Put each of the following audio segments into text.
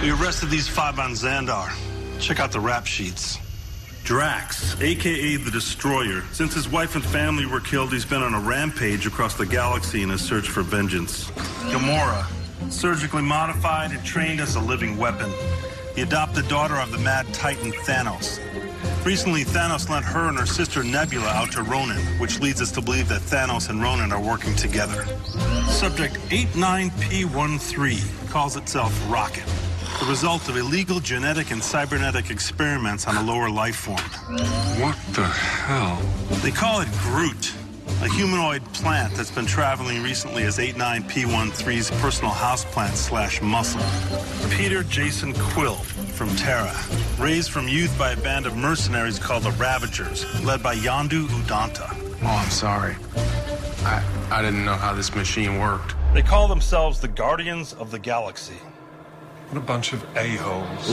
We arrested these five on Xandar. Check out the rap sheets. Drax, aka the Destroyer. Since his wife and family were killed, he's been on a rampage across the galaxy in his search for vengeance. Gamora, surgically modified and trained as a living weapon. The adopted daughter of the mad titan Thanos. Recently, Thanos lent her and her sister Nebula out to Ronan, which leads us to believe that Thanos and Ronan are working together. Subject 89P13 calls itself Rocket, the result of illegal genetic and cybernetic experiments on a lower life form. What the hell? They call it Groot, a humanoid plant that's been traveling recently as 89P13's personal houseplant slash muscle. Peter Jason Quill from Terra, raised from youth by a band of mercenaries called the Ravagers, led by Yandu Udanta. Oh, I'm sorry. I, I didn't know how this machine worked. They call themselves the Guardians of the Galaxy. What a bunch of a-holes.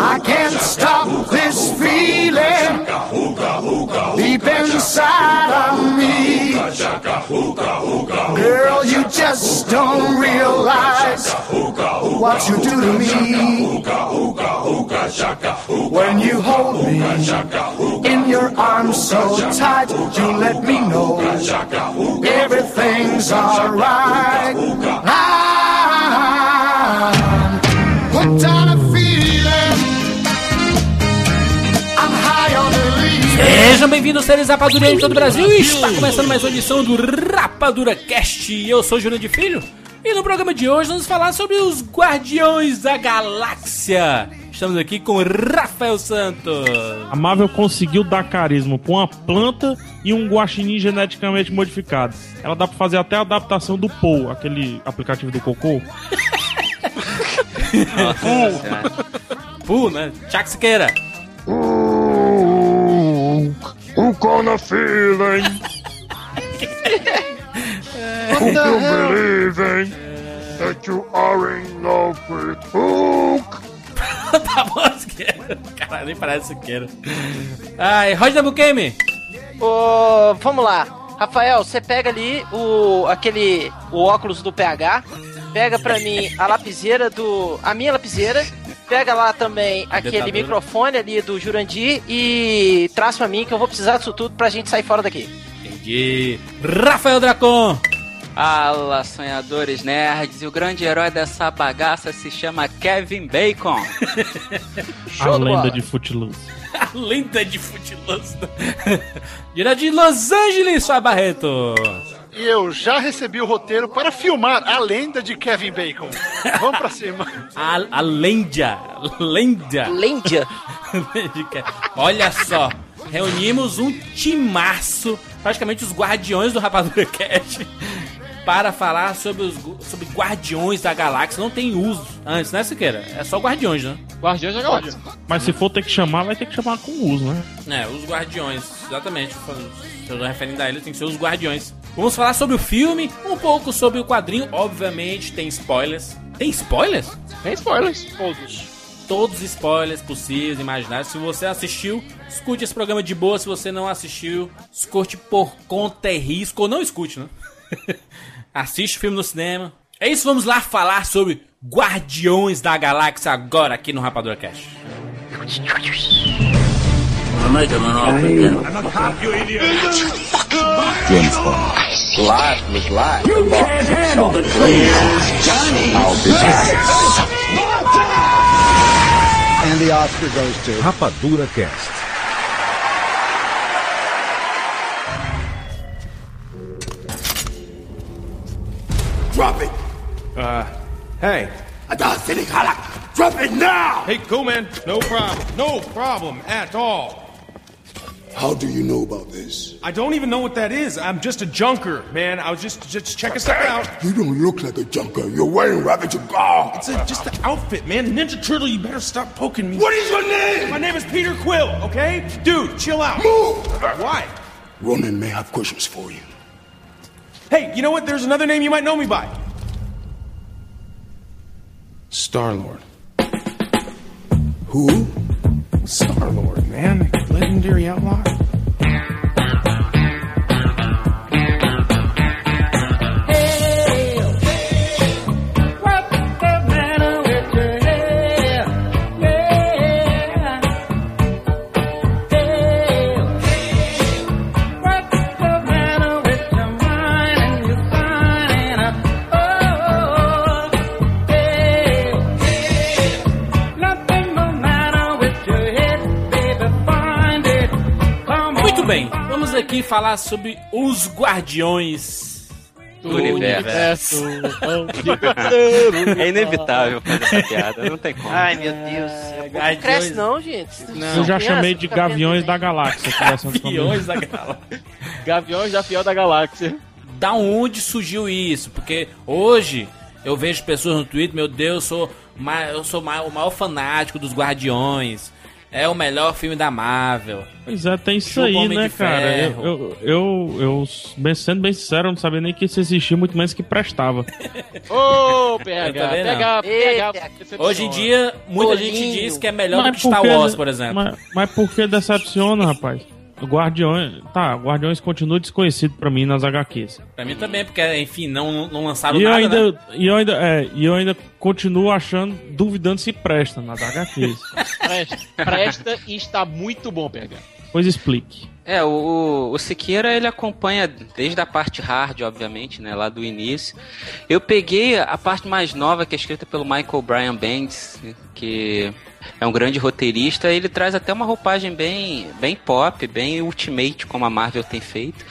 I can't stop this feeling deep inside of me. Girl, you just don't realize what you do to me. When you hold me in your arms so tight, you let me know everything's alright. I'm hooked on a feeling. I'm high on. Sejam bem-vindos, seres rapadurianos de todo o Brasil. Está começando mais uma edição do Rapadura Cast. Eu sou Júnior de Filho. E no programa de hoje vamos falar sobre os Guardiões da Galáxia. Estamos aqui com Rafael Santos. A Marvel conseguiu dar carisma pra uma planta e um guaxinim geneticamente modificado. Ela dá pra fazer até a adaptação do Paul, aquele aplicativo do cocô. Pô, né? Tchak Siqueira. Who gonna feeling? What the hell? believing that you are in love with Hulk. tá bom, Siqueira. Caralho, nem parece Siqueira. Ai, Roger Bukemi. Ô, vamos lá. Rafael, você pega ali o aquele o óculos do PH, pega pra mim a lapiseira do a minha lapiseira, pega lá também aquele microfone ali do Jurandir e traz pra mim que eu vou precisar disso tudo pra gente sair fora daqui. Entendi. Rafael Dracon. Fala, sonhadores nerds, e o grande herói dessa bagaça se chama Kevin Bacon. A de lenda de Footloose. A lenda de Footloose. Direto de Los Angeles, Fábio Barreto. E eu já recebi o roteiro para filmar a lenda de Kevin Bacon. Vamos pra cima. A, a lenda. Lenda. Lêndia. Olha só. Reunimos um timaço, praticamente os guardiões do Rapadura Cast, para falar sobre os sobre guardiões da galáxia. Não tem uso antes, né, Siqueira? É só guardiões, né? Guardiões da Galáxia. Mas se for ter que chamar, vai ter que chamar com uso, né? É, os guardiões, exatamente. Se eu tô referindo a eles, tem que ser os guardiões. Vamos falar sobre o filme, um pouco sobre o quadrinho. Obviamente, tem spoilers. Tem spoilers? Tem spoilers. Todos. Todos os spoilers possíveis, imaginários. Se você assistiu, escute esse programa de boa. Se você não assistiu, escute por conta e risco. Ou não escute, né? Assiste o filme no cinema. É isso, vamos lá falar sobre Guardiões da Galáxia agora aqui no Rapadura Cast. Rapadura Cast. Drop it. Uh, hey. I don't think it's drop it now. Hey, cool man. No problem. No problem at all. How do you know about this? I don't even know what that is. I'm just a junker, man. I was just just checking stuff out. You don't look like a junker. You're wearing rabbit garb. It's a, just the outfit, man. Ninja Turtle, you better stop poking me. What is your name? My name is Peter Quill, okay? Dude, chill out. Move! Why? Ronan may have questions for you. Hey, you know what? There's another name you might know me by. Star Lord. Who? Star Lord, man. Legendary outlaw. Muito bem, vamos aqui falar sobre os Guardiões Do universo. É inevitável fazer essa piada, não tem como. Ai, meu Deus. Não Guardiões- cresce não, gente. Não. Eu já Criança, chamei de Gaviões da Galáxia. Gaviões da Galáxia. Gaviões da Fiel da Galáxia. Da onde surgiu isso? Porque hoje eu vejo pessoas no Twitter, meu Deus, eu sou, eu sou o maior fanático dos Guardiões. É o melhor filme da Marvel. Pois é, tem isso Chupa aí, Homem né, cara? Ferro. Eu, eu, eu, eu, bem- sendo bem sincero, eu não sabia nem que isso existia, muito menos que prestava. Ô, Eu PH. PH, PH. Hoje em dia, muita Bolinho. gente diz que é melhor do Mas que Star Wars, por exemplo. Mas, mas por que decepciona, rapaz? Guardiões. Tá, Guardiões continua desconhecido pra mim nas HQs. Pra mim também, porque, enfim, não, não lançaram E eu, nada, ainda, né? e, eu ainda, é, e eu ainda continuo achando, duvidando se presta nas HQs. Presta, presta e está muito bom, PH. Pois explique. É, o, o, Siqueira ele acompanha desde a parte hard, obviamente, né, lá do início. Eu peguei a parte mais nova, que é escrita pelo Michael Bryan Bendis, que é um grande roteirista. Ele traz até uma roupagem bem, bem pop, bem ultimate, como a Marvel tem feito.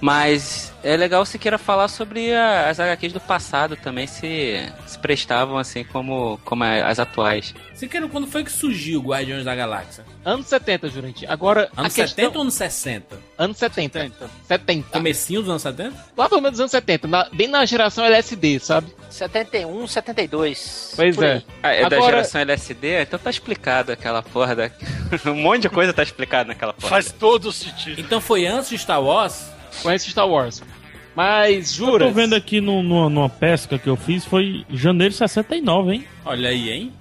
Mas é legal se queira falar sobre a- as HQs do passado também, se, se prestavam assim como, como a- as atuais. Você quer quando foi que surgiu o Guardiões da Galáxia? Anos 70, Jurandir. Agora, Anos questão... 70 ou anos 60? Anos 70. 70. Comecinho dos anos 70? Lá pelo menos dos anos 70, na- bem na geração LSD, sabe? 71, 72. Pois é. Ah, é da Agora- geração LSD? Então tá explicado aquela porra da... um monte de coisa tá explicado naquela porra. Faz todo sentido. Então foi antes de Star Wars? Conhece Star Wars. Mas, Eu jura? tô vendo aqui no, numa, numa pesca que eu fiz, foi janeiro de 69, hein? Olha aí, hein?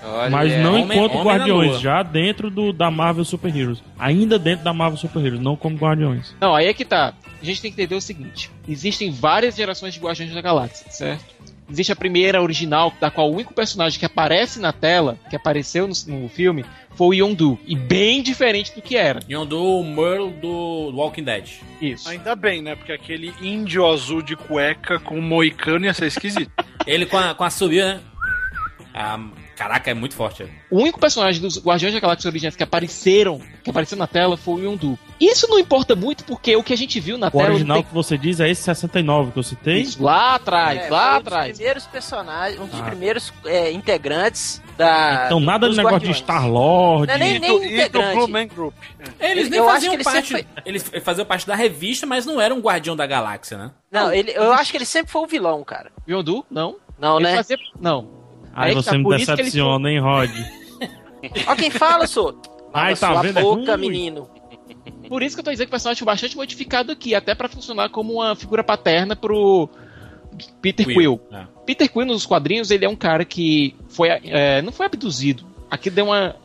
Olha, Mas não Homem- enquanto Homem Guardiões, já dentro do, da Marvel Super Heroes. Ainda dentro da Marvel Super Heroes, não como Guardiões. Não, aí é que tá. A gente tem que entender o seguinte: existem várias gerações de Guardiões da Galáxia, certo? Existe a primeira original, da qual o único personagem que aparece na tela, que apareceu no, no filme, foi o Yondu. E bem diferente do que era. Yondu, o Merle do Walking Dead. Isso. Ainda bem, né? Porque aquele índio azul de cueca com moicano ia ser esquisito. Ele com a, com a subida, né? Ah, caraca, é muito forte. O único personagem dos Guardiões da Galáxia originais que apareceram, que apareceu na tela, foi o Yondu. Isso não importa muito porque o que a gente viu na O tela. original não que você diz é esse 69 que eu citei. Isso, lá atrás, É, lá foi um atrás. dos primeiros personagens, um dos Ah. primeiros é, integrantes da. Então nada de negócio de Guardiões. Star-Lord. Não é nem, E nem do, e do integrante. Blue Man Group. Eles Eu- nem eu acho faziam ele parte. sempre Eles faziam parte da revista, mas não eram um Guardião da Galáxia, né? Não, ele, eu acho que ele sempre foi o vilão, cara. Yondu? Não. Não, Ele né? fazia- Não. Aí Aí você tá, me por isso que ele decepciona, hein, Rod? Ó quem fala, sou. Ai, tá sua vendo? É boca, ruim. menino. Por isso que eu tô dizendo que o personagem foi bastante modificado aqui, até pra funcionar como uma figura paterna pro Peter Quill. É. Peter Quill nos quadrinhos, ele é um cara que foi, é, não foi abduzido. Aqui deu uma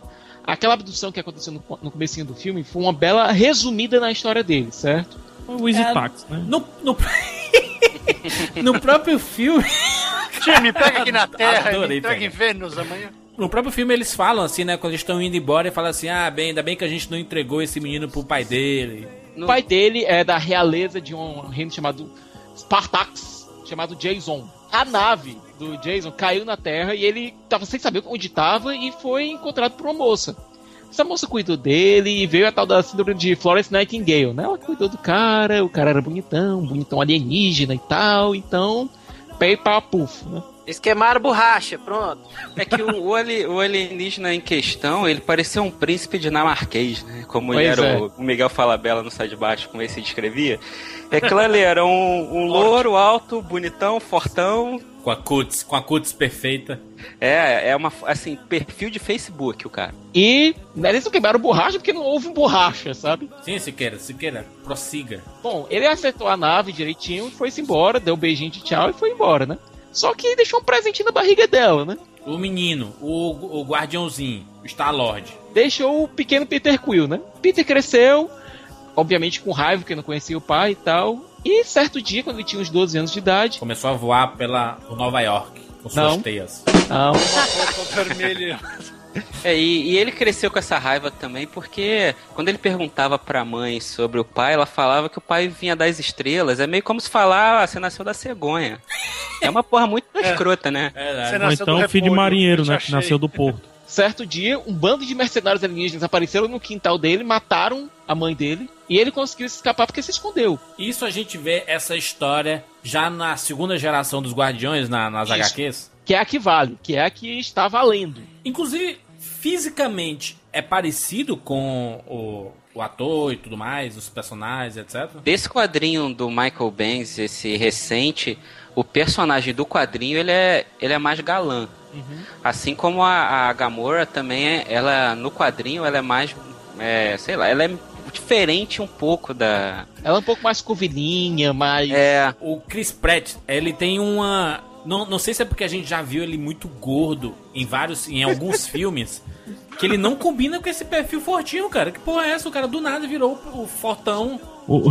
aquela abdução que aconteceu no, no comecinho do filme foi uma bela resumida na história dele, certo? O Easy É, Tax, né? No, no, no próprio filme. Tia, me pega aqui na Terra e Adorei me entrega pegar. em Vênus amanhã. No próprio filme eles falam assim, né? Quando eles estão indo embora, e falam assim: ah, bem, ainda bem que a gente não entregou esse menino pro pai dele. O pai dele é da realeza de um reino chamado Spartax, chamado Jason. A nave do Jason caiu na Terra e ele tava sem saber onde estava e foi encontrado por uma moça. Essa moça cuidou dele e veio a tal da síndrome de Florence Nightingale, né? Ela cuidou do cara, o cara era bonitão, bonitão alienígena e tal, então, pé e pá, puf, né? Eles queimaram borracha, pronto. É que o, o, ali- o alienígena em questão, ele parecia um príncipe dinamarquês, né? Como ele era é. o, o Miguel Falabella no Sai de Baixo, como ele se descrevia. É que ali era um, um louro alto, bonitão, fortão. Com a cutis, com a cutis perfeita. É, é uma, assim, perfil de Facebook o cara. E né, eles não queimaram borracha porque não houve borracha, sabe? Sim, Siqueira, Siqueira, prossiga. Bom, ele acertou a nave direitinho, foi-se embora, deu um beijinho de tchau e foi embora, né? Só que deixou um presente na barriga dela, né? O menino, o, o guardiãozinho, o Star-Lord. Deixou o pequeno Peter Quill, né? Peter cresceu, obviamente com raiva, porque não conhecia o pai e tal. E certo dia, quando ele tinha uns 12 anos de idade. Começou a voar pela, por Nova York, com suas Não. teias. Não. É, e, e ele cresceu com essa raiva também porque quando ele perguntava pra mãe sobre o pai, ela falava que o pai vinha das estrelas. É meio como se falar, ah, você nasceu da cegonha. É uma porra muito escrota, né? Ou então filho de marinheiro, né? Que nasceu do porto. Certo dia, um bando de mercenários alienígenas apareceram no quintal dele, mataram a mãe dele, e ele conseguiu se escapar porque se escondeu. Isso a gente vê essa história já na segunda geração dos Guardiões, na- nas Isso. HQs. Que é a que vale, que é a que está valendo. Inclusive, fisicamente, é parecido com o, o ator e tudo mais, os personagens, etc. Desse quadrinho do Michael Benz, esse recente, o personagem do quadrinho ele é, ele é mais galã. Assim como a, a Gamora também é, ela no quadrinho ela é mais, é, sei lá, ela é diferente um pouco da. Ela é um pouco mais curvilínea, mais. É. O Chris Pratt, ele tem uma. Não, não sei se é porque a gente já viu ele muito gordo em vários. em alguns filmes. Que ele não combina com esse perfil fortinho, cara. Que porra é essa? O cara do nada virou o fortão. O-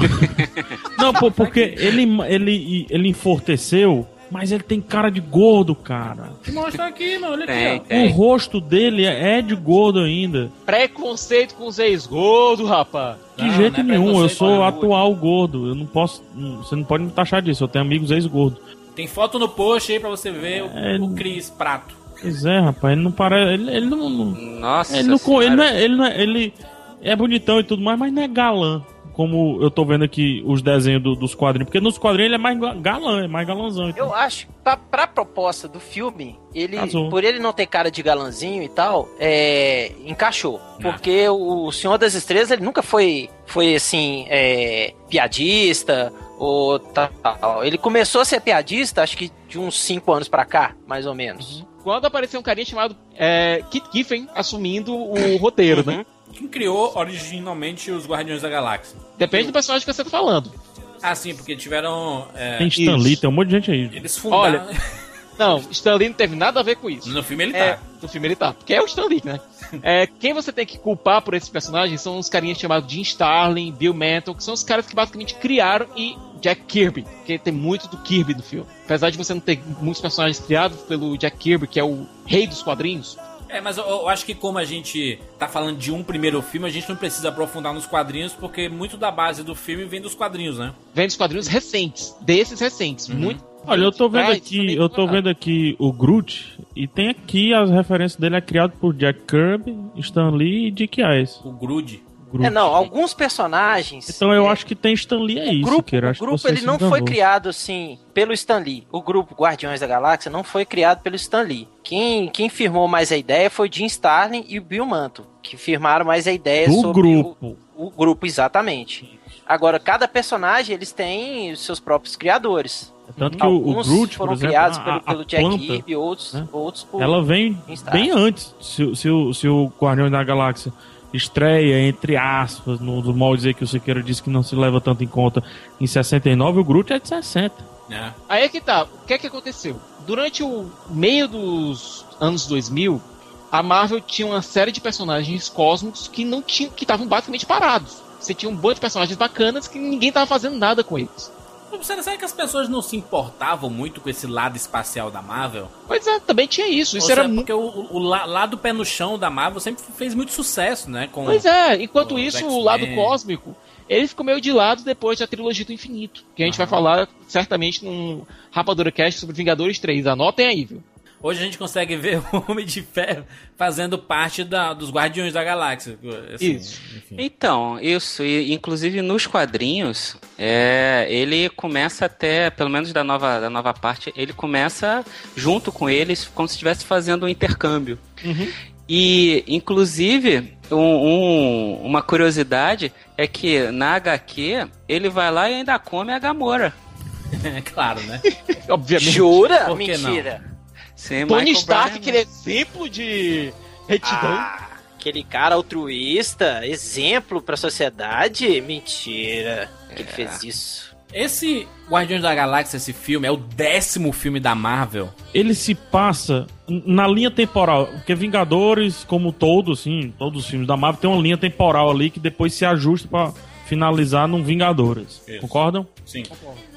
Não, pô, porque ele, ele, ele enforteceu, mas ele tem cara de gordo, cara. Mostra aqui, mano. Olha aqui, ó. O rosto dele é de gordo ainda. Preconceito com os ex-gordos, rapaz. De jeito nenhum, eu sou atual gordo. Eu não posso. não- Você não pode me taxar disso. Eu tenho amigos ex-gordos. Tem foto no post aí pra você ver o, É, o Chris Prato. Pois é, rapaz, ele não parece. Ele, ele não. não- Nossa. ele, não, ele, Senhora. não é, ele não é. Ele é bonitão e tudo mais, mas não é galã. Como eu tô vendo aqui os desenhos do- dos quadrinhos. Porque nos quadrinhos ele é mais ga- galã, é mais galãzão. então. Eu acho que pra, pra proposta do filme, ele, Casou. por ele não ter cara de galanzinho e tal, é, encaixou. Porque o Senhor das Estrelas, ele nunca foi, foi assim, é, piadista ou tal. Ele começou a ser piadista, acho que de uns 5 anos pra cá, mais ou menos. Quando apareceu um carinha chamado é, Kit Giffen assumindo o roteiro, né? Quem criou originalmente os Guardiões da Galáxia? Depende do personagem que você tá falando. Ah, sim, porque tiveram. é, Tem Stan Lee, Isso. tem um monte de gente aí. Eles fundaram. Olha, não, Stan Lee não teve nada a ver com isso. No filme ele É, tá. no filme ele tá, porque é o Stan Lee, né? É, quem você tem que culpar por esses personagens são os carinhas chamados Jim Starlin, Bill Mantle, que são os caras que basicamente criaram e Jack Kirby, porque tem muito do Kirby no filme. Apesar de você não ter muitos personagens criados pelo Jack Kirby, que é o rei dos quadrinhos, É, mas eu, eu acho que como a gente tá falando de um primeiro filme, a gente não precisa aprofundar nos quadrinhos, porque muito da base do filme vem dos quadrinhos, né? vem dos quadrinhos recentes, desses recentes, muito Olha, eu tô vendo Ah, aqui, eu tô vendo aqui o Groot e tem aqui as referências dele é criado por Jack Kirby, Stan Lee e Dick Eyes. O Groot. Groot. É, não, alguns personagens. Então eu acho que tem Stan Lee aí, O grupo, o grupo ele não foi criado assim pelo Stan Lee. O grupo Guardiões da Galáxia não foi criado pelo Stan Lee. Quem, quem firmou mais a ideia foi Jim Starlin e o Bill Mantle, que firmaram mais a ideia Do sobre grupo. O, o grupo, exatamente. Agora, cada personagem, eles têm os seus próprios criadores. Tanto que o- o Alguns Groot, por foram exemplo, criados a- pelo, a pelo Jack planta, Kirby, outros, né? outros por Ela vem bem antes. Se, se, o, se o Guardião da Galáxia estreia, entre aspas, no, no molde dizer que o Siqueira disse que não se leva tanto em conta em 69, o Groot é de 60. É. Aí é que tá. O que é que aconteceu? Durante o meio dos anos 2000, a Marvel tinha uma série de personagens cósmicos que não tinham, que estavam basicamente parados. Você tinha um bando de personagens bacanas que ninguém tava fazendo nada com eles. Será, será que as pessoas não se importavam muito com esse lado espacial da Marvel? Pois é, também tinha isso. Isso Ou era seja, muito. porque o, o la- lado pé no chão da Marvel sempre fez muito sucesso, né? Com, Pois é, enquanto isso, o lado cósmico, ele ficou meio de lado depois da trilogia do infinito. Que a gente vai falar certamente num Rapadura Cast sobre Vingadores 3. Anotem aí, viu? Hoje a gente consegue ver o Homem de Ferro fazendo parte da, dos Guardiões da Galáxia. Assim, Isso. enfim. Então, isso, e inclusive nos quadrinhos, é, ele começa até, pelo menos da nova, da nova parte, ele começa junto com eles, como se estivesse fazendo um intercâmbio. E, inclusive, um- um- uma curiosidade é que na HQ ele vai lá e ainda come a Gamora. É claro, né? Obviamente. Jura? Por que não? Sim, Tony Michael Stark, Bryan- aquele exemplo de retidão. Ah, aquele cara altruísta, exemplo pra sociedade? Mentira. Que ele fez isso. Esse Guardiões da Galáxia, esse filme, é o décimo filme da Marvel. Ele se passa na linha temporal, porque Vingadores, como todos, assim, todos os filmes da Marvel, tem uma linha temporal ali que depois se ajusta pra finalizar num Vingadores. Isso. Concordam? Sim.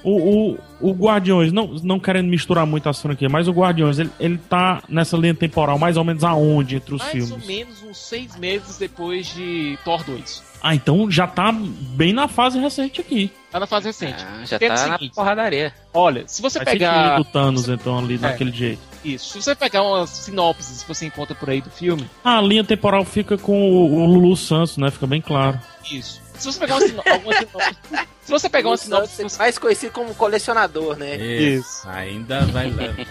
O, o, o Guardiões, não, não querendo misturar muito as franquias, mas o Guardiões, ele, ele tá nessa linha temporal mais ou menos aonde entre os Mais filmes? ou menos uns seis meses depois de Thor 2. Ah, então já tá bem na fase recente aqui. Tá na fase recente. Ah, já Entenda tá o na seguinte, porradaria. Olha, se você Faz pegar. sentido o Thanos, então, ali É. daquele jeito. Isso, se você pegar umas sinopses que você encontra por aí do filme. Ah, a linha temporal fica com o, o Lulu Santos, né? Fica bem claro. Isso. Se você pegar uma sino- alguma sinopse. Se você pegar uma sinopse. Santos, mais conhecido como colecionador, né? Isso. Ainda vai levar.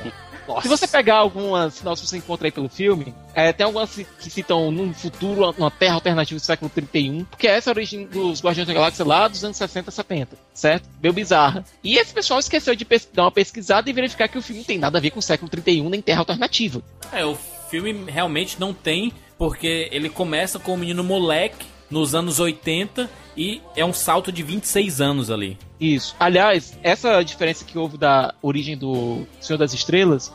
Nossa. Se você pegar algumas sinopses que você encontra aí pelo filme, é, tem algumas que citam num futuro, numa terra alternativa do século 31, porque essa é a origem dos Guardiões da Galáxia lá dos anos 60, 70, certo? Meio bizarra. E esse pessoal esqueceu de dar uma pesquisada e verificar que o filme não tem nada a ver com o século 31 nem terra alternativa. É, o filme realmente não tem, porque ele começa com o menino moleque nos anos 80 e é um salto de 26 anos ali. Isso. Aliás, essa diferença que houve da origem do Senhor das Estrelas,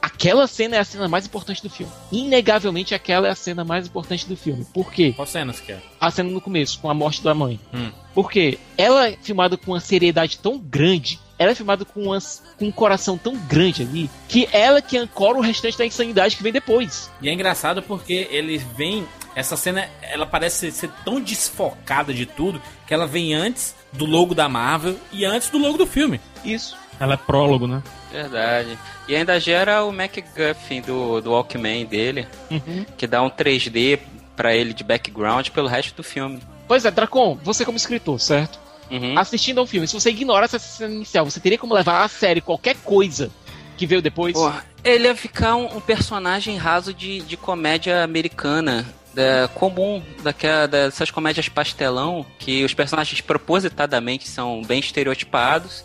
aquela cena é a cena mais importante do filme. Inegavelmente aquela é a cena mais importante do filme. Por quê? Qual cena você quer? A cena no começo, com a morte da mãe. Hum. Porque ela é filmada com uma seriedade tão grande, ela é filmada com, uma- com um coração tão grande ali, que ela que ancora o restante da insanidade que vem depois. E é engraçado porque ele vem. Essa cena, ela parece ser tão desfocada de tudo que ela vem antes do logo da Marvel e antes do logo do filme. Isso. Ela é prólogo, né? Verdade. E ainda gera o MacGuffin do, do Walkman dele, Uhum. que dá um 3D pra ele de background pelo resto do filme. Pois é, Dracon, você como escritor, certo? Uhum. Assistindo ao filme, se você ignorasse essa cena inicial, você teria como levar a sério qualquer coisa que veio depois? Porra, ele ia ficar um, um personagem raso de, de comédia americana. da- comum, daquela, dessas comédias pastelão, que os personagens propositadamente são bem estereotipados.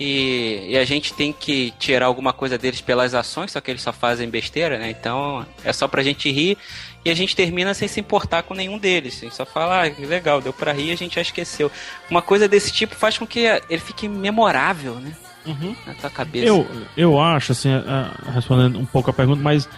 E, e a gente tem que tirar alguma coisa deles pelas ações, só que eles só fazem besteira, né? Então é só pra gente rir e a gente termina sem se importar com nenhum deles. A gente só fala, ah, que legal, deu pra rir e a gente já esqueceu. Uma coisa desse tipo faz com que ele fique memorável, né? Uhum. Na tua cabeça. Eu, eu acho, assim, é, respondendo um pouco a pergunta, mas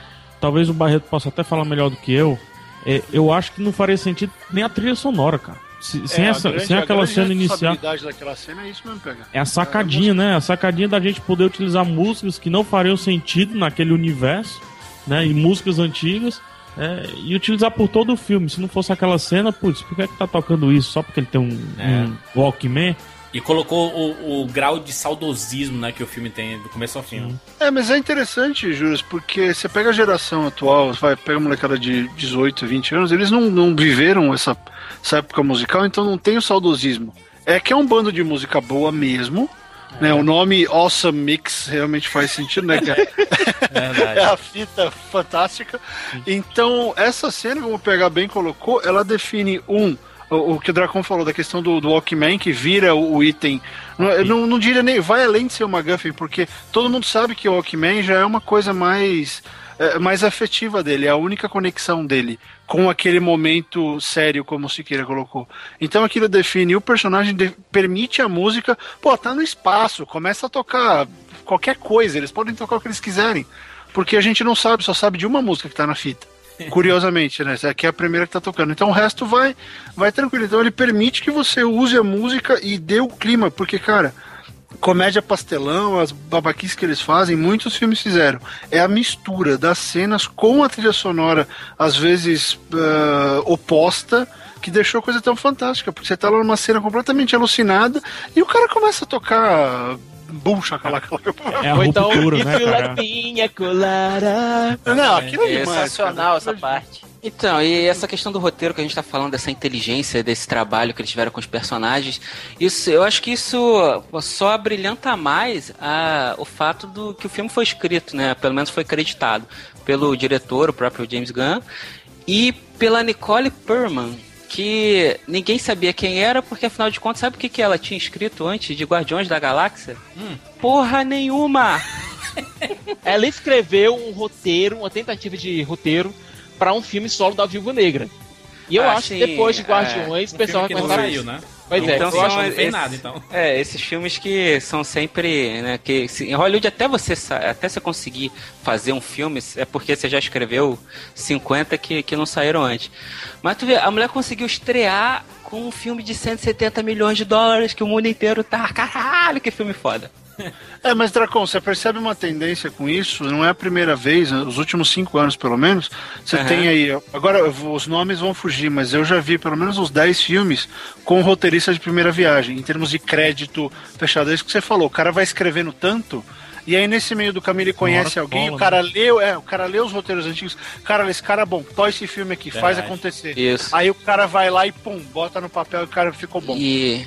talvez o Barreto possa até falar melhor do que eu. é, eu acho que não faria sentido nem a trilha sonora, cara. Se- sem, É, a essa, grande- sem a aquela cena inicial. daquela cena é isso mesmo, pegar. É a sacadinha, né? A sacadinha da gente poder utilizar músicas que não fariam sentido naquele universo, né? E músicas antigas. É, e utilizar por todo o filme. Se não fosse aquela cena, putz, por que, é que tá tocando isso? Só porque ele tem um, É. um Walkman? E colocou o, o grau de saudosismo né, que o filme tem do começo ao fim. É, mas é interessante, Juras, porque você pega a geração atual, vai, pega a molecada de 18, 20 anos, eles não, não viveram essa, essa época musical, então não tem o saudosismo. É que é um bando de música boa mesmo, né? O nome Awesome Mix realmente faz sentido, né? que é- é a fita fantástica. Então, essa cena, como o PH bem colocou, ela define um. O, o que o Dracon falou da questão do, do Walkman que vira o, o item. Não, eu não, não diria nem. Vai além de ser uma McGuffin, porque todo mundo sabe que o Walkman já é uma coisa mais. é, mais afetiva dele, é a única conexão dele com aquele momento sério, como o Siqueira colocou. Então aquilo define, o personagem de- permite a música, pô, tá no espaço, começa a tocar qualquer coisa, eles podem tocar o que eles quiserem, porque a gente não sabe, só sabe de uma música que tá na fita. Curiosamente, né? Essa aqui é a primeira que tá tocando. Então o resto vai, vai tranquilo. Então ele permite que você use a música e dê o clima, porque, cara, comédia pastelão, as babaquices que eles fazem, muitos filmes fizeram. É a mistura das cenas com a trilha sonora, às vezes ah, oposta, que deixou a coisa tão fantástica. Porque você tá lá numa cena completamente alucinada e o cara começa a tocar bum, chacalaca. É a Ou então, ruptura, né, cara? Não, aquilo é É demais. sensacional essa parte. Então, e essa questão do roteiro que a gente tá falando, dessa inteligência, desse trabalho que eles tiveram com os personagens, isso, eu acho que isso só brilhanta mais a, o fato do que o filme foi escrito, né? Pelo menos foi acreditado pelo diretor, o próprio James Gunn, e pela Nicole Perman, que ninguém sabia quem era, porque afinal de contas, sabe o que, que ela tinha escrito antes de Guardiões da Galáxia? Porra nenhuma! Ela escreveu um roteiro, uma tentativa de roteiro pra um filme solo da Viúva Negra. E eu Ah, acho sim, que depois de é. Guardiões, o Um pessoal filme vai começar saiu, né? Pois é, Então eu acho que não esses- nada, então. É, esses filmes que são sempre, né, que se- em Hollywood até você até você conseguir fazer um filme é porque você já escreveu 50 que, que não saíram antes. Mas tu vê, a mulher conseguiu estrear com um filme de 170 milhões de dólares que o mundo inteiro tá, caralho, que filme foda. É, mas Dracon, você percebe uma tendência com isso? Não é a primeira vez, né, os últimos cinco anos pelo menos. Você Aham. tem aí. Agora os nomes vão fugir, mas eu já vi pelo menos uns 10 filmes com roteirista de primeira viagem, em termos de crédito fechado. É isso que você falou. O cara vai escrevendo tanto. E aí, nesse meio do caminho, ele conhece hora alguém, cola, o cara leu, é, o cara lê os roteiros antigos. Cara, esse cara é bom, tó esse filme aqui, faz Verdade. acontecer. Isso. Aí o cara vai lá e pum, bota no papel e o cara ficou bom. E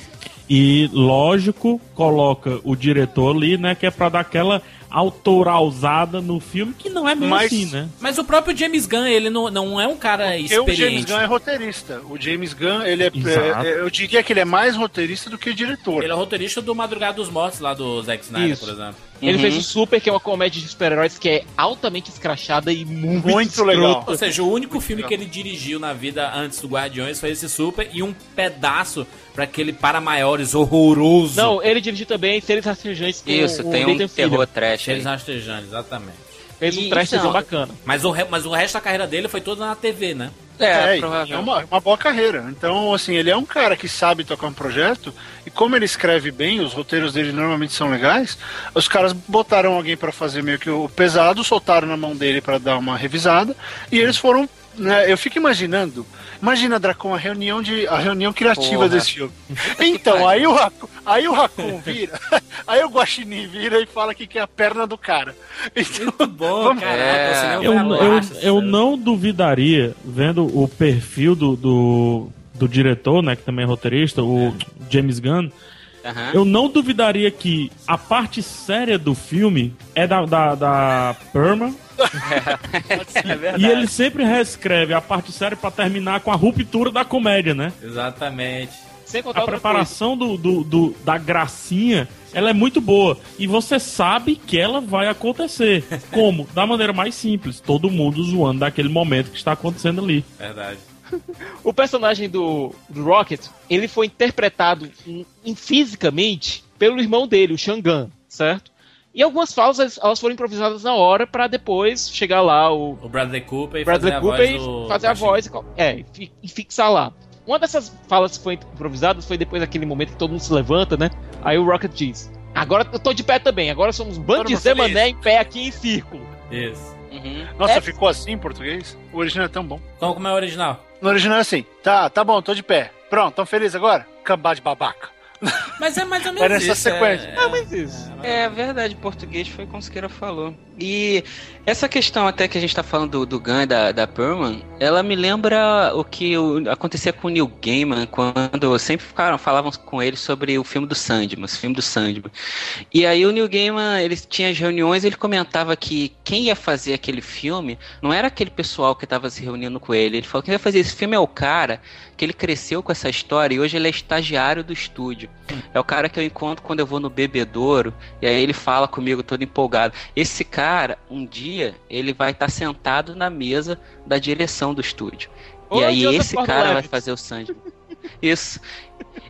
E, lógico, coloca o diretor ali, né? Que é pra dar aquela autoralzada no filme, que não é bem Mas- assim, né? Mas o próprio James Gunn, ele não, não é um cara Porque o James experiente. Gunn é roteirista. O James Gunn, ele é, Exato. é- Eu diria que ele é mais roteirista do que diretor. Ele é roteirista do Madrugada dos Mortos, lá do Zack Snyder, Isso. por exemplo. Ele Uhum. fez o Super, que é uma comédia de super-heróis que é altamente escrachada e muito, Muito legal. Ou seja, o único filme que ele dirigiu na vida antes do Guardiões foi esse Super e um pedaço pra aquele para maiores horroroso. Não, ele dirigiu também Seres Rastejantes isso, o tem um Nathan Fillion. terror trash aí. Eles rastejando, exatamente. Fez um trashzão então, bacana. Mas o, re- mas o resto da carreira dele foi toda na TV, né? É, É, é uma, uma boa carreira. Então, assim, ele é um cara que sabe tocar um projeto e como ele escreve bem, os roteiros dele normalmente são legais, os caras botaram alguém pra fazer meio que o pesado, soltaram na mão dele pra dar uma revisada e eles foram, eu fico imaginando, imagina Dracon a reunião de a reunião criativa Porra. desse filme. Então, aí o aí o Raccoon vira, aí o Guaxinim vira e fala que quer a perna do cara. Então, Muito bom, Vamos- caraca. É, Eu, eu, eu não duvidaria, vendo o perfil do, do, do diretor, né, que também é roteirista, o James Gunn, eu não duvidaria que a parte séria do filme é da, da, da Perma, É verdade. e ele sempre reescreve a parte séria pra terminar com a ruptura da comédia, né? Exatamente. Sem contar A preparação do, do, do- da gracinha, ela é muito boa. E você sabe que ela vai acontecer. Como? Da maneira mais simples. Todo mundo zoando daquele momento que está acontecendo ali. Verdade. O personagem do, do Rocket, ele foi interpretado em, em- fisicamente pelo irmão dele, o Shangan, certo? E algumas falas elas- foram improvisadas na hora pra depois chegar lá o O Bradley Cooper e Bradley fazer Cooper a voz do... e fazer a voz e é, e fi- fixar lá. Uma dessas falas que foi improvisada foi depois daquele momento que todo mundo se levanta, né? Aí o Rocket diz: Agora eu tô de pé também, agora somos um bando de mundo Zé feliz." Mané em pé aqui em círculo. Isso. Uhum. Nossa, É- ficou assim em português? O original é tão bom. Como, como é o original? No original é assim, tá, tá bom, tô de pé. Pronto, tão feliz agora? Cambá de babaca. Mas é mais ou menos essa isso. sequência. É, Ah, mas isso. É verdade, português foi como o Siqueira falou. E essa questão até que a gente tá falando do, do Gun e da, da Perman, ela me lembra o que o- acontecia com o Neil Gaiman quando sempre ficaram, falavam com ele sobre o filme do Sandman, esse filme do Sandman. E aí o Neil Gaiman, ele tinha as reuniões, ele comentava que quem ia fazer aquele filme não era aquele pessoal que estava se reunindo com ele. Ele falou que quem ia fazer esse filme é o cara que ele cresceu com essa história e hoje ele é estagiário do estúdio. É o cara que eu encontro quando eu vou no bebedouro e aí ele fala comigo todo empolgado. Esse cara, um dia, ele vai estar sentado na mesa da direção do estúdio. Ô, e aí esse cara vai Gordon-Levitt. fazer o Sandman. Isso.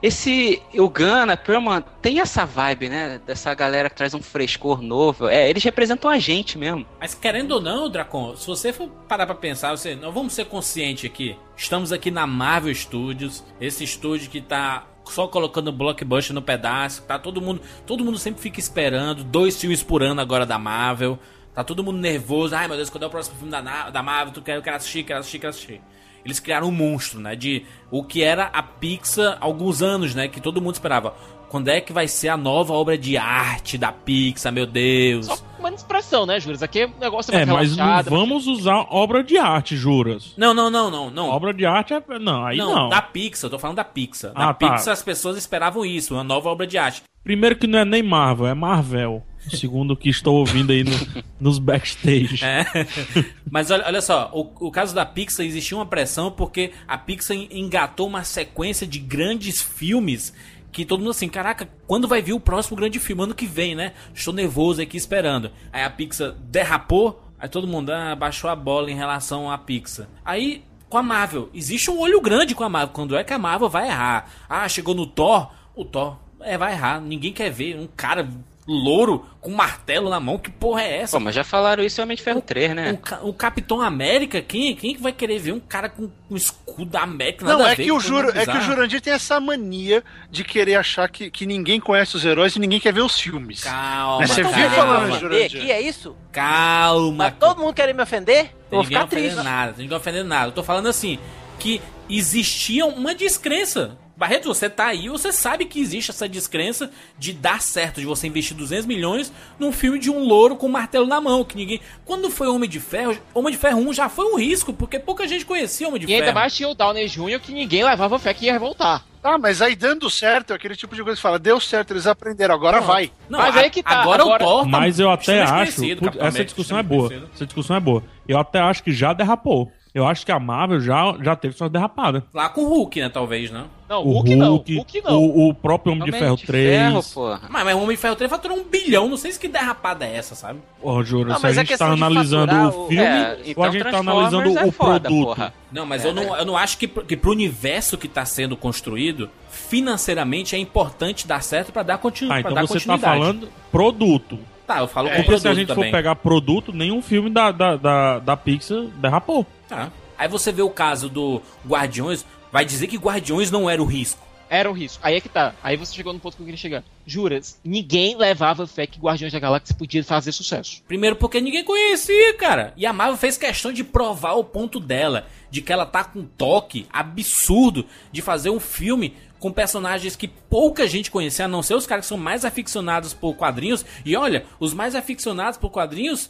Esse, o Gana, Perman, tem essa vibe, né? Dessa galera que traz um frescor novo. É, eles representam a gente mesmo. Mas querendo ou não, Dracon, se você for parar pra pensar, você, não vamos ser conscientes aqui. Estamos aqui na Marvel Studios, esse estúdio que tá só colocando blockbuster no pedaço, tá todo mundo, todo mundo sempre fica esperando dois filmes por ano agora da Marvel. Tá todo mundo nervoso. Ai, meu Deus, quando é o próximo filme da, da Marvel? Tu quer, eu quero assistir, quero assistir, quero assistir. Eles criaram um monstro, né? De o que era a Pixar há alguns anos, né? Que todo mundo esperava. Quando é que vai ser a nova obra de arte da Pixar, meu Deus? Só uma expressão, né, Juras? Aqui o negócio É, mais mas não vamos usar obra de arte, juras. Não, não, não, não, não. Obra de arte é. Não, aí não. não, da Pixar, eu tô falando da Pixar. Da Ah, tá. Pixar as pessoas esperavam isso, uma nova obra de arte. Primeiro que não é nem Marvel, é Marvel. Segundo o que estou ouvindo aí no- nos backstage. É. Mas olha, olha só, o, o caso da Pixar existia uma pressão porque a Pixar en- engatou uma sequência de grandes filmes que todo mundo assim, caraca, quando vai vir o próximo grande filme? Ano que vem, né? Estou nervoso aqui esperando. Aí a Pixar derrapou, aí todo mundo ah, baixou a bola em relação à Pixar. Aí, com a Marvel, existe um olho grande com a Marvel. Quando é que a Marvel vai errar? Ah, chegou no Thor, o Thor é, vai errar. Ninguém quer ver um cara louro com martelo na mão. Que porra é essa? Pô, mas já falaram isso em Homem de Ferro 3, né? O, o Capitão América, quem, quem que vai querer ver um cara com um escudo da América? Nada Não, a é ver, que, o Juro, é que o. Jurandir tem essa mania de querer achar que, que ninguém conhece os heróis e ninguém quer ver os filmes. Calma, Mas você calma. viu falando, Jurandir? aqui, é isso? Calma. Tá todo mundo querendo me ofender? Eu vou Ninguém ficar ofendendo triste. nada, ninguém ofendendo nada. Eu tô falando assim, que existia uma descrença. Barreto, você tá aí, você sabe que existe essa descrença de dar certo, de você investir 200 milhões num filme de um louro com um martelo na mão, que ninguém... Quando foi Homem de Ferro, Homem de Ferro 1 já foi um risco, porque pouca gente conhecia Homem de E ainda Ferro. mais tinha o Downey Jr. que ninguém levava fé que ia voltar. Ah, mas aí dando certo, é aquele tipo de coisa que fala, deu certo, eles aprenderam, agora vai. Não, Mas a- aí que tá, Agora, agora- o Thor tá Mas eu até acho. essa discussão é boa. Essa discussão é boa. Eu até acho que já derrapou. Eu acho que a Marvel já, já teve suas derrapadas. Lá com o Hulk, né, talvez, né? Não, O Hulk, não. Hulk, Hulk não. O, o próprio Homem de Homem Ferro de 3. Ferro, porra. Mas, mas o Homem de Ferro 3 faturou um bilhão, não sei se que derrapada é essa, sabe? Porra, Jura, Não, se a a gente tá analisando o filme É, ou então a gente tá analisando é o foda, produto. porra. Não, mas eu, não, eu não acho que, pro- que pro universo que tá sendo construído, financeiramente é importante dar certo pra dar, continu Ah, pra então dar você tá continuidade. falando produto. Tá, eu falo com Porque produto se a gente também. for pegar produto, nenhum filme da, da, da, da Pixar derrapou. Tá. Aí você vê o caso do Guardiões, vai dizer que Guardiões não era o risco. Era um risco. Aí é que tá. Aí você chegou no ponto que eu queria chegar. Juras, ninguém levava fé que Guardiões da Galáxia podia fazer sucesso. Primeiro porque ninguém conhecia, cara. E a Marvel fez questão de provar o ponto dela, de que ela tá com um toque absurdo de fazer um filme com personagens que pouca gente conhecia, a não ser os caras que são mais aficionados por quadrinhos. E olha, os mais aficionados por quadrinhos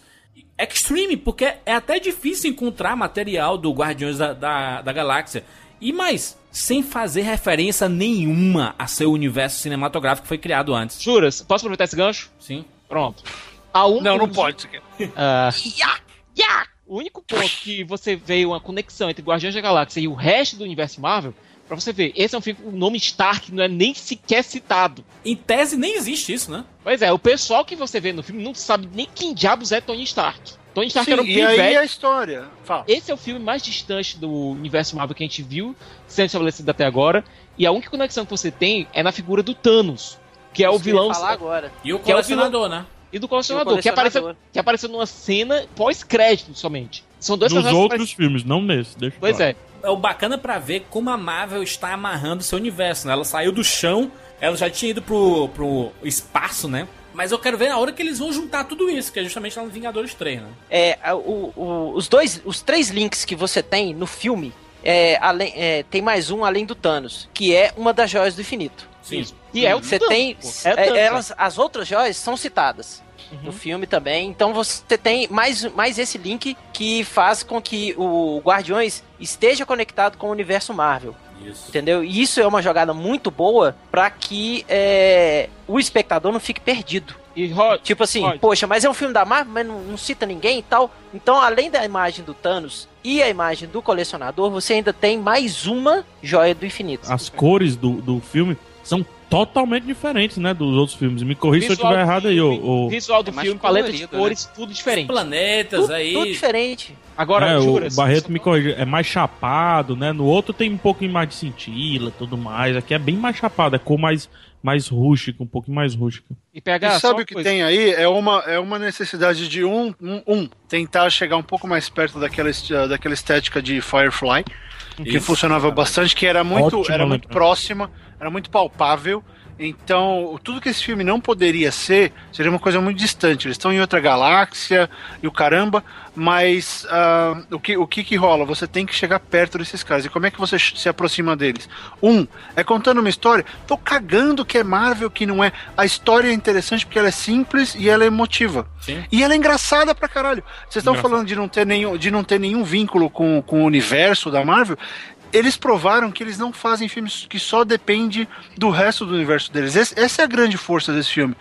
extreme, porque é até difícil encontrar material do Guardiões da, da, da Galáxia. E mais, sem fazer referência nenhuma a seu universo cinematográfico que foi criado antes. Juras, posso aproveitar esse gancho? Sim. Pronto. A um, Não, não pode. isso aqui. Ah, O único ponto que você vê uma conexão entre Guardiões da Galáxia e o resto do universo Marvel, pra você ver, esse é um filme com o nome Stark não é nem sequer citado. Em tese nem existe isso, né? Pois é, o pessoal que você vê no filme não sabe nem quem diabos é Tony Stark. Tony Stark Sim, era um e aí pivete. a história. Fala. Esse é o filme mais distante do universo Marvel que a gente viu sendo estabelecido até agora. E a única conexão que você tem é na figura do Thanos, que é o vilão. falar agora. E o Que é o colecionador, né? E do colecionador, E o que, apareceu, colecionador. que apareceu numa cena pós-crédito somente. São dois Nos outros filmes, não nesse. Deixa Pois falar. é. É o bacana pra ver como a Marvel está amarrando seu universo, né? Ela saiu do chão, ela já tinha ido pro, pro espaço, né? Mas eu quero ver na hora que eles vão juntar tudo isso, que é justamente lá no Vingadores 3, né? É, a- o- o- os dois, os três links que você tem no filme, é, além, é, tem mais um além do Thanos, que é uma das joias do infinito. Sim. E é o Você Thanos, tem, pô. é, É elas, as outras joias são citadas Uhum. no filme também. Então você tem mais, mais esse link que faz com que o Guardiões esteja conectado com o universo Marvel. Isso. Entendeu? E isso é uma jogada muito boa pra que é, o espectador não fique perdido. E Rod, Tipo assim, Rod, poxa, mas é um filme da Marvel, mas não, não cita ninguém e tal. Então, além da imagem do Thanos e a imagem do colecionador, você ainda tem mais uma joia do infinito. As cores do, do filme são totalmente diferentes, né? Dos outros filmes. Me corrija se eu estiver do errado aí, ô. ô- visual do É filme, paleta de colorido, cores, tudo diferente. Planetas tudo, aí. tudo diferente. Agora, É, o Barreto me corrija, é mais chapado, né? No outro tem um pouquinho mais de cintila tudo mais. Aqui é bem mais chapado, é cor mais, mais rústica, um pouquinho mais rústica. E PH, E sabe o que coisa. tem aí? É uma, é uma necessidade de um, um, um, tentar chegar um pouco mais perto daquela, daquela estética de Firefly, que Isso. funcionava bastante, que era muito, era muito lembrança. próxima, era muito palpável. Então, tudo que esse filme não poderia ser seria uma coisa muito distante. Eles estão em outra galáxia e o caramba, mas ah, o, que, o que que rola? Você tem que chegar perto desses caras. E como é que você se aproxima deles? Um, é contando uma história. Tô cagando que é Marvel, que não é. A história é interessante porque ela é simples e ela é emotiva. Sim. E ela é engraçada pra caralho. Vocês estão falando de não ter nenhum, de não ter nenhum vínculo com, com o universo da Marvel. Eles provaram que eles não fazem filmes que só depende do resto do universo deles. Esse- essa é a grande força desse filme.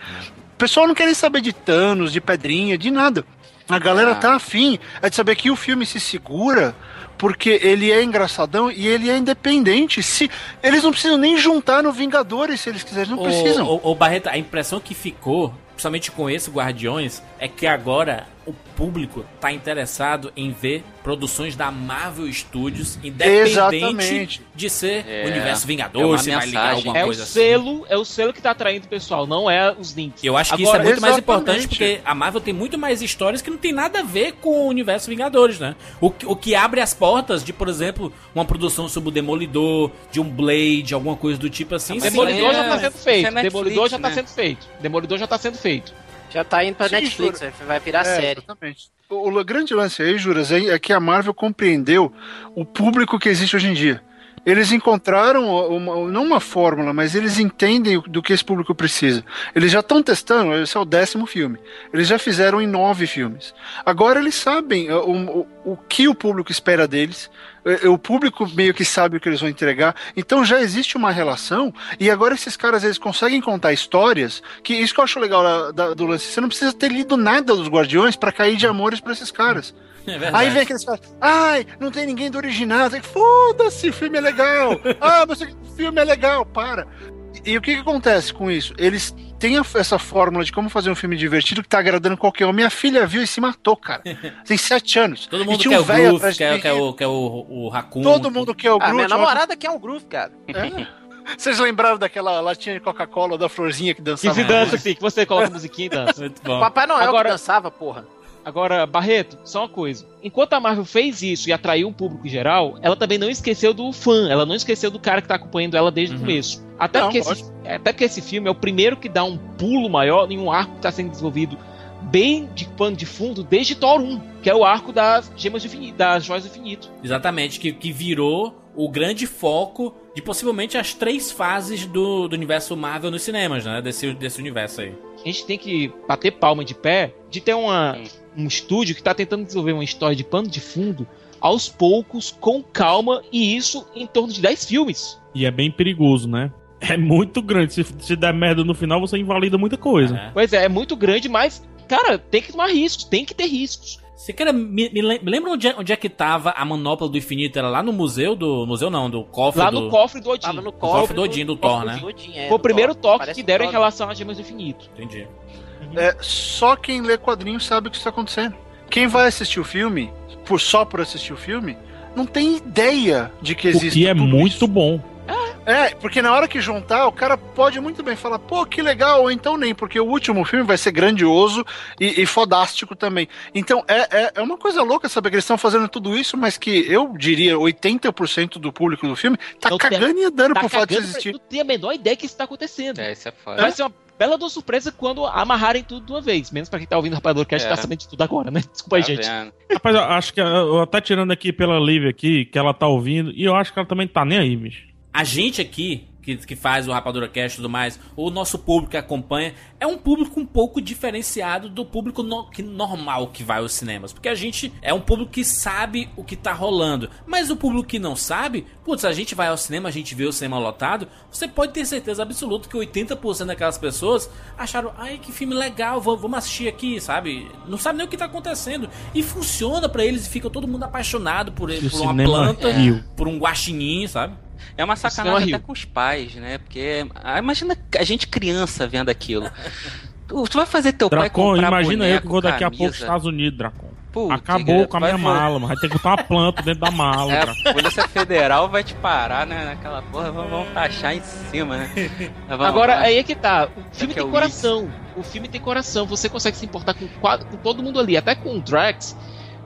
O pessoal não quer nem saber de Thanos, de Pedrinha, de nada. A galera Ah. tá afim é de saber que o filme se segura porque ele é engraçadão e ele é independente. Se eles não precisam nem juntar no Vingadores se eles quiserem, não precisam. O, Barreto, a impressão que ficou, principalmente com esse Guardiões, é que agora o público tá interessado em ver produções da Marvel Studios, independente Exatamente. de ser É, Universo é Vingadores, uma se vai ligar alguma É o coisa assim. selo, é o selo que tá atraindo o pessoal, não é os links. Eu acho que Agora, isso é muito mais exatamente. importante porque a Marvel tem muito mais histórias que não tem nada a ver com o universo Vingadores, né? O, que- o que abre as portas de, por exemplo, uma produção sobre o Demolidor, de um Blade, alguma coisa do tipo assim. Mas sim, Demolidor é- já tá sendo feito. é Netflix, Demolidor já tá né? sendo feito. Demolidor já tá sendo feito. Já tá indo pra Sim, Netflix, juro. vai virar É, série. Exatamente. O, o grande lance aí, Juras, é, é que a Marvel compreendeu o público que existe hoje em dia. Eles encontraram uma- não uma fórmula, mas eles entendem do que esse público precisa. Eles já estão testando, esse é o décimo filme. Eles já fizeram em nove filmes. Agora eles sabem uh, o, o, o que o público espera deles. Uh, O público meio que sabe o que eles vão entregar. Então já existe uma relação. E agora esses caras eles conseguem contar histórias. Que isso que eu acho legal da- da- do lance. Você não precisa ter lido nada dos Guardiões pra cair de amores pra esses caras. É. Aí vem aqueles caras, ai, não tem ninguém do original. Que, Foda-se, o filme é legal. ah, mas o filme é legal, para. E, e o que, que acontece com isso? Eles têm a- essa fórmula de como fazer um filme divertido que tá agradando qualquer um. Minha filha viu e se matou, cara. Tem sete anos. Todo mundo tinha quer um o Groove, quer, quer o, quer o, o Raccoon. Todo mundo quer o Ah, Groot. minha ó. namorada quer um groove, cara. É. Vocês lembraram daquela latinha de Coca-Cola da florzinha que Que dançava? se dança, assim, que você coloca musiquinha e dança. Muito bom. Papai Noel Agora- que dançava, porra. Agora, Barreto, só uma coisa. Enquanto a Marvel fez isso e atraiu um público geral, ela também não esqueceu do fã, ela não esqueceu do cara que tá acompanhando ela desde o começo. Até, Não, porque esse, até porque esse filme é o primeiro que dá um pulo maior em um arco que tá sendo desenvolvido bem de pano de fundo desde Thor 1, que é o arco das gemas do infinito, das joias do infinito. Exatamente, que, que virou o grande foco de possivelmente as três fases do, do universo Marvel nos cinemas, né? Desse, desse universo aí. A gente tem que bater palma de pé de ter uma, um estúdio que tá tentando desenvolver uma história de pano de fundo aos poucos, com calma, e isso em torno de 10 filmes. E é bem perigoso, né? É muito grande. Se, se der merda no final, você invalida muita coisa. É. Pois é, é muito grande, mas, cara, tem que tomar riscos, tem que ter riscos. Você quer me, me lem- me lembra onde é, onde é que tava a manopla do infinito? Era lá no museu do. Museu não, do cofre Lá do. no cofre do Odin. Tava no cofre cofre do Odin, do Thor, né? do Odin, é, Foi o do primeiro Thor. toque que deram em relação às gemas do infinito. Entendi. É, só quem lê quadrinhos sabe o que está acontecendo. Quem vai assistir o filme, por só por assistir o filme, não tem ideia de que existe. que é muito bom. É, porque na hora que juntar, o cara pode muito bem falar, pô, que legal, ou então nem, porque o último filme vai ser grandioso e, e fodástico também. Então é, é, é uma coisa louca saber que eles estão fazendo tudo isso, mas que eu diria 80% do público do filme tá tem- cagando e andando Tá por fato de existir. não tem a menor ideia que isso tá acontecendo. É, isso é foda. Vai ser uma bela uma surpresa quando amarrarem tudo de uma vez. Menos pra quem tá ouvindo o Rapador Cast É. tá sabendo de tudo agora, né? Desculpa aí, Tá gente. vendo? Rapaz, eu acho que eu até tirando aqui pela Liv aqui, que ela tá ouvindo, e eu acho que ela também tá nem aí, bicho. A gente aqui, que, que faz o Rapadura Cast e tudo mais, o nosso público que acompanha, é um público um pouco diferenciado do público no- que, normal que vai aos cinemas. Porque a gente é um público que sabe o que tá rolando. Mas o público que não sabe, putz, a gente vai ao cinema, a gente vê o cinema lotado, você pode ter certeza absoluta que 80% daquelas pessoas acharam, ai que filme legal, vamos, vamos assistir aqui, sabe? Não sabe nem o que tá acontecendo. E funciona pra eles e fica todo mundo apaixonado por, por uma planta, Rio. por um guaxinim, sabe? É uma cinema sacanagem até com os pais, né? Porque ah, imagina a gente criança vendo aquilo. Tu, tu vai fazer teu pai Dracon, comprar imagina eu boneco, que vou daqui a pouco Estados Unidos, Dracon. Putz, Acabou com a minha mala, mano. Vai ter que botar uma planta dentro da mala, É, a Polícia Federal vai te parar, né? Naquela porra, vão, vão taxar em cima, né? Vamos Agora, lá. aí é que tá. O filme que é tem o coração. O filme tem coração. Você consegue se importar com, com todo mundo ali. Até com o Drax.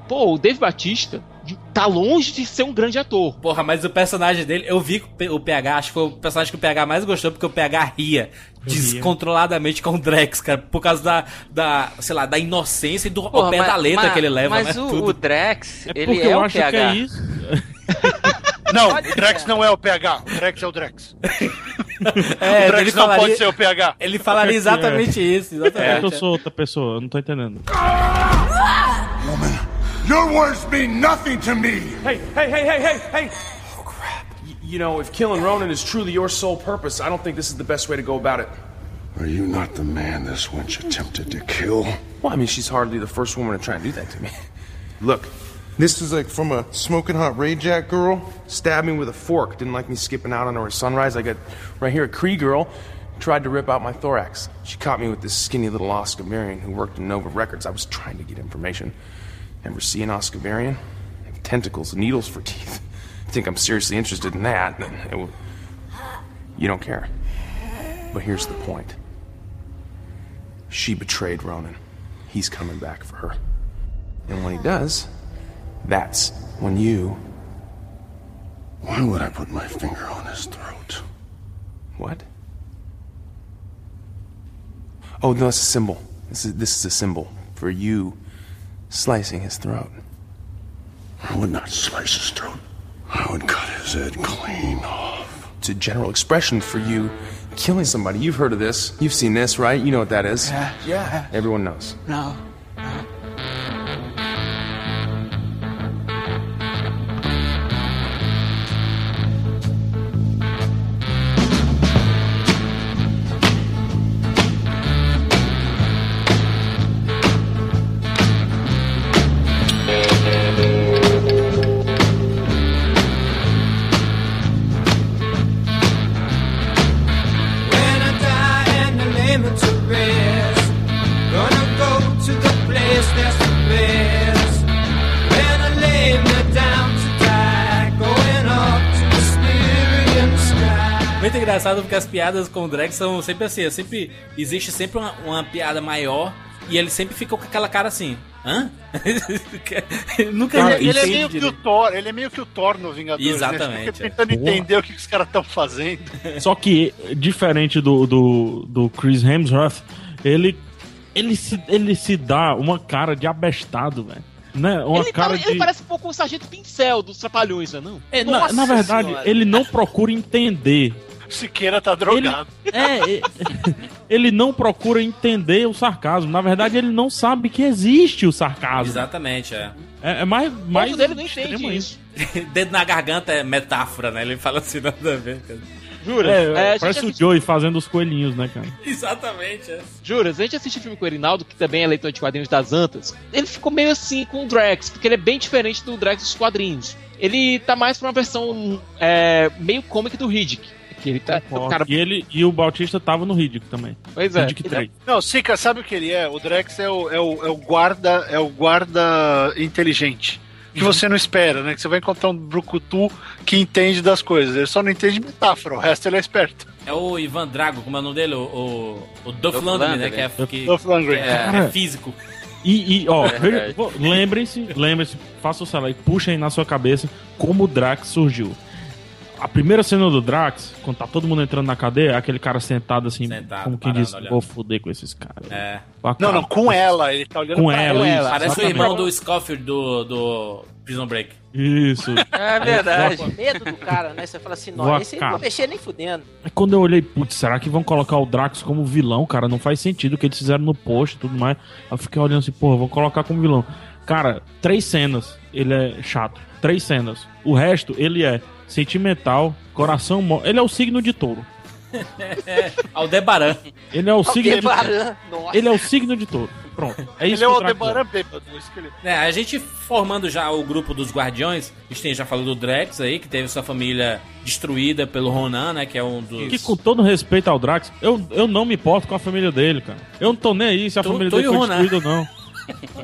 Pô, o Dave Batista, tá longe de ser um grande ator. Porra, mas o personagem dele, eu vi que o PH, acho que foi o personagem que o PH mais gostou, porque o PH ria descontroladamente com o Drex, cara, por causa da, da sei lá, da inocência e do Porra, pé mas- da letra mas- que ele leva, mas né? o- Tudo. o Drex, É porque eu acho que é isso. Não, o Drex não é o PH. O Drex é o Drex. É, o Drex ele não falaria- pode ser o PH. Ele falaria exatamente isso, É exatamente. que eu sou outra pessoa, eu não tô entendendo. Your words mean nothing to me. Hey, hey, hey, hey, hey, hey! Oh, crap. Y- you know, if killing Ronan is truly your sole purpose, I don't think this is the best way to go about it. Are you not the man this wench attempted to kill? Well, I mean, she's hardly the first woman to try and do that to me. Look, this is like from a smoking hot Ray Jack girl. Stabbed me with a fork. Didn't like me skipping out on her at sunrise. I got right here a Cree girl. Tried to rip out my thorax. She caught me with this skinny little Oscar Marion who worked in Nova Records. I was trying to get information. Ever see an Oscar Marion? Tentacles, needles for teeth. Think I'm seriously interested in that? Will... You don't care. But here's the point. She betrayed Ronan. He's coming back for her. And when he does, that's when you. Why would I put my finger on his throat? What? Oh, no, it's a symbol. This is, this is a symbol for you slicing his throat. I would not slice his throat. I would cut his head clean off. It's a general expression for you killing somebody. You've heard of this. You've seen this, right? You know what that is. Yeah, yeah. Everyone knows. No. When engraçado porque as piadas com o Drake são sempre assim, é sempre existe sempre uma, uma piada maior e ele sempre fica com aquela cara assim, hã? Nunca Ele, ele é meio que o. Thor, ele é meio que o Thor no Vingadores. Né? Exatamente, Você fica é. tentando Porra. entender o que os caras estão fazendo. Só que, diferente do, do, do Chris Hemsworth, ele, ele, se, ele se dá uma cara de abestado, velho. Né? Uma ele, cara ele de. parece um pouco o Sargento Pincel dos Trapalhões, não é não? É, na, na verdade, Senhora. ele não procura entender. Siqueira tá drogado. É, é, ele não procura entender o sarcasmo. Na verdade, ele não sabe que existe o sarcasmo. Exatamente, é. É, é mais, O mais povo dele não entende isso. Dedo na garganta é metáfora, né? Ele fala assim, nada a ver. Cara. Jura? É, É, parece o assiste- Joey fazendo os coelhinhos, né, cara? Exatamente, é. Juras, a gente assiste o filme com o Erinaldo, que também é leitor de quadrinhos das Antas. Ele ficou meio assim com o Drax, porque ele é bem diferente do Drax dos quadrinhos. Ele tá mais pra uma versão é, meio cômica do Riddick. Que ele tá. O cara, E, ele, e o Bautista tava no Riddick também. Pois é. Riddick 3. Não, Sica, sabe o que ele é? O Drex é o, é o, é o guarda, é o guarda inteligente. Que Uhum. você não espera, né? Que você vai encontrar um brucutu que entende das coisas. Ele só não entende metáfora, o resto ele é esperto. É o Ivan Drago, como é o nome dele? O, o, o Duff Duff Landry, né? Que é, que, Lundgren. é, Cara. é físico. E, e, ó, É, é. lembrem-se, lembrem-se, faça o celular e puxem na sua cabeça como o Drax surgiu. A primeira cena do Drax, quando tá todo mundo entrando na cadeia, é aquele cara sentado assim, Sentado, como quem diz, olhando. vou foder com esses caras. É. Não, não, com ela. Ele tá olhando Com pra ela, isso. Parece o exatamente. irmão do Scofield do, do Prison Break. Isso. É verdade. Com medo do cara, né? Você fala assim, não, esse não vou mexer nem fudendo. Aí quando eu olhei, putz, será que vão colocar o Drax como vilão, cara? Não faz sentido o que eles fizeram no post e tudo mais. Aí eu fiquei olhando assim, porra, vou colocar como vilão. Cara, três cenas, ele é chato. Três cenas. O resto, ele é sentimental, coração mo... Ele é o signo de touro. Aldebaran. Ele é o signo de touro. Aldebaran, nossa. Ele é o signo de touro. Pronto. É isso Ele é o que Drax Aldebaran bêbado. que ele- É, a gente formando já o grupo dos Guardiões, a gente tem, já falou do Drex aí, que teve sua família destruída pelo Ronan, né? Que é um dos. Que com todo respeito ao Drax, eu, eu não me importo com a família dele, cara. Eu não tô nem aí se a Tu- família tu dele foi Ronan. destruída ou não.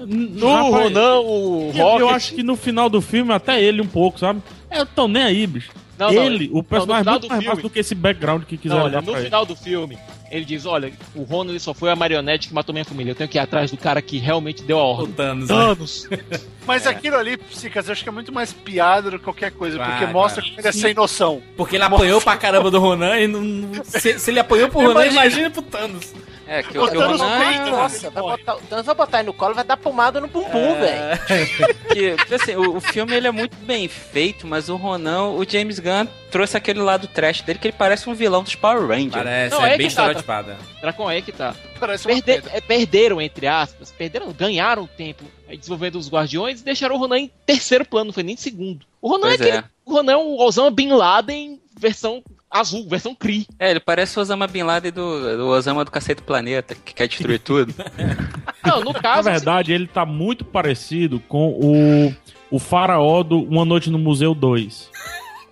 No Ronan, o Rocket. eu acho que no final do filme, até ele um pouco, sabe? Eu tô nem aí, bicho. Não, não, ele, não, o personagem no final é muito do mais filme- do que esse background que Não, quiseram olha, no pra ele. final do filme, ele diz, olha, o Ronan só foi a marionete que matou minha família. Eu tenho que ir atrás do cara que realmente deu a ordem. O Thanos. Thanos. Mas aquilo ali, Psicas, eu acho que é muito mais piada do que qualquer coisa, Vai, porque mostra vai. como ele é sem noção. Porque ele apanhou pra caramba do Ronan e não. Se, se ele apanhou pro Ronan, Imagina. imagina pro Thanos. É, que O o, o Thanos Ronan... Nossa, vai botar, o Thanos vai botar ele no colo e vai dar pomada no bumbum, É. velho. assim, o, o filme ele é muito bem feito, mas o Ronan, o James Gunn trouxe aquele lado trash dele que ele parece um vilão dos Power Rangers. Parece, Não, é, é bem que tá, estereotipada. Dracon aí que tá. Parece uma Perde- pedra. é, perderam, entre aspas, perderam, ganharam tempo desenvolvendo os Guardiões e deixaram o Ronan em terceiro plano, não foi nem em segundo. O Ronan é Pois aquele. é. O Ronan é um Osama Bin Laden versão azul, versão Kree. É, ele parece o Osama Bin Laden do, do Osama do Cacete do Planeta, que quer destruir tudo. Não, no Na caso. verdade, ele tá muito parecido com o, o faraó do Uma Noite no Museu 2.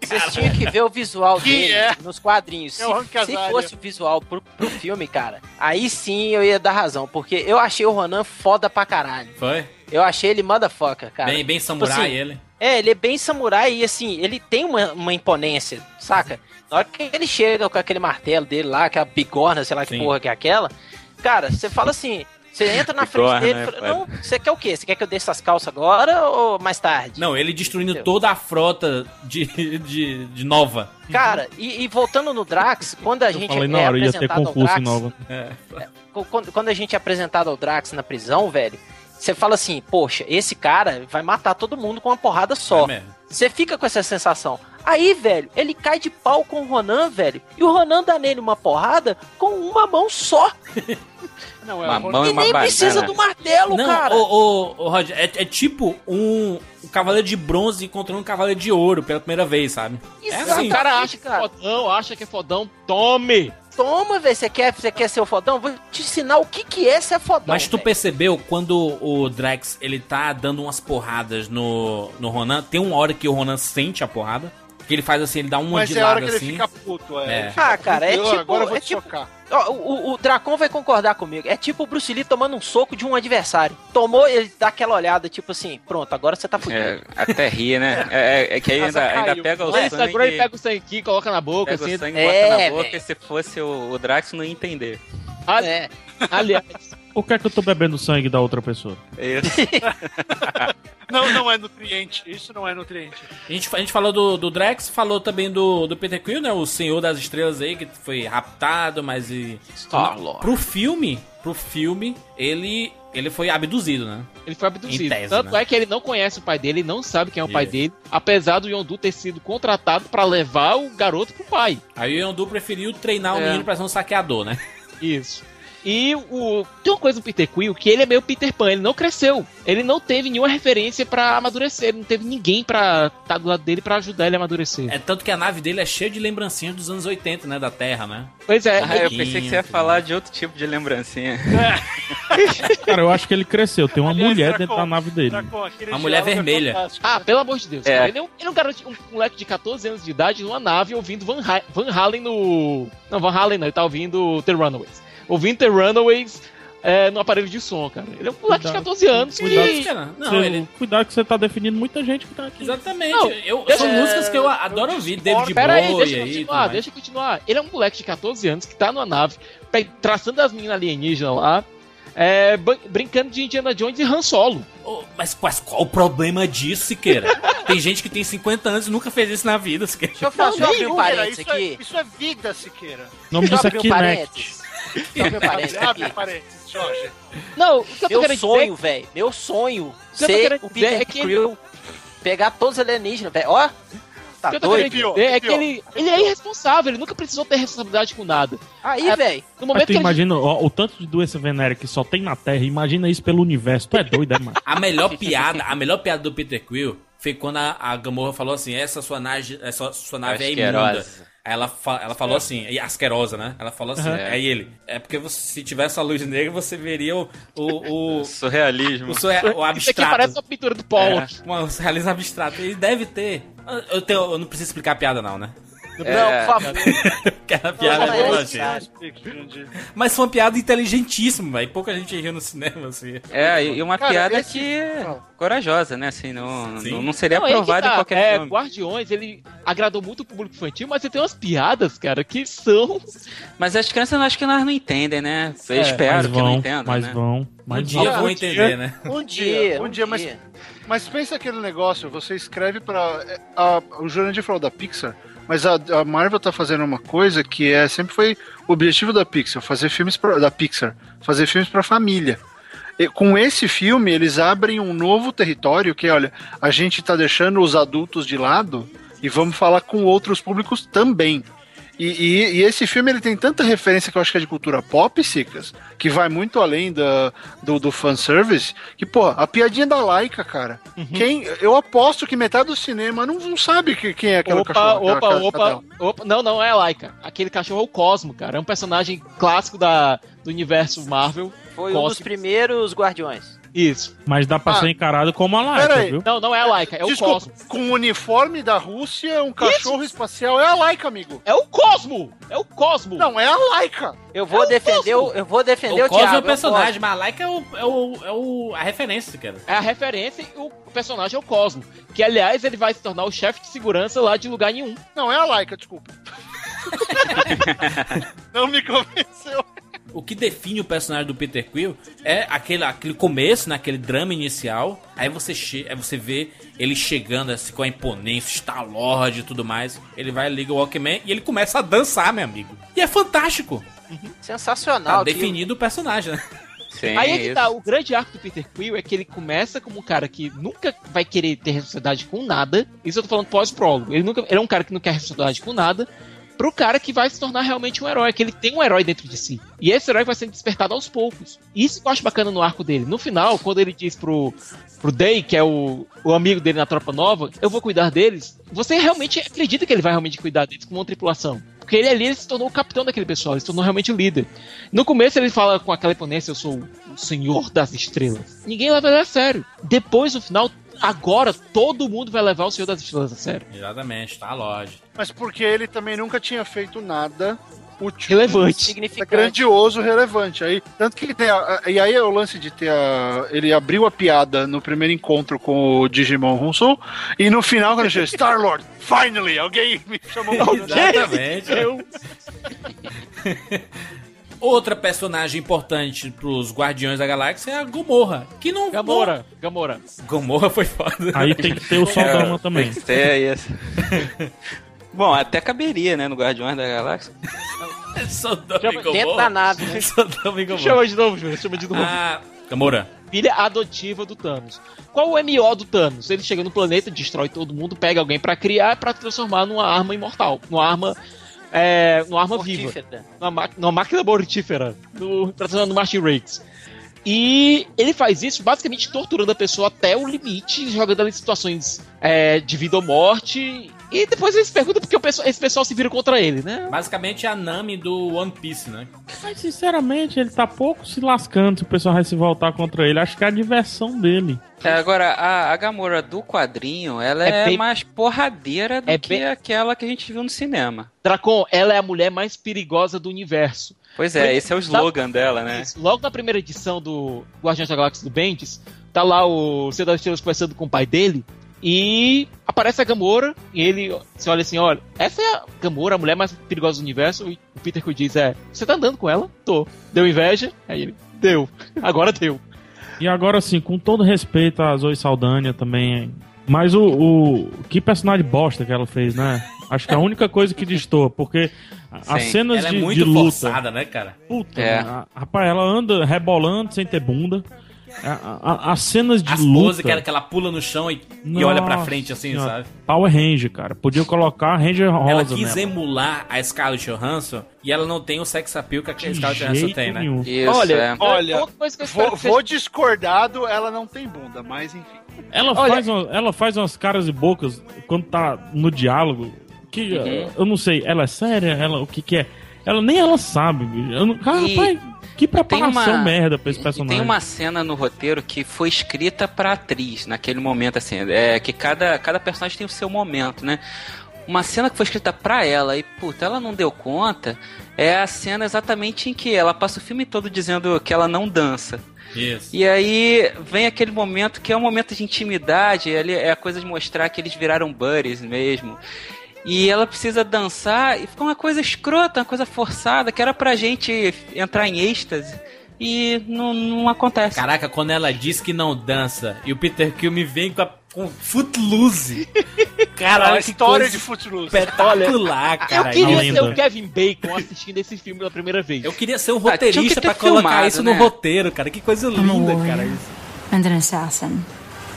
Vocês tinham que ver o visual Que dele é? nos quadrinhos. É Se, Hank se fosse o visual pro, pro filme, cara, aí sim eu ia dar razão. Porque eu achei o Ronan foda pra caralho. Foi? Eu achei ele motherfucker, cara. Bem, bem Tipo samurai assim, ele. É, ele é bem samurai e assim, ele tem uma, uma imponência, saca? Na hora que ele chega com aquele martelo dele lá, aquela bigorna, sei lá que Sim. porra que é aquela, cara, você fala assim, você entra na frente dele né, não, você quer o quê? Você quer que eu deixe essas calças agora ou mais tarde? Não, ele destruindo Entendeu? toda a frota de, de, de Nova. Cara, e, e voltando no Drax, quando a Eu gente falei é hora, apresentado ao Drax, Nova. É. co- quando, quando a gente é apresentado ao Drax na prisão, velho, você fala assim, poxa, esse cara vai matar todo mundo com uma porrada só. É. Você fica com essa sensação. Aí, velho, ele cai de pau com o Ronan, velho, e o Ronan dá nele uma porrada com uma mão só. Não, é Uma o mão e uma nem precisa do martelo, Não, cara. ô, ô, ô, Roger, é, é tipo um, um cavaleiro de bronze encontrando um cavaleiro de ouro pela primeira vez, sabe? É Exato. assim. O cara acha que é cara. fodão, acha que é fodão, tome! Toma, velho, você quer, você quer ser o fodão? Vou te ensinar o que que é ser fodão. Mas tu velho. percebeu quando o Drax ele tá dando umas porradas no, no Ronan? Tem uma hora que o Ronan sente a porrada. Que ele faz assim, ele dá uma Mas de é a hora lado que assim. ele fica puto, é. É. Ah, cara, é tipo- Agora eu vou é te tipo- chocar. Ó, o, o, o Dracon vai concordar comigo. É tipo o Bruce Lee tomando um soco de um adversário. Tomou, ele dá aquela olhada, tipo assim, pronto, agora você tá fudido. É, até ri, né? É, é- é que aí ainda, ainda pega o Ele sangue, segura, ele pega o sangue aqui, coloca na boca, pega assim. o sangue, É, bota na boca, velho. e se fosse o, o Drax não ia entender. Ali- É. Aliás, Por que, é que eu tô bebendo sangue da outra pessoa? Isso. Não, não é nutriente. Isso não é nutriente. A gente, a gente falou do, do Drax, falou também do, do Peter Quill, né? O Senhor das Estrelas aí, que foi raptado, mas e... Star-Lord. Pro filme, pro filme, ele, ele foi abduzido, né? ele foi abduzido. Tese, Tanto né? é que ele não conhece o pai dele, ele não sabe quem é o pai Isso. dele, apesar do Yondu ter sido contratado pra levar o garoto pro pai. Aí o Yondu preferiu treinar o É. menino pra ser um saqueador, né? Isso. E o tem uma coisa no Peter Quill que ele é meio Peter Pan, ele não cresceu. Ele não teve nenhuma referência pra amadurecer, ele não teve ninguém pra estar do lado dele pra ajudar ele a amadurecer. É tanto que a nave dele é cheia de lembrancinhas dos anos 80, né? Da Terra, né? Pois é, Ah, eu pensei que você ia falar de outro tipo de lembrancinha. Cara, eu acho que ele cresceu. Tem uma Aliás, mulher Dracon, dentro da nave dele. Dracon, aquele A mulher é vermelha. Ah, pelo amor de Deus. É. cara. Ele, é um, ele é um garoto, um moleque de 14 anos de idade numa nave ouvindo Van, Ha- Van Halen no. Não, Van Halen não, ele tá ouvindo The Runaways. Ouvindo The Runaways é, no aparelho de som, cara. Ele é um moleque de Cuidado. 14 anos Cuidado. que. Cara, não, Você- ele... Cuidado que você tá definindo muita gente que tá aqui. Exatamente. Não, eu, deixa- são músicas que eu adoro ouvir. David Pera aí, Bowie deixa eu aí. tudo continuar, mais. deixa eu continuar. Ele é um moleque de 14 anos que tá numa nave, traçando as meninas alienígenas lá, é, brincando de Indiana Jones e Han Solo. Mas, mas qual o problema disso, Siqueira? tem gente que tem 50 anos e nunca fez isso na vida, Siqueira. Deixa eu, falar, deixa eu abrir um parênteses isso, é, aqui. isso é vida, Siqueira. O nome Deixa eu disso é Kinect. Parênteses. Abre parênteses, Jorge. Não, o que eu tô Meu querendo sonho, dizer velho. Meu sonho. Ser o Peter é que ele- Quill. Pegar todos os alienígenas, velho. Ó. Tá o que eu tô doido? querendo dizer é que pior. ele, ele é irresponsável, ele nunca precisou ter responsabilidade com nada. Aí, É, velho. No Mas momento tu que ele imagina ó, o tanto de doença venérea que só tem na Terra, imagina isso pelo universo. Tu é doido, é, mano? A melhor piada, a melhor piada do Peter Quill foi quando a, a Gamorra falou assim: essa sua nave, essa sua nave é imunda. Aí ela, fa- ela falou assim, e asquerosa, né? Ela falou assim, Uhum. aí ele, é porque você- se tivesse a luz negra, você veria o. O, o, Surrealismo. o, surre- o Isso aqui abstrato. parece uma pintura do Paulo. É, um realismo abstrato. Ele deve ter. Eu, tenho, eu não preciso explicar a piada, não, né? É. Não, por favor. Aquela piada Não, é boa, mas- gente. Mas foi uma piada inteligentíssima, velho. Pouca gente riu no cinema, assim. É, e e uma Cara, piada esse- que corajosa, né? Assim, não, Sim. não, não seria Não, aí que aprovado tá. em qualquer é, filme. Guardiões, ele agradou muito o público infantil, mas ele tem umas piadas, cara, que são. Mas as crianças eu acho que nós não entendem, né? Eu É, espero mas que não vão, entendam, mas né? vão, mas Um dia vão. vão um entender, dia- né? Um Um dia, um um dia, mas, dia. mas pensa aquele negócio, você escreve pra. é, a- o Jurandir falou da Pixar, mas a, a Marvel tá fazendo uma coisa que é sempre foi o objetivo da Pixar, fazer filmes pra, da Pixar, fazer filmes pra família. E com esse filme, eles abrem um novo território que, olha, a gente tá deixando os adultos de lado e vamos falar com outros públicos também. E, e- e esse filme ele tem tanta referência que eu acho que é de cultura pop, Sicas, que vai muito além da, do, do fanservice, que, pô, a piadinha da Laika, cara. Quem, eu aposto que metade do cinema não, não sabe que- quem é aquela Opa, cachorra. opa, aquela opa, opa. Não, não é a Laika. Aquele cachorro é o Cosmo, cara. É um personagem clássico da, do universo Marvel. Foi um dos primeiros Guardiões. Isso. Mas dá pra Ah, ser encarado como a Laika, pera aí. viu? Não, não é a Laika, é o Desculpa, Cosmo. com o uniforme da Rússia, um cachorro espacial, é a Laika, amigo. É o Cosmo! É o Cosmo! Não, é a Laika. Eu vou defender o, eu vou defender O o, Cosmo é o personagem, mas a Laika é, o, é, o, é o, a referência, cara. É a referência e o personagem é o Cosmo. Que, aliás, ele vai se tornar o chefe de segurança lá de lugar nenhum. Não, é a Laika, desculpa. não me convenceu. O que define o personagem do Peter Quill é aquele, aquele começo, né, aquele drama inicial. Aí você, aí você vê ele chegando assim com a imponência, Star-Lord e tudo mais. Ele vai, liga o Walkman e ele começa a dançar, meu amigo. E é fantástico. Sensacional. Tá que- definido o personagem, né? Sim, Aí é que tá, o grande arco do Peter Quill é que ele começa como um cara que nunca vai querer ter responsabilidade com nada. Isso eu tô falando pós-prólogo. Ele, nunca, ele é um cara que não quer responsabilidade com nada. Pro cara que vai se tornar realmente um herói, que ele tem um herói dentro de si. E esse herói vai sendo despertado aos poucos. Isso que eu acho bacana no arco dele. No final, quando ele diz pro, pro Day, que é o, o amigo dele na tropa nova, eu vou cuidar deles. Você realmente acredita que ele vai realmente cuidar deles como uma tripulação. Porque ele ali ele se tornou o capitão daquele pessoal, ele se tornou realmente o líder. No começo ele fala com aquela imponência, eu sou o senhor das estrelas. Ninguém leva ele a sério. Depois, no final, agora todo mundo vai levar o senhor das estrelas a sério. Exatamente, tá lógico. Mas porque ele também nunca tinha feito nada útil. Relevante. É Significante. grandioso, relevante. Aí, tanto que tem a, a- e aí é o lance de ter a, ele abriu a piada no primeiro encontro com o Digimon Hunsu e no final quando chega Star Lord, finally, alguém me chamou Exatamente. Eu, Outra personagem importante pros Guardiões da Galáxia é a Gomorra. Que não. Gamora, Gamora. Gomorra foi foda. Aí tem que ter o Sodoma É, também. Tem que ter isso. Bom, até caberia, né, no Guardiões da Galáxia. Sodoma e Chama- Gomorra. dentro da nave, né? Sodoma e Gomorra. Chama de novo, Júlio, chama de novo. Ah, Gamora. Filha adotiva do Thanos. Qual o MO do Thanos? Ele chega no planeta, destrói todo mundo, pega alguém pra criar pra transformar numa arma imortal, numa arma é, numa arma viva, Mortífera. numa, ma- numa máquina mortífera, no, no Martin Rakes. E ele faz isso basicamente torturando a pessoa até o limite, jogando ela em situações é, de vida ou morte. E depois ele se pergunta porque o pessoal- esse pessoal se vira contra ele, né? Basicamente é a Nami do One Piece, né? Mas sinceramente, ele tá pouco se lascando se o pessoal vai se voltar contra ele. Acho que é a diversão dele. É, agora, a, a Gamora do quadrinho, ela É é, bem- mais porradeira do É que bem- aquela que a gente viu no cinema. Dracon, ela é a mulher mais perigosa do universo. Pois é, esse é o slogan dela, né? Logo na primeira edição do Guardiões da Galáxia do Bendis, tá lá o Senhor das Estrelas conversando com o pai dele e aparece a Gamora e ele se olha assim, olha, essa é a Gamora, a mulher mais perigosa do universo e o Peter Quill diz, é, você tá andando com ela? Tô. Deu inveja? Aí ele, deu. Agora deu. E agora sim, com todo respeito a Zoe Saldanha também. Mas o, o- Que personagem bosta que ela fez, né? Acho que é a única coisa que destoa, porque a- as Sim. cenas Ela é de, muito de luta. forçada, né, cara? Puta, É. a- rapaz, ela anda rebolando sem ter bunda. A- a- as cenas de As luta. que ela, que ela pula no chão e, e olha pra Nossa frente, assim, Senhora. sabe? Power Ranger, cara. Podia colocar a Ranger rosa Ela quis nela. emular a Scarlett Johansson e ela não tem o sex appeal que a De Scarlett Johansson tem, né? Isso, olha, é. Olha, uma coisa que eu espero Vou, vou discordado, ela não tem bunda, mas enfim. Ela, Olha- faz uma- ela faz umas caras e bocas quando tá no diálogo. Que Uhum. uh, eu não sei, ela é séria? Ela, o que que é? Ela nem ela sabe. bicho. Eu não, cara, E rapaz, que preparação uma- merda pra esse personagem. tem uma cena no roteiro que foi escrita pra atriz naquele momento, assim, é que cada, cada personagem tem o seu momento, né? uma cena que foi escrita pra ela e, puta, ela não deu conta, é a cena exatamente em que ela passa o filme todo dizendo que ela não dança. Isso. E aí vem aquele momento que é um momento de intimidade, ali é a coisa de mostrar que eles viraram buddies mesmo. E ela precisa dançar e fica uma coisa escrota, uma coisa forçada, que era pra gente entrar em êxtase. E não, não acontece. Caraca, quando ela diz que não dança e o Peter Kill me vem com a com Footloose. Caralho, a que história coisa de Footloose. Espetacular, cara. eu queria ser o Kevin Bacon assistindo esse filme pela primeira vez. Eu queria ser um Ah, que roteirista pra colocar filmado, isso né? no roteiro, cara. Que coisa linda, cara. Isso. and an assassin.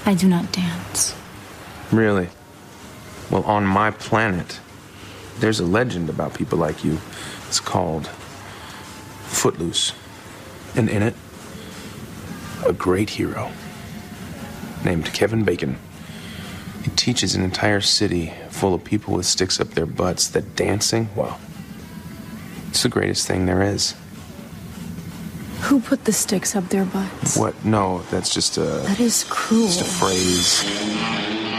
I do not dance. Really? Well, on my planet, there's a legend about people like you. It's called Footloose. And in it, a great hero named Kevin Bacon. He teaches an entire city full of people with sticks up their butts that dancing, well, it's the greatest thing there is. Who put the sticks up their butts? What? No, that's just a. That is cruel. Just a phrase.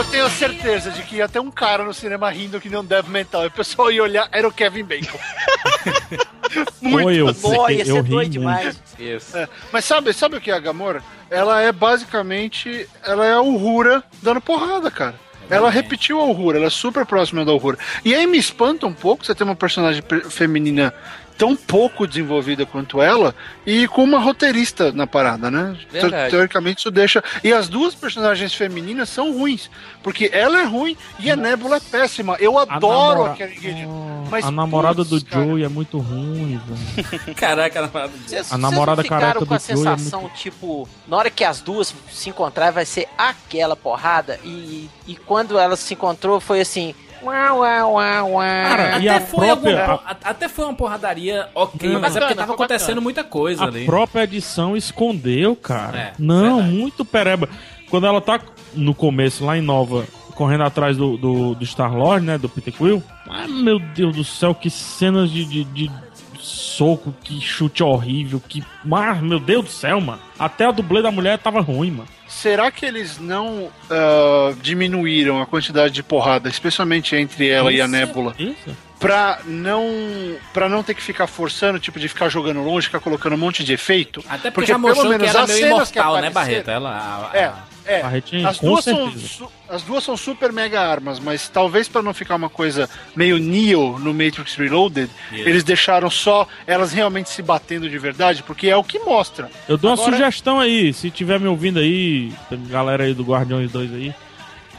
Eu tenho certeza de que ia ter um cara no cinema rindo que nem um dev mental. E o pessoal ia olhar, era o Kevin Bacon. Ou eu, Pô, ia eu ser ri doido muito. demais. Isso. É, mas sabe, sabe o que é a Gamora? Ela é basicamente. Ela é a Uhura dando porrada, cara. Ela repetiu a Uhura, ela é super próxima da Uhura. E aí me espanta um pouco você ter uma personagem pe- feminina tão pouco desenvolvida quanto ela e com uma roteirista na parada, né? Verdade. Teoricamente isso deixa. E as duas personagens femininas são ruins. Porque ela é ruim e a Nebula é péssima. Eu adoro namora- a Carrie Gideon. Mas, a namorada putz, do Joey é muito ruim, velho. Caraca, a namorada do Vocês- A namorada careca com a Joey é sensação, tipo, na hora que as duas se encontrarem vai ser aquela porrada e, e quando elas se encontrou foi assim, uau, uau, uau, uau. Cara, E até, a foi própria- alguma- a- até foi uma porradaria ok, Não. mas é porque tava acontecendo bacana. muita coisa A ali. própria edição escondeu, cara. É, Não, muito pereba. Quando ela tá no começo, lá em Nova, correndo atrás do, do, do Star-Lord, né, do Peter Quill. Ah, meu Deus do céu, que cenas de, de, de soco, que chute horrível, que... Mas, meu Deus do céu, mano. Até a dublê da mulher tava ruim, mano. Será que eles não ah, diminuíram a quantidade de porrada, especialmente entre ela e a Isso, Nebula, Isso. pra não para não ter que ficar forçando, tipo de ficar jogando longe, ficar colocando um monte de efeito? Até porque, já mostrou que era meio imortal, né, Barreto? Ela, a- a- É, é. Barretinho, As duas, são, certeza. as duas são super mega armas, mas talvez pra não ficar uma coisa meio Neo no Matrix Reloaded, Isso. eles deixaram só elas realmente se batendo de verdade, porque é o que mostra. Eu dou uma Agora- sugestão aí, se tiver me ouvindo aí, tem galera aí do Guardiões 2 aí,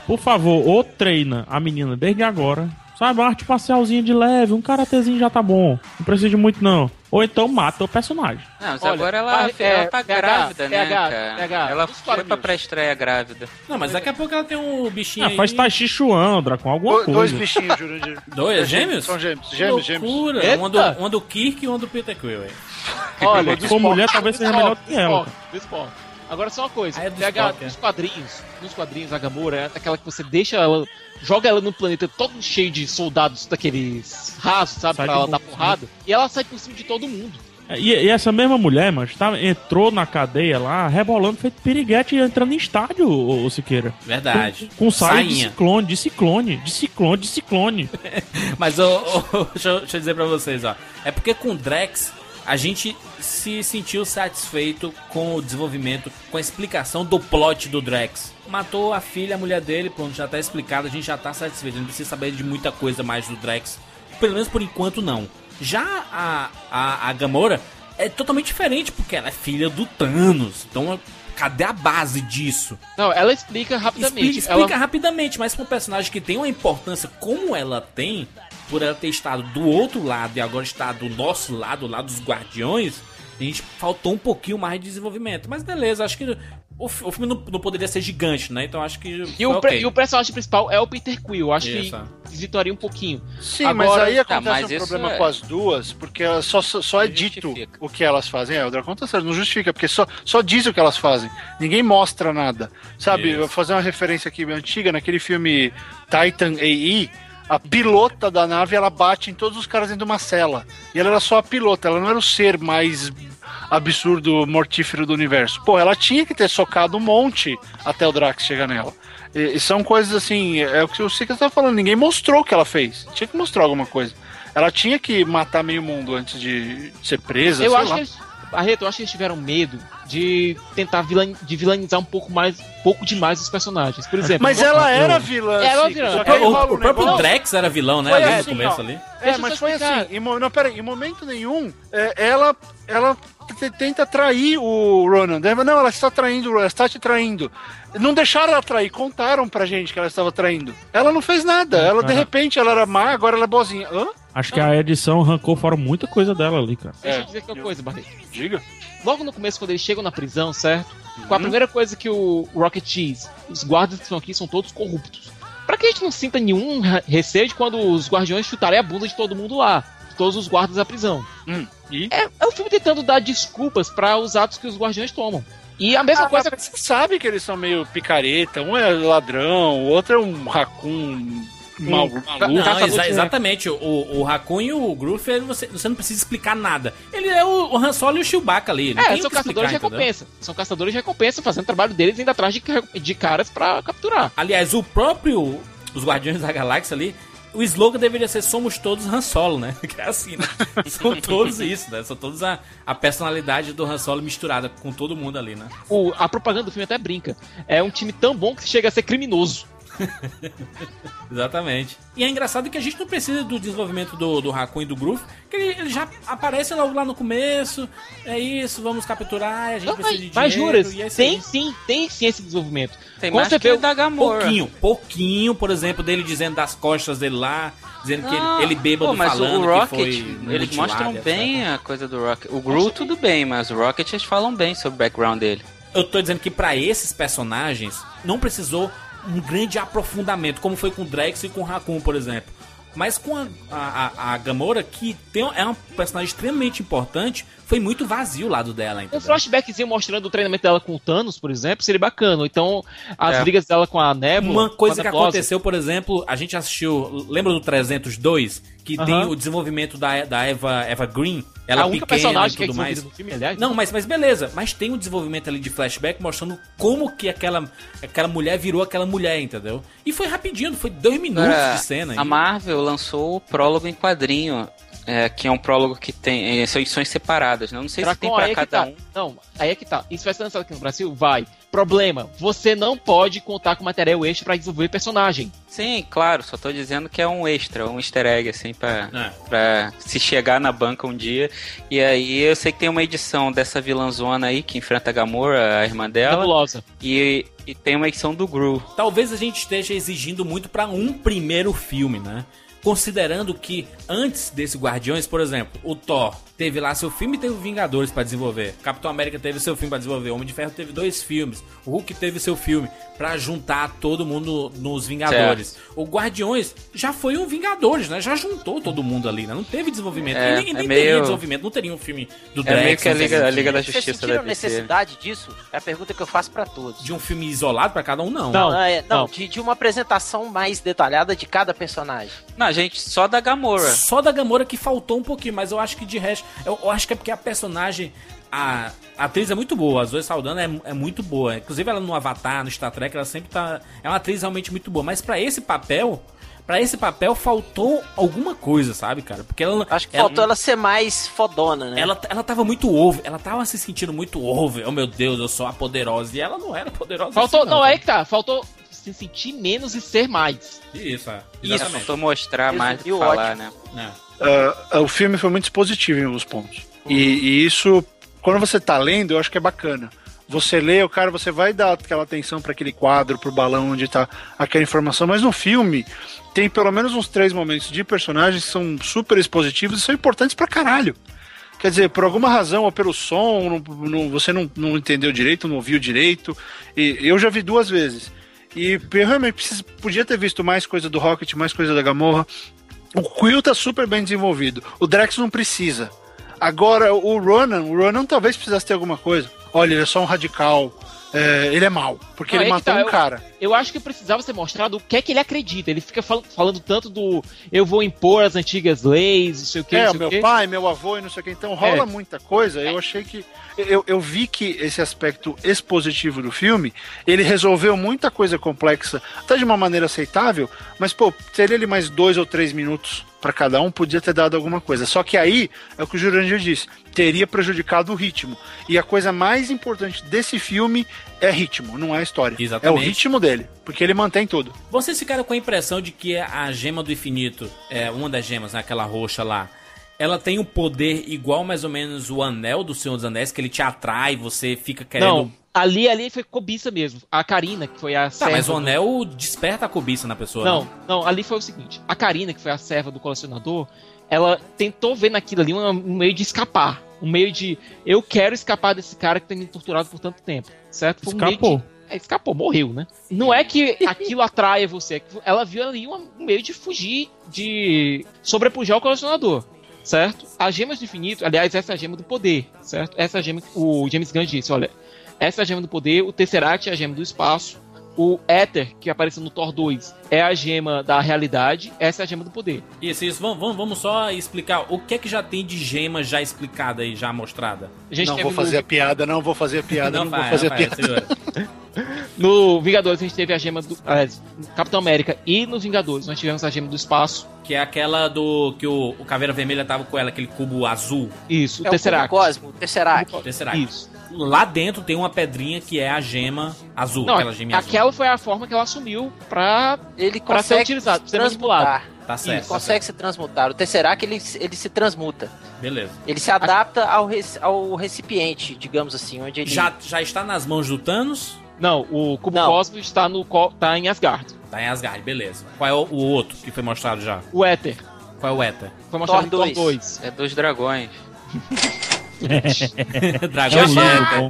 por favor, ou treina a menina desde agora, sabe, uma arte parcialzinha de leve, um karatezinho já tá bom, não precisa de muito não. Ou então mata o personagem. Não, mas Olha, agora ela, ela é, tá PH, grávida, né, PH, cara? PH, ela os foi pra pré-estreia grávida. Não, mas daqui a pouco ela tem um bichinho Ah, aí. faz Tai Chi Chuan, Draco, alguma Do- dois coisa. bichinhos, Jurandir. Dois, gêmeos? São gêmeos, gêmeos, gêmeos. loucura. Uma do, uma do Kirk e uma do Peter Quill, hein? Olha, Se for mulher, talvez seja melhor que ela. Desfoca. Agora só uma coisa, Ah, é pega Spock, é. nos quadrinhos, nos quadrinhos a Gamora é aquela que você deixa ela, joga ela no planeta todo cheio de soldados daqueles rasos, sabe, Sai pra ela dar bom, porrada, e ela sai por cima de todo mundo. É, E, e essa mesma mulher, mas tá, entrou na cadeia lá, rebolando, feito piriguete, entrando em estádio, ô, ô Siqueira. Verdade. Com, com saia de ciclone, de ciclone, de ciclone, de ciclone. Mas ô, ô, deixa, eu, deixa eu dizer pra vocês, ó. É porque com o Drex a gente se sentiu satisfeito com o desenvolvimento, com a explicação do plot do Drex. Matou a filha, a mulher dele, pronto, já tá explicado, a gente já tá satisfeito. Não precisa saber de muita coisa mais do Drex. Pelo menos por enquanto não. Já a, a, a Gamora é totalmente diferente, porque ela é filha do Thanos. Então, cadê a base disso? Não, ela explica rapidamente. Explica, explica ela... rapidamente, mas pra um personagem que tem uma importância como ela tem, por ela ter estado do outro lado e agora está do nosso lado, lá dos Guardiões, a gente faltou um pouquinho mais de desenvolvimento. Mas beleza, acho que o, fi- o filme não, não poderia ser gigante, né? Então acho que. E foi o, pre- ok. e o personagem principal é o Peter Quill. Eu acho Isso, que desvirtuaria um pouquinho. Sim, Agora- mas aí Tá, acontece mas um problema é- com as duas, porque só, só, só é dito o que elas fazem. É, o Dracon tá certo, não justifica, porque só, só diz o que elas fazem. Ninguém mostra nada. Sabe, Isso. eu vou fazer uma referência aqui antiga, naquele filme Titan AI, a pilota da nave, ela bate em todos os caras dentro de uma cela. E ela era só a pilota, ela não era o ser mais absurdo, mortífero do universo. Pô, ela tinha que ter socado um monte até o Drax chegar nela. E, e são coisas assim, é o que o Sika tá falando, ninguém mostrou o que ela fez. Tinha que mostrar alguma coisa. Ela tinha que matar meio mundo antes de ser presa, Eu sei acho lá. que eles, Barreto, eu acho que eles tiveram medo de tentar vilan, de vilanizar um pouco mais, pouco demais os personagens. Por exemplo, Mas ela era vilã, Era Sica, vilã. O, o um próprio negócio- Drex era vilão, né? Foi Ali assim, no começo ó. ali. É, mas foi assim, em, não, peraí, em momento nenhum, é, ela, ela tenta trair o Ronan. Ela, Não, ela está traindo, o Ronan, ela está te traindo. Não deixaram ela trair, contaram pra gente que ela estava traindo. Ela não fez nada, ela de cara. repente ela era má, agora ela é boazinha. Hã? Acho que a edição arrancou fora muita coisa dela ali, cara. Deixa É. eu dizer uma coisa, Barreto. Diga. Logo no começo, quando eles chegam na prisão, certo? Uhum. Com a primeira coisa que o Rocket diz, os guardas que estão aqui são todos corruptos. Pra que a gente não sinta nenhum re- receio de quando os guardiões chutarem a bunda de todo mundo lá, de todos os guardas da prisão. Hum, e? É, é o filme tentando dar desculpas para os atos que os guardiões tomam. E a mesma Ah, coisa. mas Você sabe que eles são meio picareta, um é ladrão, o outro é um racun mal, maluco. Não, exa- exatamente. O, o Raccoon e o Groove, você, você não precisa explicar nada. Ele é o, o Han Solo e o Chewbacca ali. É, são caçadores de explicar, entendeu? recompensa. São caçadores de recompensa fazendo o trabalho deles indo atrás de, de caras pra capturar. Aliás, o próprio. Os Guardiões da Galáxia ali. O slogan deveria ser Somos Todos Han Solo, né? Que é assim, né? São todos isso, né? São todos a, a personalidade do Han Solo misturada com todo mundo ali, né? O, a propaganda do filme até brinca. É um time tão bom que chega a ser criminoso. Exatamente. E é engraçado que a gente não precisa do desenvolvimento do, do Raccoon e do Groove, que ele, ele já aparece logo lá no começo. É isso, vamos capturar, a gente precisa de Mas dinheiro. juras, e é isso tem aí. sim, tem sim esse desenvolvimento. Tem Quando mais você vê o da Gamora. Pouquinho, pouquinho, por exemplo, dele dizendo das costas dele lá, dizendo que Ah, ele, ele bêbado pô, mas falando o que Rocket, foi eles mostram bem a coisa do Rocket. O Groot tudo bem, mas o Rocket eles falam bem sobre o background dele. Eu tô dizendo que pra esses personagens não precisou um grande aprofundamento, como foi com Drex e com Raccoon, por exemplo. Mas com a, a, a- Gamora, que tem, é uma personagem extremamente importante, foi muito vazio o lado dela, Um entendeu? flashbackzinho mostrando o treinamento dela com o Thanos, por exemplo, seria bacana. Então, as É. brigas dela com a Nebula. Uma coisa que aconteceu, por exemplo, a gente assistiu, lembra do 302? Que tem Aham. o desenvolvimento da, da Eva, Eva Green, ela a única pequena personagem e que é tudo mais. no filme, aliás. Não, mas, mas beleza. Mas tem um desenvolvimento ali de flashback mostrando como que aquela, aquela mulher virou aquela mulher, entendeu? E foi rapidinho, foi dois minutos Agora, de cena. a E- Marvel lançou o prólogo em quadrinho, é, que é um prólogo que tem é, são edições separadas, né? Eu não sei se tem aí é que cada tá. um. Não, aí é que tá. Isso vai ser lançado aqui no Brasil? Vai. Problema, você não pode contar com material extra pra desenvolver personagem. Sim, claro, só tô dizendo que é um extra, um easter egg, assim, pra, É. pra se chegar na banca um dia. E aí eu sei que tem uma edição dessa vilãzona aí que enfrenta a Gamora, a irmã dela. Nebulosa. E, e tem uma edição do Gru. Talvez a gente esteja exigindo muito pra um primeiro filme, né? Considerando que antes desse Guardiões, por exemplo, o Thor teve lá seu filme e teve o Vingadores pra desenvolver. Capitão América teve seu filme pra desenvolver. Homem de Ferro teve dois filmes. O Hulk teve seu filme pra juntar todo mundo nos Vingadores. O Guardiões já foi um Vingadores, né? Já juntou todo mundo ali, né? Não teve desenvolvimento. É, e nem, e é nem meio- teria desenvolvimento. Não teria um filme do É Drex. meio que a não Liga- teria a Liga da Vocês Justiça sentiram da DC. necessidade disso? É a pergunta que eu faço pra todos. De um filme isolado pra cada um, não. Não. é, não, não. De, de uma apresentação mais detalhada de cada personagem. Não, gente, só da Gamora. Só da Gamora que faltou um pouquinho, mas eu acho que de resto. Eu, eu acho que é porque a personagem. A, a atriz é muito boa, a Zoe Saldana é, é muito boa. Inclusive ela no Avatar, no Star Trek, ela sempre tá. É uma atriz realmente muito boa. Mas pra esse papel. Pra esse papel faltou alguma coisa, sabe, cara? Porque ela. Acho que faltou ela ser mais fodona, né? Ela, ela tava muito over, ela tava se sentindo muito over. Oh meu Deus, eu sou a poderosa. E ela não era poderosa. Faltou, assim, não, cara. é que tá. Faltou se sentir menos e ser mais. Isso, é. Isso, faltou mostrar mais do que falar, ótimo. né? É. Ah, o filme foi muito expositivo em alguns pontos. E, e isso, quando você tá lendo, eu acho que é bacana. Você lê, o cara, você vai dar aquela atenção para aquele quadro, pro balão onde tá aquela informação, mas no filme tem pelo menos uns três momentos de personagens que são super expositivos e são importantes pra caralho. Quer dizer, por alguma razão, ou pelo som, não- não- você não, não entendeu direito, não ouviu direito. E eu já vi duas vezes. E eu realmente podia ter visto mais coisa do Rocket, mais coisa da Gamorra. O Quill tá super bem desenvolvido. O Drex não precisa. Agora, o Ronan, o Ronan talvez precisasse ter alguma coisa. Olha, ele é só um radical. É, ele é mau, porque Não, ele é matou tá, um eu- cara. Eu acho que precisava ser mostrado o que é que ele acredita. Ele fica fal- falando tanto do eu vou impor as antigas leis, não sei o que, É, meu quê. pai, meu avô e não sei o que. Então rola É. muita coisa. Eu achei que. Eu, eu vi que esse aspecto expositivo do filme, ele resolveu muita coisa complexa, até de uma maneira aceitável, mas, pô, teria ele mais dois ou três minutos pra cada um, podia ter dado alguma coisa. Só que aí, é o que o Jurandir disse, teria prejudicado o ritmo. E a coisa mais importante desse filme é ritmo, não é história. É o Exatamente. ritmo dele, porque ele mantém tudo. Vocês ficaram com a impressão de que a gema do infinito, é, uma das gemas, né, aquela roxa lá, ela tem um poder igual mais ou menos o anel do Senhor dos Anéis, que ele te atrai, você fica querendo. Não, ali, ali foi cobiça mesmo. A Karina, que foi a Tá, serva mas o do- anel desperta a cobiça na pessoa. Não, né? não, ali foi o seguinte: a Karina, que foi a serva do colecionador, ela tentou ver naquilo ali um, um meio de escapar. Um meio de eu quero escapar desse cara que tem me torturado por tanto tempo. Certo? Foi um meio Escapou. de- é, escapou, morreu, né? Não é que aquilo atraia você, é ela viu ali um um meio de fugir, de sobrepujar o colecionador. Certo? As gemas do infinito, aliás, essa é a gema do poder, certo? Essa é a gema que o James Gunn disse: olha, essa é a gema do poder, o Tesseract é a gema do espaço, o Éter, que apareceu no Thor 2, é a gema da realidade, essa é a gema do poder. Isso, isso. Vamos, vamos, vamos só explicar o que é que já tem de gema já explicada aí, já mostrada. A gente não vou fazer no- a piada, não vou fazer a piada, não, Não vou vai, fazer não a vai, piada. No Vingadores a gente teve a gema do. no Capitão América e nos Vingadores nós tivemos a gema do espaço. Que é aquela do. que o, o Caveira Vermelha tava com ela, aquele cubo azul. Isso, o É o Tesseract. Cubo Cosmo, o Tesseract. Tesseract. Isso. Lá dentro tem uma pedrinha que é a gema azul, Não, aquela gema azul. aquela foi a forma que ela assumiu pra, Ele pra ser utilizado, pra se ser manipulado. transmutar. Tá certo. Isso, consegue se transmutar. O Tesseract, ele, ele se transmuta. Beleza. Ele se adapta ao, ao recipiente, digamos assim, onde ele... Já, já está nas mãos do Thanos? Não, o Cubo Não. Cosmo está no tá em Asgard. Tá em Asgard, beleza. Qual é o, o outro que foi mostrado já? O Éter Qual é o Éter? foi mostrado Thor em Thor 2. É dos dragões. Dragão É bom.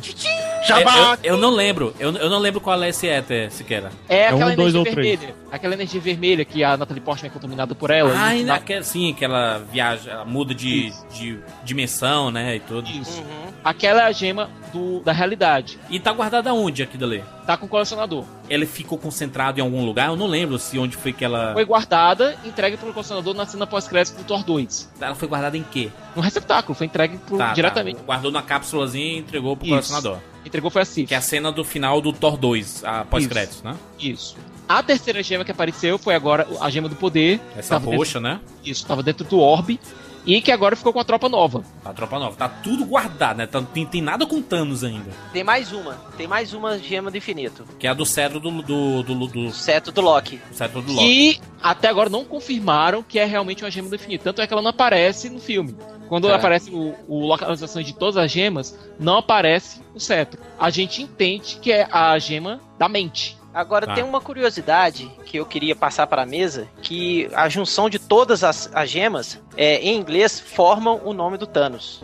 Eu, eu não lembro. Eu, eu não lembro qual é esse Éter, sequer. É aquela um, dois energia ou três. vermelha. Aquela energia vermelha que a Natalie Portman é contaminada por ela. Ah, ainda na- aquela, sim, que ela viaja, ela muda de, Isso. de dimensão, né, e tudo. Isso. Aquela é a gema do, da realidade. E tá guardada onde aqui dali? Tá com o colecionador. Ele ficou concentrado em algum lugar? Eu não lembro se onde foi que ela... Foi guardada, entregue pro colecionador na cena pós-crédito do Thor 2. Ela foi guardada em quê? No receptáculo, foi entregue pro, Tá, diretamente. tá. Guardou na cápsulazinha e entregou pro Isso. colecionador. Entregou foi a Sif. Que é a cena do final do Thor 2, a pós-créditos, né? Isso. A terceira gema que apareceu foi agora a gema do poder. Essa roxa, né? Dentro, isso, tava dentro do orbe. E que agora ficou com a tropa nova. A tropa nova. Tá tudo guardado, né? Tá- tem, tem nada com Thanos ainda. Tem mais uma. Tem mais uma gema do infinito. Que é a do cetro do... do, do, do, O cetro do Loki. do cetro do Loki. E até agora não confirmaram que é realmente uma gema do infinito. Tanto é que ela não aparece no filme. Quando É. aparece o, o localização de todas as gemas, não aparece o cetro. A gente entende que é a gema da mente. Agora Tá. tem uma curiosidade que eu queria passar para a mesa, que a junção de todas as, as gemas, é, em inglês, formam o nome do Thanos.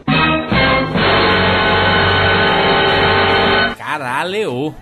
Caralho!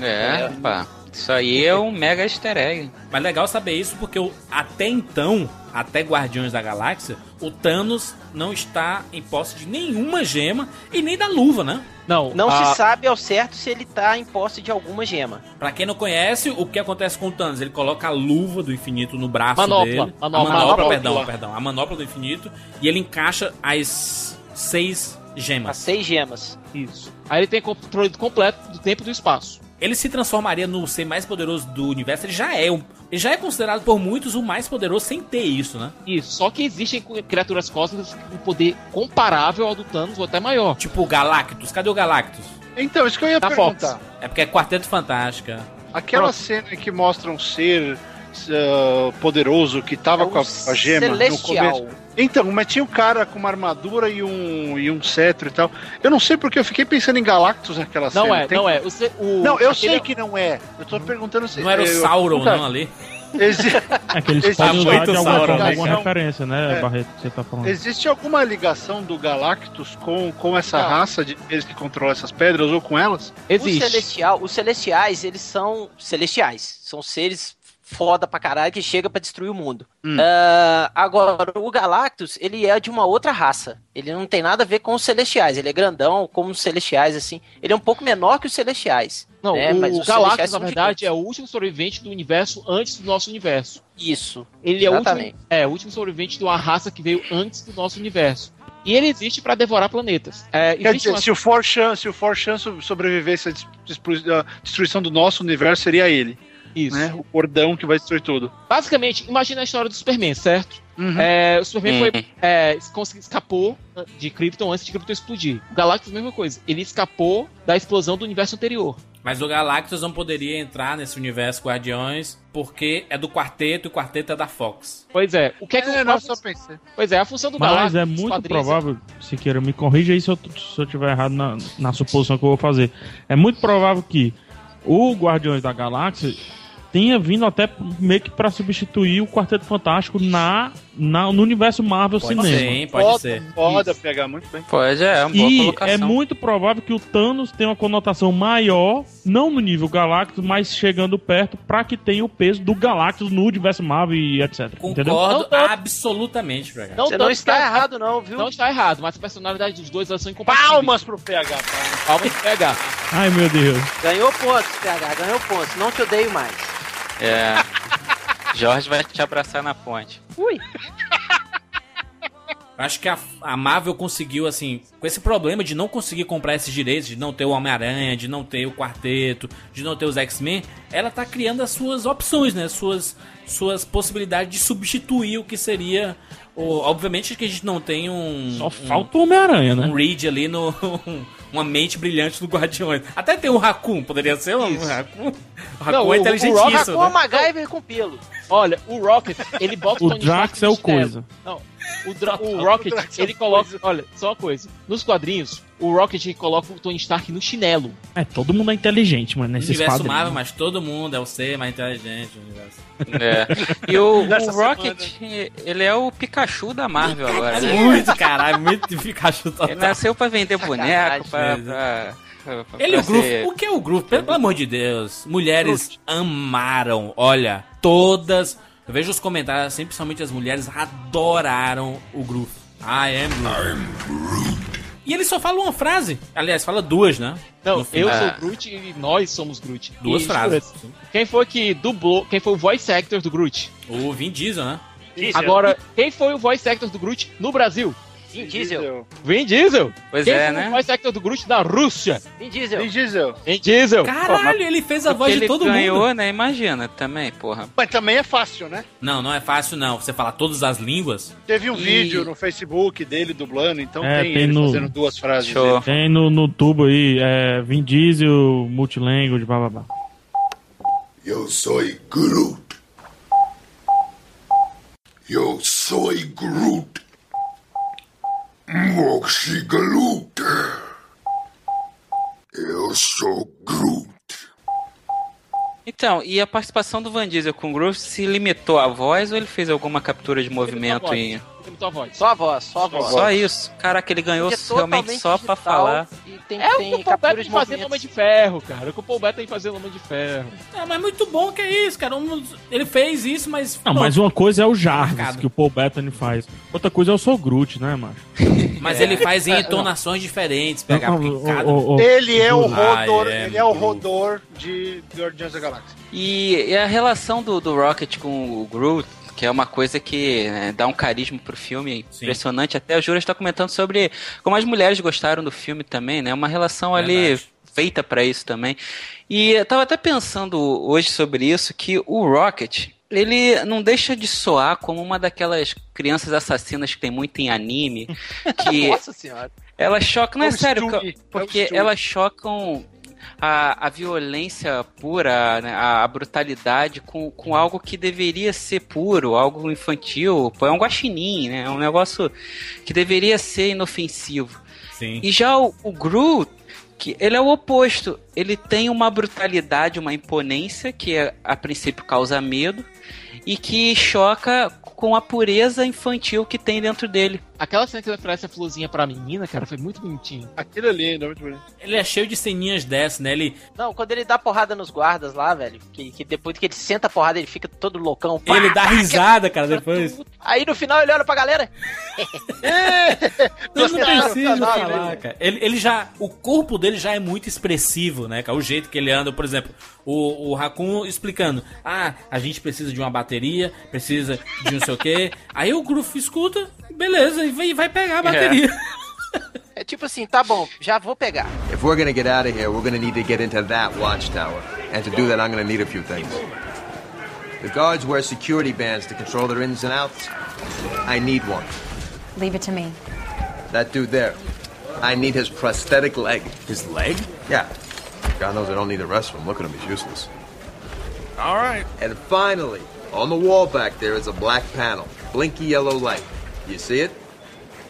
É, pá. Isso aí é um mega easter egg. Mas legal saber isso porque o- até então, até Guardiões da Galáxia, o Thanos não está em posse de nenhuma gema e nem da luva, né? Não, Não a- se sabe ao certo se ele tá em posse de alguma gema. Pra quem não conhece, o que acontece com o Thanos? Ele coloca a luva do infinito no braço Manopla, dele. manopla. a manopla, Manopla. perdão, perdão. A manopla do infinito. E ele encaixa as seis As gemas. seis gemas. Isso. Aí ele tem controle completo do tempo e do espaço. Ele se transformaria no ser mais poderoso do universo. Ele já é um, ele já é considerado por muitos o mais poderoso sem ter isso, né? Isso. Só que existem criaturas cósmicas com poder comparável ao do Thanos ou até maior. Tipo o Galactus. Cadê o Galactus? Então, isso que eu ia Da perguntar. Fox. É porque é Quarteto Fantástica. Aquela Pronto. cena em que mostra um ser ah, poderoso que tava É com a, a gema no celestial. começo. Então, mas tinha um cara com uma armadura e um, e um cetro e tal. Eu não sei porque eu fiquei pensando em Galactus naquela Não cena. é, Tem- não é. O, ce- o- Não, eu aquele- sei que não é. Eu tô perguntando se. Não era o eu- Sauron, nunca- não, ali? É que eles Existe podem usar de alguma, né? alguma Então, referência, né, é. Barreto, que você tá falando. Existe alguma ligação do Galactus com, com essa Não. raça de seres que controlam essas pedras ou com elas? Os, celestial, os celestiais, eles são celestiais. São seres foda pra caralho que chega pra destruir o mundo. Hum. Ah, agora, o Galactus, ele é de uma outra raça. Ele não tem nada a ver com os celestiais. Ele é grandão, como os celestiais, assim. Ele é um pouco menor que os celestiais. Não, né? o Mas os Galactus, na verdade, é o último sobrevivente do universo antes do nosso universo. Isso. Ele é o, último, é o último sobrevivente de uma raça que veio antes do nosso universo. E ele existe pra devorar planetas. É, Quer dizer, uma- se o Forchan, se o Forchan so- sobrevivesse à à destruição do nosso universo, seria ele. Isso. Né? O cordão que vai destruir tudo. Basicamente, imagina a história do Superman, certo? Uhum. É, o Superman Uhum. foi, é, escapou de Krypton antes de Krypton explodir. O Galactus, mesma coisa. Ele escapou da explosão do universo anterior. Mas o Galactus não poderia entrar nesse universo Guardiões porque é do quarteto e o quarteto é da Fox. Pois é. O que é que É, o não, só pensei. Pois é, a função do Mas Galactus. é nos muito provável, Siqueira, me corrija aí se eu, se eu tiver errado na, na suposição que eu vou fazer. É muito provável que o Guardiões da Galáxia tenha vindo até meio que pra substituir o Quarteto Fantástico na, na, no universo Marvel Pode Cinema. ser, hein? Pode Foda, ser. foda pegar muito bem. Pode, é, uma boa E colocação. é muito provável que o Thanos tenha uma conotação maior, não no nível Galactus, mas chegando perto, pra que tenha o peso do Galactus no universo Marvel e etc. Entendeu? Concordo Não absolutamente, PH. Não Você não está que- errado, não, viu? Não está errado, mas a personalidade dos dois elas são incompatíveis. Palmas pro PH, palmas. Palmas pro PH. Ai meu Deus. Ganhou pontos, PH, ganhou pontos. Não te odeio mais. É. Jorge vai te abraçar na ponte. Ui. Acho que a, a Marvel conseguiu, assim, com esse problema de não conseguir comprar esses direitos, de não ter o Homem-Aranha, de não ter o Quarteto, de não ter os X-Men, ela tá criando as suas opções, né? Suas, suas possibilidades de substituir o que seria. O, obviamente que a gente não tem um. Só um- falta o Homem-Aranha, né? um Reed ali no. Uma mente brilhante do Guardiões. Até tem um Raccoon, poderia ser um. Raccoon. O Não, Raccoon o- é o inteligentíssimo. Rock- Com o né? MacGyver com pelo. Olha, o Rocket, ele bota O Tony Drax Stark é o coisa. Não, o, Dra- o Rocket, ele coloca. Olha, só uma coisa. Nos quadrinhos, o Rocket coloca o Tony Stark no chinelo. É, todo mundo é inteligente, mano, nesses Universo quadrinhos. Marvel, mas todo mundo é o ser mais inteligente do universo. É. E o, o Rocket, ele é o Pikachu da Marvel agora. É né? muito, caralho, muito Pikachu total. Ele nasceu pra vender boneco, pra. Ele e o ser- o que é o Groove? Pelo amor de Deus, mulheres amaram, olha, todas, eu vejo os comentários, assim, principalmente as mulheres adoraram o Groove. I am Groove. E ele só fala uma frase, aliás, fala duas, né? Não, eu final. sou Groot e nós somos Groot. Duas E, frases. Quem foi que dublou, quem foi o voice actor do Groot? O Vin Diesel, né? Agora, quem foi o voice actor do Groot no Brasil? Vin Diesel. Vin Diesel. Pois quem é, né? o voice actor do Groot na Rússia? Vin Diesel. Vin Diesel. Vin Diesel. Caralho, ele fez a voz de ele todo ganhou, mundo. né? Imagina também, porra. Mas também é fácil, né? Não, não é fácil não, você falar todas as línguas. Teve um E- vídeo no Facebook dele dublando, então É, tem, tem ele no- fazendo duas frases. Show. Tem no, no tubo aí, é, Vin Diesel, Multilanguage, blá blá blá. Eu soy Groot. Eu soy Groot. Moxie Groot. Eu sou Groot. Então, e a participação do Van Diesel com o Groove se limitou à voz ou ele fez alguma captura de movimento em. Voz. Só a voz, só a voz. Só isso? Caraca, ele ganhou é realmente só pra falar. E tem, É o tem que o Paul Bettany de fazendo. Homem de Ferro, cara. O que o Paul Bettany fazendo Homem de Ferro. É, mas muito bom que é isso, cara. Um- Ele fez isso, mas. Não, mas uma coisa é o Jarvis, Marcado. que o Paul Bettany faz. Outra coisa é o Sou Groot, né, macho? Mas ele faz em entonações diferentes, pegar Não, cada- o- o- Ele é o Ah, rodor, é, ele é o rodor de Guardiões da Galáxia. E, e a relação do, do Rocket com o Groot, que é uma coisa que né, dá um carisma pro filme Sim. impressionante. Até a Júlia está comentando sobre como as mulheres gostaram do filme também, né? Uma relação ali Verdade. feita pra isso também. E eu tava até pensando hoje sobre isso, que o Rocket, ele não deixa de soar como uma daquelas crianças assassinas que tem muito em anime, que Nossa senhora. elas chocam, não é É o sério, é o porque Stewie. elas chocam a, a violência pura, né, a, a brutalidade com, com algo que deveria ser puro, algo infantil. Pô, é um guaxinim, né? É um negócio que deveria ser inofensivo. Sim. E já o, o Groot, Que ele é o oposto. Ele tem uma brutalidade, uma imponência que a princípio causa medo e que choca com a pureza infantil que tem dentro dele. Aquela cena que ele oferece a florzinha pra menina, cara, foi muito bonitinho. Aquele ali ainda é muito bonito. Ele é cheio de ceninhas dessas, né? Ele, Não, quando ele dá porrada nos guardas lá, velho, que, que depois que ele senta a porrada, ele fica todo loucão. pá, ele dá risada, cara, depois. Aí no final ele olha pra galera. Não, não precisa falar, né? cara. Ele, ele já. O corpo dele já é muito expressivo, né, cara? O jeito que ele anda, por exemplo, o, o Raccoon explicando: ah, a gente precisa de uma bateria, precisa de não sei o quê. Aí o Groove escuta, beleza, e vai, vai pegar a bateria. É tipo assim, tá bom, já vou pegar. If we're gonna get out of here, we're gonna need to get into that watchtower. And to do that, I'm gonna need a few things. The guards wear security bands to control their ins and outs. I need one. Leave it to me. That dude there. I need his prosthetic leg. His leg? Yeah. God knows I don't need the rest of him. Look at him, he's useless. All right. And finally, on the wall back there is a black panel. Blinky yellow light. You see it?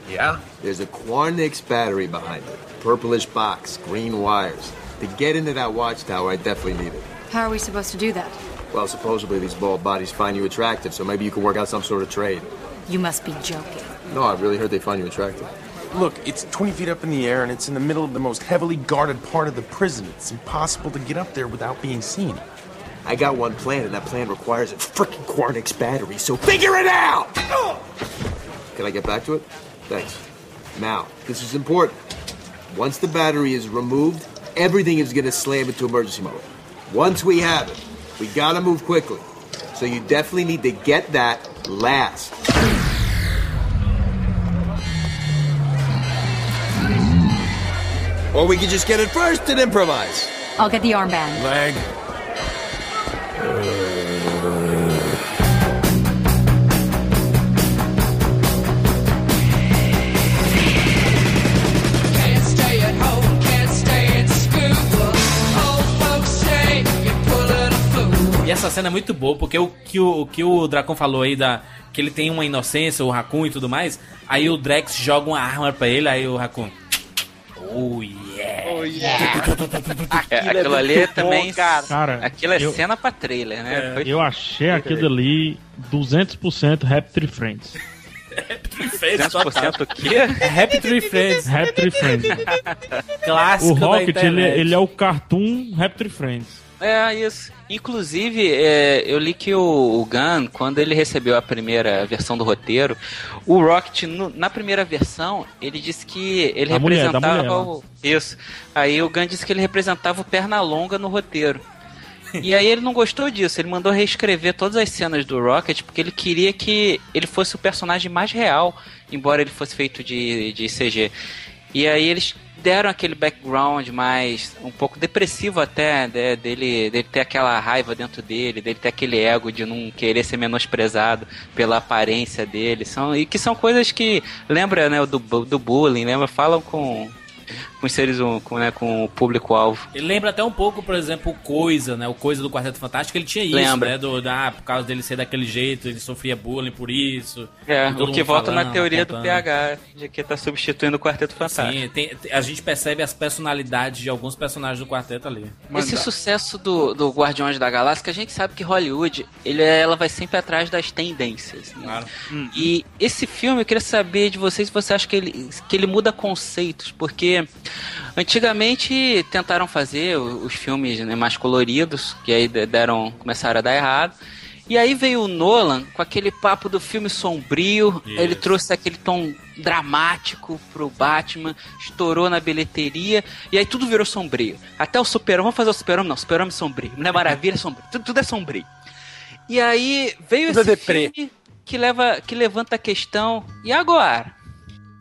Yeah. There's a Quarnix battery behind it. Purplish box, green wires. To get into that watchtower, I definitely need it. How are we supposed to do that? Well, supposedly these bald bodies find you attractive, so maybe you can work out some sort of trade. You must be joking. No, I've really heard they find you attractive. Look, it's 20 feet up in the air and it's in the middle of the most heavily guarded part of the prison. It's impossible to get up there without being seen. I got one plan, and that plan requires a frickin' Quarnix battery, so figure it out! Can I get back to it? Thanks. Now, this is important. Once the battery is removed, everything is gonna slam into emergency mode. Once we have it, we gotta move quickly. So you definitely need to get that last. Or we could just get it first and improvise. I'll get the armband. Leg. Can't E essa cena é muito boa, porque o que o, o que o Dracon falou aí da. Que ele tem uma inocência, o Raccoon e tudo mais. Aí o Drex joga uma arma pra ele, aí o Raccoon. Oh yeah! Oh, yeah. É, aquilo ali é também. cara. Cara, aquilo é eu- cena pra trailer, né? Foi- Eu achei aquilo ali 200% Rap Tree Friends. 200% o quê? É Happy Tree Friends. Rap Tree Friends. Clássico o da Rocket, ele, ele é o cartoon Rap Tree Friends. É, isso. Inclusive, é, eu li que o, o Gunn, quando ele recebeu a primeira versão do roteiro, o Rocket, no- na primeira versão, ele disse que ele Da mulher, da representava mulher, o. Isso. Aí o Gunn disse que ele representava o Pernalonga no roteiro. E aí ele não gostou disso, ele mandou reescrever todas as cenas do Rocket porque ele queria que ele fosse o personagem mais real, embora ele fosse feito de, de CG. E aí eles deram aquele background mais um pouco depressivo até né, dele, dele ter aquela raiva dentro dele, dele ter aquele ego de não querer ser menosprezado pela aparência dele, são e que são coisas que lembra né, do, do bullying, lembra? Falam com com os seres hum- com, né, com o público alvo. Ele lembra até um pouco, por exemplo, o Coisa, né? O Coisa do Quarteto Fantástico, ele tinha isso, Lembra. né? Do, da, por causa dele ser daquele jeito, ele sofria bullying por isso. É, o que volta na falando, teoria do apontando. PH, de que tá substituindo o Quarteto Fantástico. Sim, tem- tem- a gente percebe as personalidades de alguns personagens do quarteto ali. Esse sucesso do, do Guardiões da Galáxia, a gente sabe que Hollywood, ele, ela vai sempre atrás das tendências. né? E esse filme, eu queria saber de vocês se você acha que ele, que ele muda conceitos, porque antigamente tentaram fazer os filmes né, mais coloridos, que aí de- deram, começaram a dar errado. E aí veio o Nolan com aquele papo do filme sombrio, Isso. ele trouxe aquele tom dramático pro Batman, estourou na bilheteria, e aí tudo virou sombrio. Até o Super-Homem, vamos fazer o Super-Homem? Não, Super-Homem é sombrio, Mulher Maravilha é sombrio, tudo, tudo é sombrio. E aí veio Tudo é esse deprê. filme que, leva, que levanta a questão, e agora?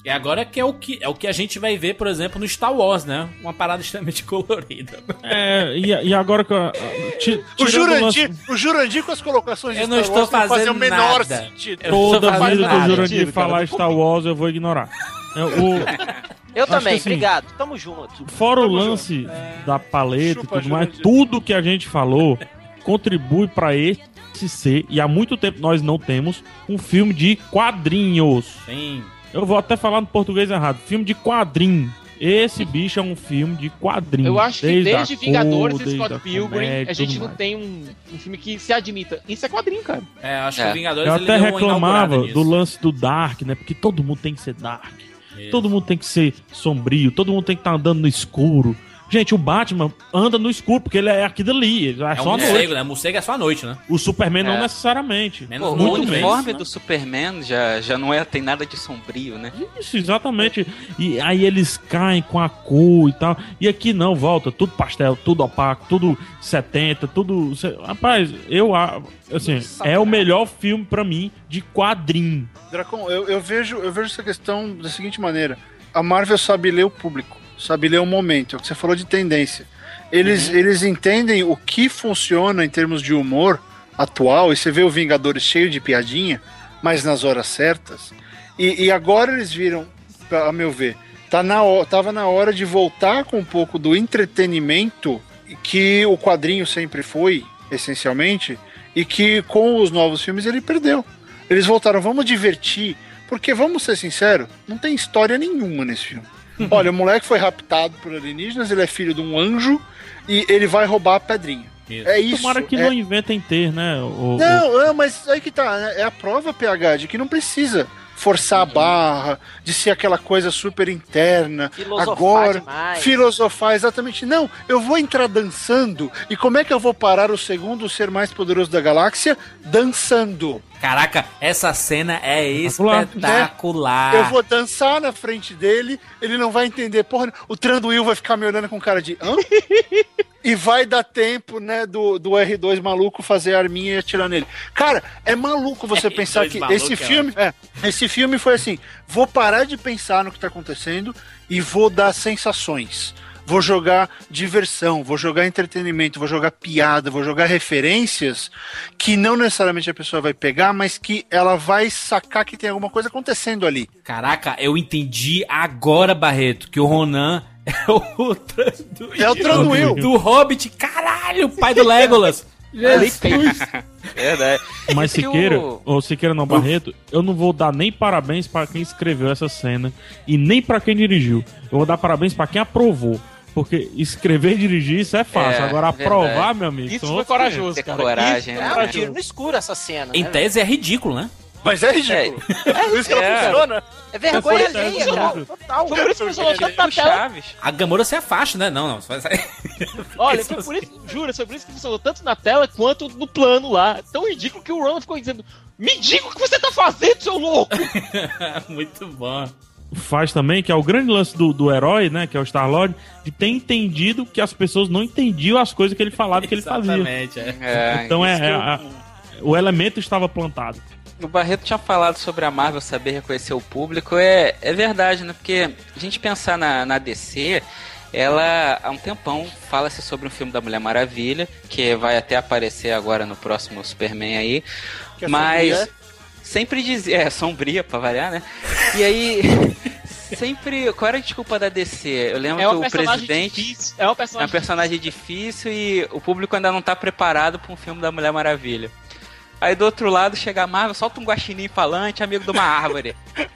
E agora que é o que é o que a gente vai ver, por exemplo, no Star Wars, né? Uma parada extremamente colorida. É, e, e agora que. eu- ti- O Jurandir, o Jurandir com as colocações de Eu não Star estou Wars não fazem fazendo o menor nada. sentido. Eu não Toda fazendo vida que o Jurandir falar não Star Wars, eu vou ignorar. É, o- Eu também, assim, obrigado. Tamo junto. Fora o lance da paleta Chupa, e tudo mais, Jurandir. tudo que a gente falou contribui pra esse ser, e há muito tempo nós não temos, um filme de quadrinhos. Sim. Eu vou até falar no português errado. Filme de quadrinho. esse bicho é um filme de quadrinhos. Eu acho que desde, desde, a cor, Vingadores e desde Scott a Pilgrim, comédia, a gente não mais. tem um, um filme que se admita. Isso é quadrinho, cara. É, acho É. que o Vingadores Eu ele até reclamava do lance do Dark, né? Porque todo mundo tem que ser Dark. Isso. Todo mundo tem que ser sombrio, todo mundo tem que estar andando no escuro. Gente, o Batman anda no escuro, porque ele é aquilo ali, ele é, É só um morcego, noite. né? Morcego é só à noite, né? O Superman não É. necessariamente. Pô, o Muito uniforme menos, do Superman já, já não é, tem nada de sombrio, né? Isso, exatamente. E aí eles caem com a cor e tal. E aqui não, volta, tudo pastel, tudo opaco, tudo 70, tudo. Rapaz, eu assim, é o melhor filme pra mim de quadrinho. Dracon, eu, eu vejo, eu vejo essa questão da seguinte maneira: a Marvel sabe ler o público, sabe ler o momento. É o que você falou de tendência. Eles, eles entendem o que funciona em termos de humor atual, e você vê o Vingadores cheio de piadinha, mas nas horas certas. E, e agora eles viram, a meu ver, tá na, tava na hora de voltar com um pouco do entretenimento que o quadrinho sempre foi, essencialmente, e que com os novos filmes ele perdeu. Eles voltaram, vamos divertir, porque vamos ser sinceros, não tem história nenhuma nesse filme. Olha, o moleque foi raptado por alienígenas, ele é filho de um anjo e ele vai roubar a pedrinha. É isso. Tomara que é- não inventem ter, né? O, o- não, não, mas aí que tá, né? é a prova, PH, de que não precisa forçar a barra, de ser aquela coisa super interna. Filosofar agora, demais. filosofar, exatamente. Não, eu vou entrar dançando, e como é que eu vou parar o segundo ser mais poderoso da galáxia? Dançando. Caraca, essa cena é Espetacular, espetacular. Eu vou dançar na frente dele, ele não vai entender, porra, o Tranduil vai ficar me olhando com cara de hã? e vai dar tempo, né, do, do R2 maluco fazer a arminha e atirar nele. Cara, é maluco você pensar R2 que maluco esse é filme, é, esse filme foi assim, vou parar de pensar no que tá acontecendo e vou dar sensações. Vou jogar diversão, vou jogar entretenimento, vou jogar piada, vou jogar referências que não necessariamente a pessoa vai pegar, mas que ela vai sacar que tem alguma coisa acontecendo ali. Caraca, eu entendi agora, Barreto, que o Ronan é o Tranduil. É o Tranduil. Do Hobbit. Caralho, o pai do Legolas. Jesus. Verdade. Mas E Siqueira, ou Siqueira não, Barreto, eu não vou dar nem parabéns pra quem escreveu essa cena e nem pra quem dirigiu. Eu vou dar parabéns pra quem aprovou. Porque escrever e dirigir, isso é fácil. É, Agora, verdade. aprovar, meu amigo. Isso foi corajoso, 500. cara. coragem, Isso né? É um tiro no escuro essa cena. Em né, tese é ridículo, né? Mas é ridículo. Por isso que ela É. funciona. É vergonha alheia, tanto, cara. Total. Foi por isso que funcionou tanto na tela. A Gamora se afasta, né? Não, não. Você sair. Olha, foi por isso, jura, foi por isso que funcionou tanto na tela quanto no plano lá. Tão ridículo que o Ron ficou dizendo: Me diga o que você tá fazendo, seu louco! Muito bom. Faz também, que é o grande lance do, do herói, né? Que é o Star-Lord, de ter entendido que as pessoas não entendiam as coisas que ele falava que ele fazia. Exatamente, é. É, Então é, é a- o elemento estava plantado. O Barreto tinha falado sobre a Marvel saber reconhecer o público. É, é verdade, né? Porque a gente pensar na, na DC, ela há um tempão fala-se sobre um filme da Mulher Maravilha, que vai até aparecer agora no próximo Superman aí. Que é mas sombria. sempre dizia. É, sombria pra variar, né? E aí. Sempre. Qual era a desculpa da DC? Eu lembro É um que o personagem presidente. difícil, é um É um personagem personagem difícil e o público ainda não tá preparado pra um filme da Mulher Maravilha. Aí do outro lado chega a Marvel, solta um guaxinim falante, amigo de uma árvore.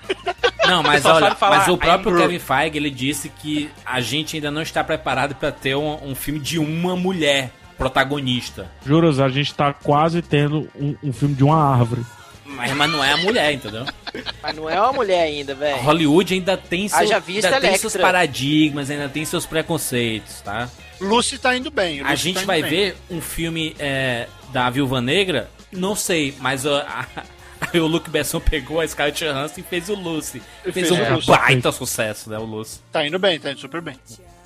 Não, mas olha, falar, mas o "I'm próprio Groot". Kevin Feige, ele disse que a gente ainda não está preparado pra ter um, um filme de uma mulher protagonista. Juras, a gente tá quase tendo um, um filme de uma árvore. Mas, mas não é a mulher, entendeu? Mas não é uma mulher ainda, velho. Hollywood ainda tem, seu, ainda tem seus paradigmas, ainda tem seus preconceitos, tá? Lucy tá indo bem. A Lucy gente tá vai bem. ver um filme é, da Viúva Negra? Não sei, mas a- aí o Luke Besson pegou a Scarlett Johansson e fez o Lucy. Fez fez um Lucy. baita sucesso, né, o Lucy. Tá indo bem, tá indo super bem.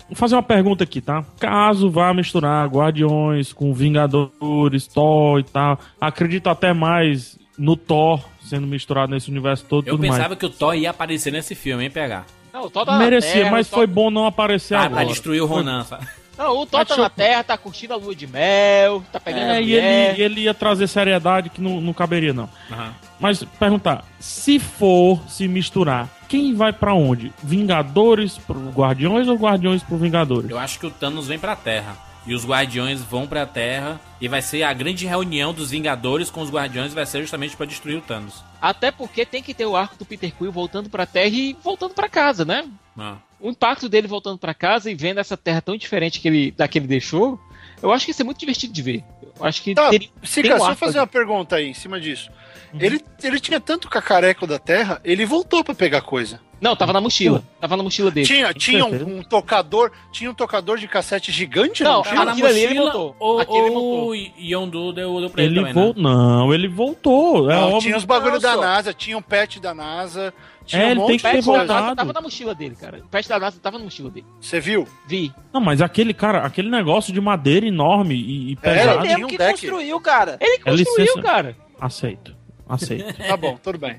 Vou fazer uma pergunta aqui, tá? Caso vá misturar Guardiões com Vingadores, Thor e tal, acredito até mais no Thor sendo misturado nesse universo todo Eu tudo pensava mais. que o Thor ia aparecer nesse filme, hein, PH? Não, o Thor tá na Merecia, Terra, mas o Thor- foi bom não aparecer Ah, agora. pra destruir o Ronan, sabe? Não, o Thor tá na Terra, tá curtindo a lua de mel, tá pegando a É, e mulher. ele, ele ia trazer seriedade que não, não caberia, não. Aham. Mas perguntar, se for se misturar, quem vai pra onde? Vingadores pro Guardiões ou Guardiões pro Vingadores? Eu acho que o Thanos vem pra Terra. E os Guardiões vão pra Terra. E vai ser a grande reunião dos Vingadores com os Guardiões. Vai ser justamente pra destruir o Thanos. Até porque tem que ter o arco do Peter Quill voltando pra Terra e voltando pra casa, né? Ah. O impacto dele voltando pra casa e vendo essa terra tão diferente que ele, da que ele deixou, eu acho que isso é muito divertido de ver. Eu acho que Tá, teria, Sica, um só fazer uma pergunta aí em cima disso. Uhum. Ele, ele tinha tanto cacareco da terra, ele voltou pra pegar coisa. Não, tava na mochila. Tava na mochila dele. Tinha, tinha um, um tocador, tinha um tocador de cassete gigante Não, na mochila? na aquilo ali ele mochila, montou. ou, Aquele ele ou o Yondu deu, deu pra ele, Ele também, voltou. Não, ele voltou. É Não, óbvio. tinha os bagulho da Não, NASA, tinha um pet da NASA, tinha É, um ele tem que ter voltado. tava na mochila dele, cara. O pet da NASA tava na mochila dele. Você viu? Vi. Não, mas aquele cara, aquele negócio de madeira enorme e, e É, Ele pesado. tinha mesmo um que deck. construiu, cara. Ele É construiu, cara. Aceito. Aceito. Tá bom, tudo bem.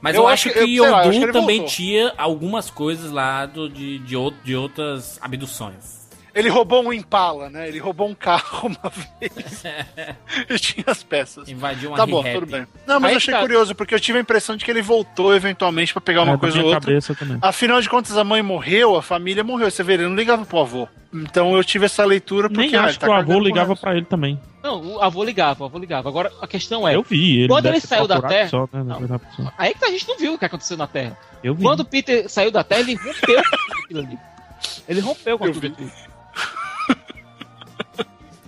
Mas Eu eu, acho acho que- que eu- sei lá, eu acho Yondu que ele também voltou. tinha algumas coisas lá do, de, de, de outras abduções. Ele roubou um Impala, né? Ele roubou um carro uma vez. e tinha as peças. Invadiu uma Tá bom, tudo bem. Não, mas Aí eu achei tá. curioso, porque eu tive a impressão de que ele voltou eventualmente pra pegar uma É, coisa ou outra. cabeça também. Afinal de contas, a mãe morreu, a família morreu. Você vê, ele não ligava pro avô. Então eu tive essa leitura porque Nem ah, acho ele tá que o avô ligava pra ele também. Não, o avô ligava, o avô ligava. Agora a questão é. Eu vi ele. Quando ele saiu da Terra- Só, né, Não. Aí que a gente não viu o que aconteceu na Terra. Eu vi. Quando o Peter saiu da Terra, ele rompeu com aquilo ali. Ele rompeu com Eu tudo vi. aquilo.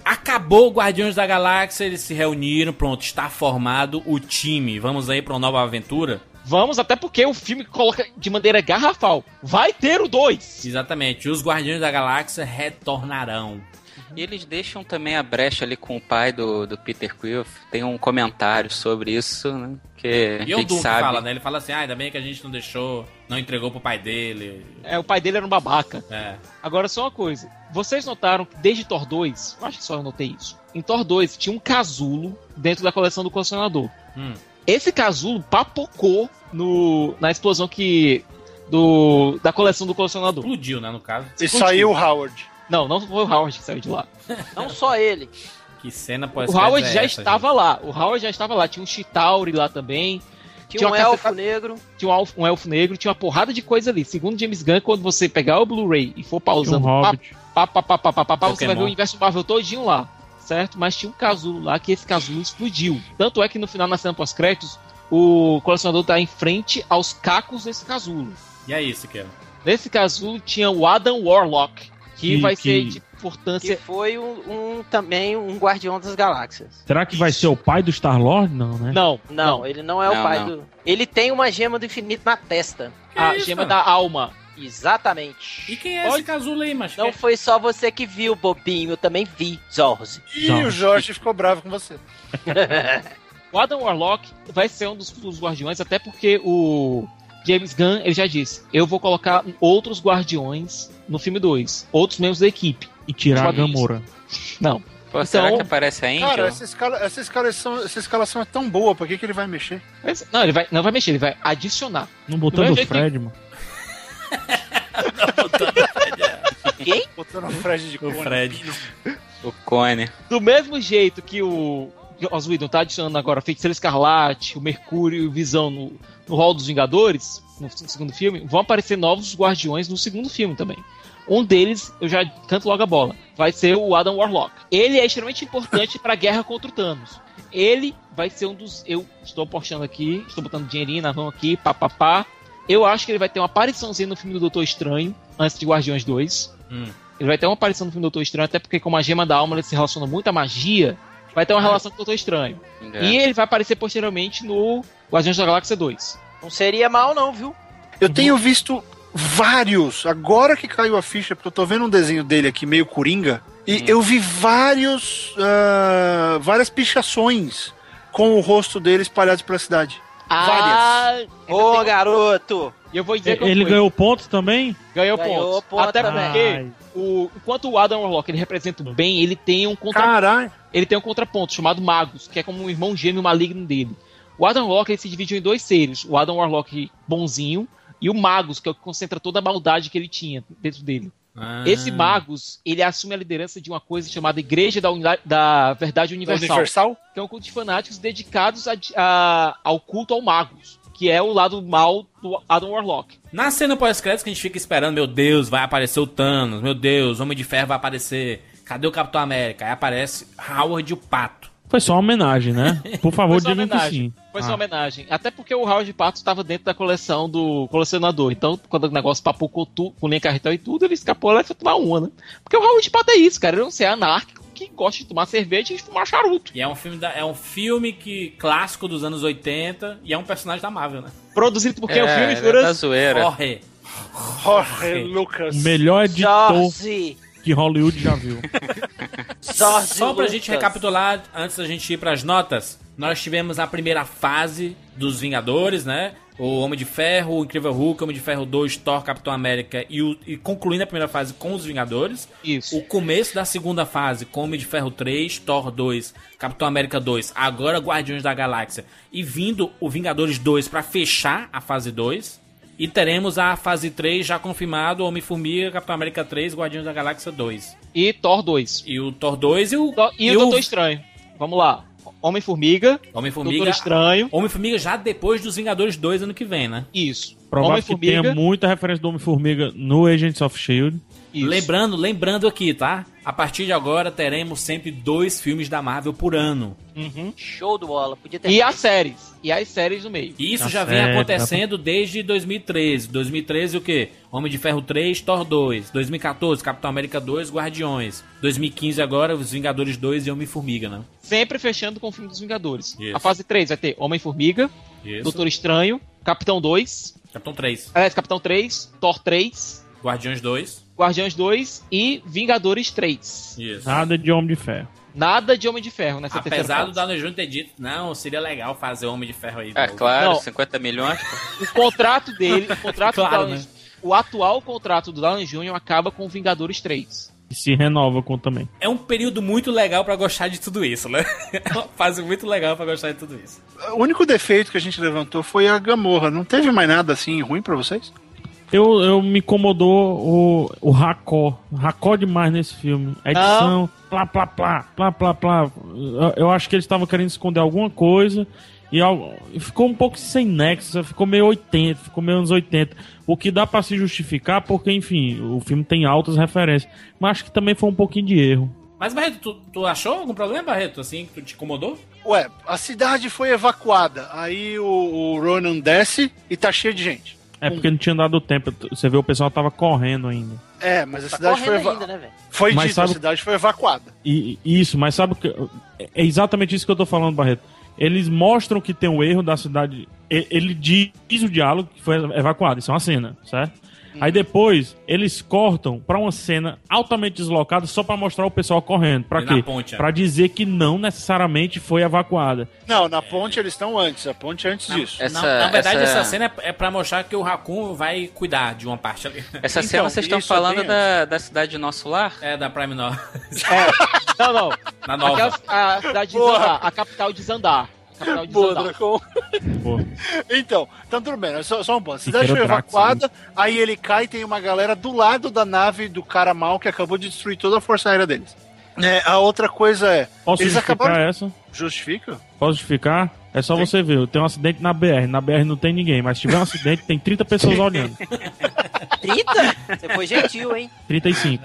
Acabou o Guardiões da Galáxia, eles se reuniram, pronto, está formado o time. Vamos aí pra uma nova aventura? Vamos, até porque o filme coloca de maneira garrafal. Vai ter o 2. Exatamente, os Guardiões da Galáxia retornarão. E eles deixam também a brecha ali com o pai do, do Peter Quill. Tem um comentário sobre isso, né? Que a E o gente Du que sabe. fala, né? Ele fala assim, ah, ainda bem que a gente não deixou, não entregou pro pai dele. É, o pai dele era um babaca. É. Agora, só uma coisa. Vocês notaram que desde Thor 2, eu acho que só eu notei isso. Em Thor 2 tinha um casulo dentro da coleção do colecionador. Hum. Esse casulo papocou no, na explosão que. Do, da coleção do colecionador. Explodiu, né, no caso. E saiu o Howard. Não, não foi o Howard que saiu de lá. Não só ele. Que cena pode o Howard já estava lá. O Howard já estava lá. Tinha um Chitauri lá também. Tinha um uma elfo caceta- negro. Tinha um elfo, um elfo negro. Tinha uma porrada de coisa ali. Segundo James Gunn, quando você pegar o Blu-ray e for pausando, Tinha um pá, pá, pá, pá, pá, pá, pá, pá, você vai ver o universo Marvel todinho lá. Certo? Mas tinha um casulo lá que esse casulo explodiu. Tanto é que no final, na cena pós-créditos, o colecionador tá em frente aos cacos desse casulo. E é isso, Kevin. Nesse casulo tinha o Adam Warlock, que, Que- vai que- ser de Que importância. foi um, um- também um guardião das galáxias. Será que vai ser o pai do Star-Lord? Não, né? Não, Não, ele não é Não, o pai não. do. Ele tem uma gema do infinito na testa. a isso, gema da alma. Exatamente. E quem é esse casulo aí, macho? Não foi só você que viu, bobinho. Eu também vi, Zorzi. E Jorge. o Jorge ficou bravo com você. O Adam Warlock vai ser um dos, dos guardiões, até porque o James Gunn ele já disse: eu vou colocar outros guardiões no filme 2, outros membros da equipe. E tirar a. Gamora. Não. Pô, será Então- que aparece a Angel? Cara, essa, escala, essa, escalação, essa escalação é tão boa, por que, que ele vai mexer? Mas- não, ele vai, não vai mexer, ele vai adicionar. Não botando Não é o jeito que- Fred, mano. Quem? Botando o Fred de O cone. Fred. O Cone. Do mesmo jeito que o Os Whedon tá adicionando agora Feiticeiro Escarlate, o Mercúrio e o Visão no, no Hall dos Vingadores, no segundo filme, vão aparecer novos guardiões no segundo filme também. Um deles, eu já canto logo a bola, vai ser o Adam Warlock. Ele é extremamente importante para a guerra contra o Thanos. Ele vai ser um dos. Eu estou apostando aqui, estou botando dinheirinho na mão aqui, papapá. Eu acho que ele vai ter uma apariçãozinha no filme do Doutor Estranho, antes de Guardiões 2. Hum. Ele vai ter uma aparição no filme do Doutor Estranho, até porque, como a gema da alma ele se relaciona muito à magia, vai ter uma relação com o Doutor Estranho. É. E ele vai aparecer posteriormente no Guardiões da Galáxia 2. Não seria mal, não, viu? Eu tenho visto vários, agora que caiu a ficha, porque eu tô vendo um desenho dele aqui meio coringa, e eu vi vários. ah, várias pichações com o rosto dele espalhados pela cidade. Ah, Ô, garoto! E eu vou dizer que Ele ganhou pontos também? ganhou, Ganhou pontos. ponto Até também. porque o, enquanto o Adam Warlock ele representa o bem, ele tem um contra, Caralho! ele tem um contraponto chamado Magus, que é como um irmão gêmeo maligno dele. O Adam Warlock ele se divide em dois seres, o Adam Warlock bonzinho e o Magus, que é o que concentra toda a maldade que ele tinha dentro dele. Ah. Esse Magus, ele assume a liderança de uma coisa chamada Igreja da, Unidade- da Verdade Universal, Universal? que é um culto de fanáticos dedicados a- a- ao culto ao Magus, que é o lado mal do Adam Warlock. Na cena pós-créditos que a gente fica esperando, meu Deus, vai aparecer o Thanos, meu Deus, Homem de Ferro vai aparecer. Cadê o Capitão América? Aí aparece Howard o Pato. Foi só uma homenagem, né? Por favor, digam que homenagem. sim. Foi só Ah. homenagem. Até porque o Howard Patos estava dentro da coleção do colecionador. Então, quando o negócio papocou tu, com linha carretel e tudo, ele escapou lá e foi tomar uma, né? Porque o Howard Patos é isso, cara. Ele é um ser anárquico que gosta de tomar cerveja e de fumar charuto. E é um filme, da, é um filme que, clássico dos anos 80 e é um personagem da Marvel, né? Produzido por quem? É, o filme, é da zoeira. Jorge. Jorge Lucas. Melhor editor Jorge. Que Hollywood já viu. Só pra gente recapitular, antes da gente ir pras notas, nós tivemos a primeira fase dos Vingadores, né? O Homem de Ferro, o Incrível Hulk, o Homem de Ferro 2, Thor, Capitão América e, o- e concluindo a primeira fase com os Vingadores. Isso. O começo da segunda fase com Homem de Ferro 3, Thor 2, Capitão América 2, agora Guardiões da Galáxia. E vindo o Vingadores 2 pra fechar a fase 2. E teremos a fase 3 já confirmado, Homem-Formiga, Capitão América 3, Guardiões da Galáxia 2. E Thor 2. E o Thor 2 e o... E, o Doutor Estranho. Vamos lá. Homem-Formiga. Homem-Formiga. Doutor Estranho. Homem-Formiga já depois dos Vingadores 2 ano que vem, né? Isso. Provável que tenha muita referência do Homem-Formiga no Agents of S.H.I.E.L.D. Lembrando, lembrando aqui, tá? A partir de agora teremos sempre dois filmes da Marvel por ano. Show do bola. Podia ter E as séries. E as séries no meio. E isso Tá já vem certo, acontecendo desde 2013. 2013 o quê? Homem de Ferro 3, Thor 2. 2014, Capitão América 2, Guardiões. 2015 agora, Os Vingadores 2 e Homem-Formiga, né? Sempre fechando com o filme dos Vingadores. Isso. A fase 3 vai ter Homem-Formiga. Doutor Estranho, Capitão 2, Capitão 3. aliás, Capitão 3, Thor 3, Guardiões 2. Guardiões 2 e Vingadores 3. Isso. Nada de Homem de Ferro. Nada de Homem de Ferro nessa terceira Apesar do. Downey Jr. ter dito, não, seria legal fazer Homem de Ferro aí. É novo. claro, Não. 50 milhões. O contrato dele, o contrato Claro, do Downey, né? o atual contrato do Downey Jr. acaba com Vingadores 3. E se renova com também. É um período muito legal pra gostar de tudo isso, né? É uma fase muito legal pra gostar de tudo isso. O único defeito que a gente levantou foi a Gamorra. Não teve mais nada assim ruim pra vocês? Eu, eu me incomodou o, o racó. Racó demais nesse filme. A edição, plá, plá, plá, plá, plá, plá. Eu, eu acho que eles estavam querendo esconder alguma coisa. E algo- ficou um pouco sem nexo, ficou meio 80, ficou meio anos 80. O que dá pra se justificar, porque, enfim, o filme tem altas referências. Mas acho que também foi um pouquinho de erro. Mas, Barreto, tu, tu achou algum problema, Barreto, assim, que tu te incomodou? Ué, a cidade foi evacuada. Aí o, o Ronan desce e tá cheio de gente. É porque não tinha dado tempo. Você vê, o pessoal tava correndo ainda. É, mas a Tá cidade foi, correndo eva- ainda, né, velho? foi Mas dito, sabe- a cidade foi evacuada. E, isso, mas sabe o que. É exatamente isso que eu tô falando, Barreto. Eles mostram que tem um erro da cidade. e- Ele diz o diálogo que foi evacuado. Isso é uma cena, certo? Aí depois eles cortam pra uma cena altamente deslocada só pra mostrar o pessoal correndo. Pra na quê? ponte, é. Pra dizer que não necessariamente foi evacuada. Não, na ponte eles estão antes. A ponte é antes disso. Essa, Na, na verdade, essa, essa cena é, é pra mostrar que o Raccoon vai cuidar de uma parte ali. essa Então, cena vocês estão é falando da, da cidade de Nosso Lar? É, da Prime Nova. Não, não. Na nova. Aquela, a cidade de. Zandar, a capital de Zandar. Capital de Boa. Pô. Então, então tudo bem, só, só um ponto. A cidade foi Drax, evacuada, aí ele cai e tem uma galera do lado da nave do cara mal que acabou de destruir toda a força aérea deles. É, a outra coisa é. Posso eles justificar acabaram. essa? Justifica? Posso justificar? É só você ver. Tem um acidente na BR. Na BR não tem ninguém, mas se tiver um acidente, tem 30 pessoas olhando. 30? Você foi gentil, hein? 35.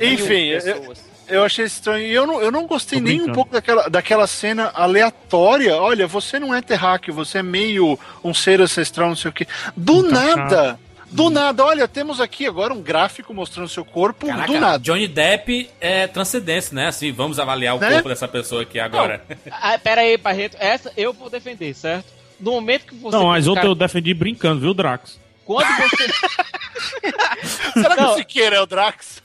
Enfim, eu. Eu achei estranho. E eu não, eu não gostei nem um pouco daquela, daquela cena aleatória. Olha, você não é terráqueo, você é meio um ser ancestral, não sei o quê. Do Tá nada! Do nada, olha, temos aqui agora um gráfico mostrando seu corpo. Caraca, do nada. Johnny Depp é transcendência, né? Assim, vamos avaliar o Né? corpo dessa pessoa aqui agora. Ah, pera aí, Barreto. Essa eu vou defender, certo? No momento que você. Não, mas outra cara, eu defendi brincando, viu, Drax? Quando você. Será que Não. o Siqueira é o Drax?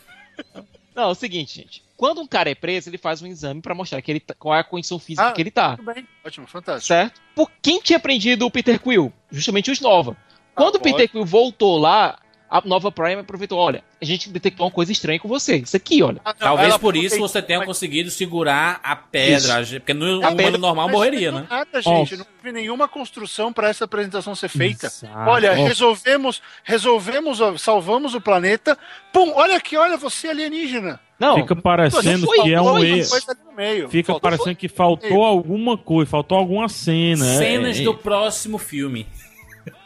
Não, é o seguinte, gente. Quando um cara é preso, ele faz um exame pra mostrar que ele tá- qual é a condição física Ah, que ele tá. Tudo bem. Ótimo, fantástico. Certo? Por quem tinha prendido o Peter Quill? Justamente os Nova. Quando o pode. Peter Quill voltou lá, a Nova Prime aproveitou, olha, a gente detectou uma coisa estranha com você. Isso aqui, olha. Ah, não, Talvez por isso você tenha mas- conseguido segurar a pedra. Porque no A humano pedra- normal mas morreria, não né? Nada, gente. Não teve nenhuma construção para essa apresentação ser feita. Exato. Olha, resolvemos, resolvemos, salvamos o planeta. Pum, olha aqui, olha você alienígena. Não, Fica parecendo foi- que é foi um erro. Meio. Fica Faltou- parecendo que faltou alguma coisa, faltou alguma cena. é- Cenas é- do próximo filme.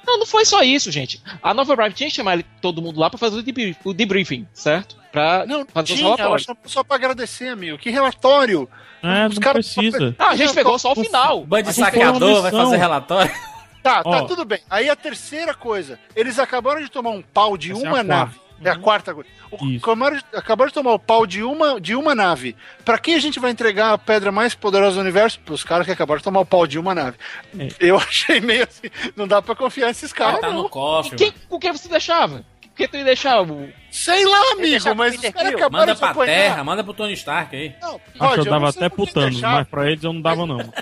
Não, não foi só isso, gente. A Nova Prime tinha que chamar ele- todo mundo lá pra fazer o, debrief- o debriefing, certo? Pra Não, fazer tinha, ela chamou só pra agradecer, amigo. Que relatório! É, Os não caras- precisa. Ah, a gente pegou só o final. Band saqueador vai fazer relatório. Tá, tá Ó. tudo bem. Aí a terceira coisa, eles acabaram de tomar um pau de Essa é uma a nave. É a quarta coisa. O-. Acabaram, de- acabaram de tomar o pau de uma, de uma nave. Pra quem a gente vai entregar a pedra mais poderosa do universo? Pros caras que acabaram de tomar o pau de uma nave. É. Eu achei meio assim, não dá pra confiar nesses caras, tá não. no cofre. Quem, com quem você deixava? Com quem tu ia deixar? O... Sei lá, amigo, mas os caras acabaram Manda de pra apanhar. terra, manda pro Tony Stark aí. Não, Acho que Rod, eu dava até por pro que Thanos, deixar, mas pra eles eu não dava não.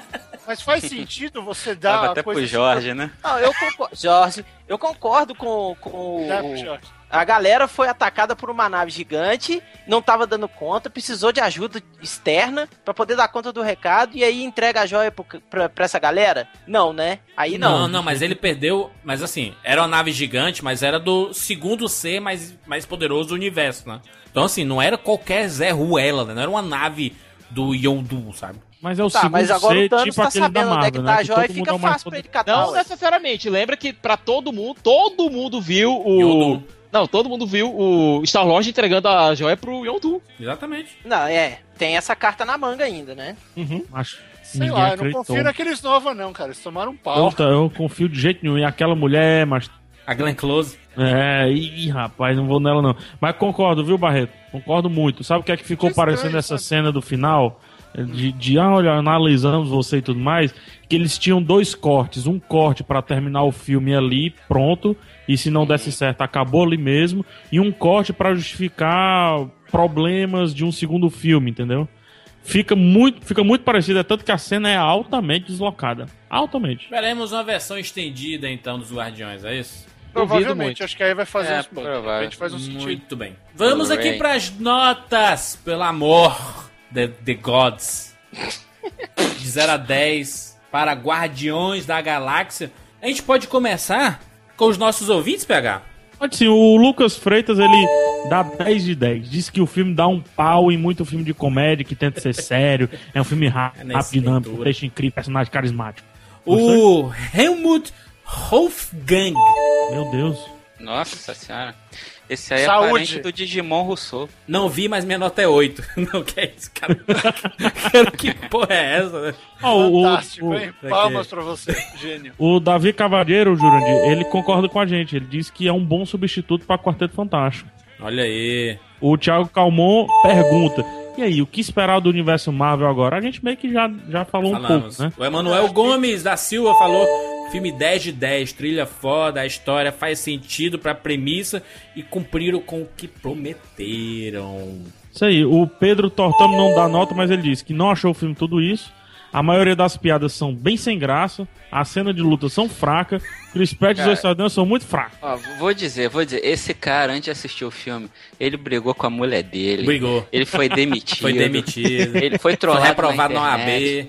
Mas faz sentido você dar Dava até coisa pro assim, Jorge, né? Não, eu concordo. Jorge, eu concordo com, com Dá o- pro Jorge. A galera foi atacada por uma nave gigante, não tava dando conta, precisou de ajuda externa pra poder dar conta do recado e aí entrega a joia pro- pra, pra essa galera? Não, né? Aí não. Não, não, mas ele perdeu. Mas assim, era uma nave gigante, mas era do segundo ser mais, mais poderoso do universo, né? Então, assim, não era qualquer Zé Ruela, né? Não era uma nave do Yondu, sabe? Mas é o Tá, segundo mas agora ser, o Thanos tipo tá sabendo onde é que Marvel, tá né? a joia e fica é fácil pra ele catar. Não necessariamente. Lembra que pra todo mundo, todo mundo viu o. Yondu. Não, todo mundo viu o Star Lord entregando a joia pro Yondu. Exatamente. Não, é, tem essa carta na manga ainda, né? Acho Sei ninguém lá, eu não acreditou. confio naqueles Nova, não, cara. Eles tomaram um pau. Eu, eu confio de jeito nenhum. E aquela mulher, mas. A Glenn Close. É, ih, rapaz, não vou nela não. Mas concordo, viu, Barreto? Concordo muito. Sabe o que é que ficou Que estranho, parecendo essa cena do final? De, de, ah, olha, analisamos você e tudo mais. Que eles tinham dois cortes. Um corte pra terminar o filme ali, pronto. E se não desse certo, acabou ali mesmo. E um corte pra justificar problemas de um segundo filme, entendeu? Fica muito, fica muito parecido, é tanto que a cena é altamente deslocada. Altamente. Veremos uma versão estendida então dos Guardiões, é isso? Provavelmente, acho que aí vai fazer É, uns repente faz um sentido. Muito bem. Vamos aqui pras notas, pelo amor de, de gods. De 0 a 10 para Guardiões da Galáxia. A gente pode começar com os nossos ouvintes, PH? Pode sim, o Lucas Freitas ele dá 10 de 10. Diz que o filme dá um pau em muito filme de comédia que tenta ser sério. É um filme rápido, É nesse rápido dinâmico, leitura. deixa incrível, personagem carismático. O Helmut Wolfgang. Meu Deus. Nossa senhora. Esse aí é Saúde. parente do Digimon Rousseau. Não vi, mas minha nota é 8. Não, que é isso, cara? Cara, que porra é essa? né? Fantástico, o, hein? Palmas pra você, gênio. o Davi Cavalheiro, Jurandir, ele concorda com a gente. Ele diz que é um bom substituto para Quarteto Fantástico. Olha aí. O Thiago Calmon pergunta: E aí, o que esperar do universo Marvel agora? A gente meio que já, já falou um Falamos. pouco, né? O Emanuel Gomes da Silva falou: filme 10 de 10, trilha foda, a história faz sentido pra premissa e cumpriram com o que prometeram. Isso aí, o Pedro Tortamo não dá nota, mas ele disse que não achou o filme tudo isso. A maioria das piadas são bem sem graça, as cenas de luta são fracas, Chris Pratt e os dois são muito fracos. Ó, vou dizer, vou dizer, esse cara, antes de assistir o filme, ele brigou com a mulher dele. Brigou. Ele foi demitido. Foi demitido. Ele foi trollado Foi reprovado na. OAB.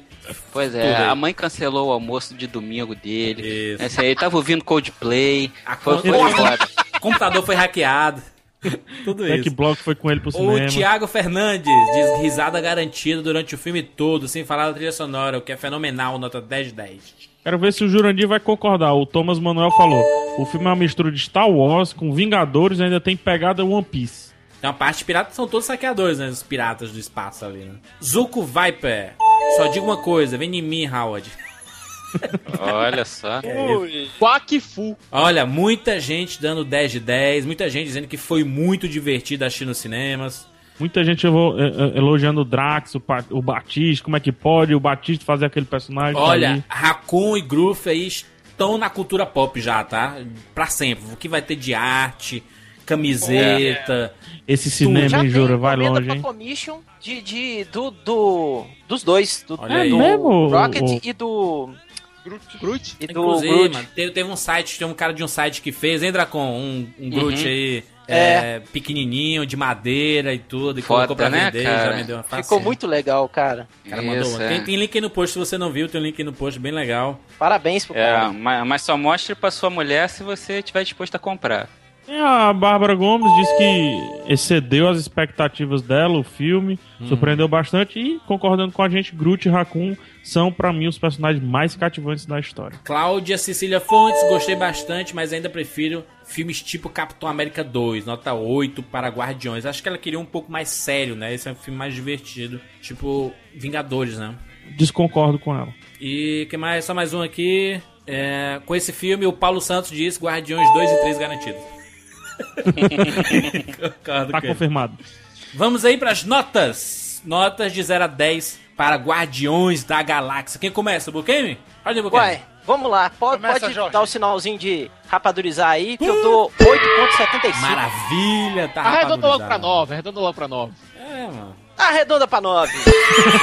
Pois é, a mãe cancelou o almoço de domingo dele. Isso. Esse aí tava ouvindo Coldplay. A Foi, foi. O computador foi hackeado. Tudo Jack isso. Block foi com ele pro O cinema. Thiago Fernandes diz risada garantida durante o filme todo, sem falar da trilha sonora, o que é fenomenal, nota 10 de 10. Quero ver se o Jurandir vai concordar. O Thomas Manuel falou: o filme é uma mistura de Star Wars com Vingadores e ainda tem pegada One Piece. Tem uma parte de piratas, são todos saqueadores, né? Os piratas do espaço ali, né? Zuko Viper. Só digo uma coisa, vem em mim, Howard. Olha só. Quackfu. Olha, muita gente dando 10 de 10, muita gente dizendo que foi muito divertido assistir nos cinemas. Muita gente elogiando o Drax, o, Batista, como é que pode o Batista fazer aquele personagem. tá Olha, ali. Raccoon e Groove aí estão na cultura pop já, tá? Pra sempre. O que vai ter de arte, camiseta. esse cinema, Jura, vai longe, pra hein? commission de, de, do, do, dos dois. Do, Olha aí. do É mesmo, Rocket o- e do... Groot. E do Inclusive, Groot. mano, teve, teve um site, tem um cara de um site que fez, hein, Dracon? Um, um Groot Uhum. aí, é, pequenininho, de madeira e tudo, e Foda, colocou pra né, vender, cara? já vendeu uma Ficou muito legal, cara. Cara mandou. Isso, é. tem, tem link aí no post, se você não viu, tem um link aí no post, bem legal. Parabéns pro É, cara. ma- mas só mostre pra sua mulher se você estiver disposto a comprar. A Bárbara Gomes disse que excedeu as expectativas dela, o filme, Hum. surpreendeu bastante e, concordando com a gente, Groot e Raccoon são, pra mim, os personagens mais cativantes da história. Cláudia Cecília Fontes, gostei bastante, mas ainda prefiro filmes tipo Capitão América 2, nota 8 para Guardiões. Acho que ela queria um pouco mais sério, né? Esse é um filme mais divertido, tipo Vingadores, né? Desconcordo com ela. E que mais? Só mais um aqui. É, com esse filme, o Paulo Santos diz Guardiões 2 e 3 garantidos. Tá confirmado. Vamos aí pras notas. Notas de 0 a 10 para Guardiões da Galáxia. Quem começa, Bukemi? Pode ir, Bukemi. Ué, vamos lá. Pode, Começa, pode Jorge. dar o sinalzinho de rapadurizar aí, que eu dou 8.75. Maravilha, tá Arredonda logo pra 9, arredonda logo pra 9. É, mano. Arredonda pra 9.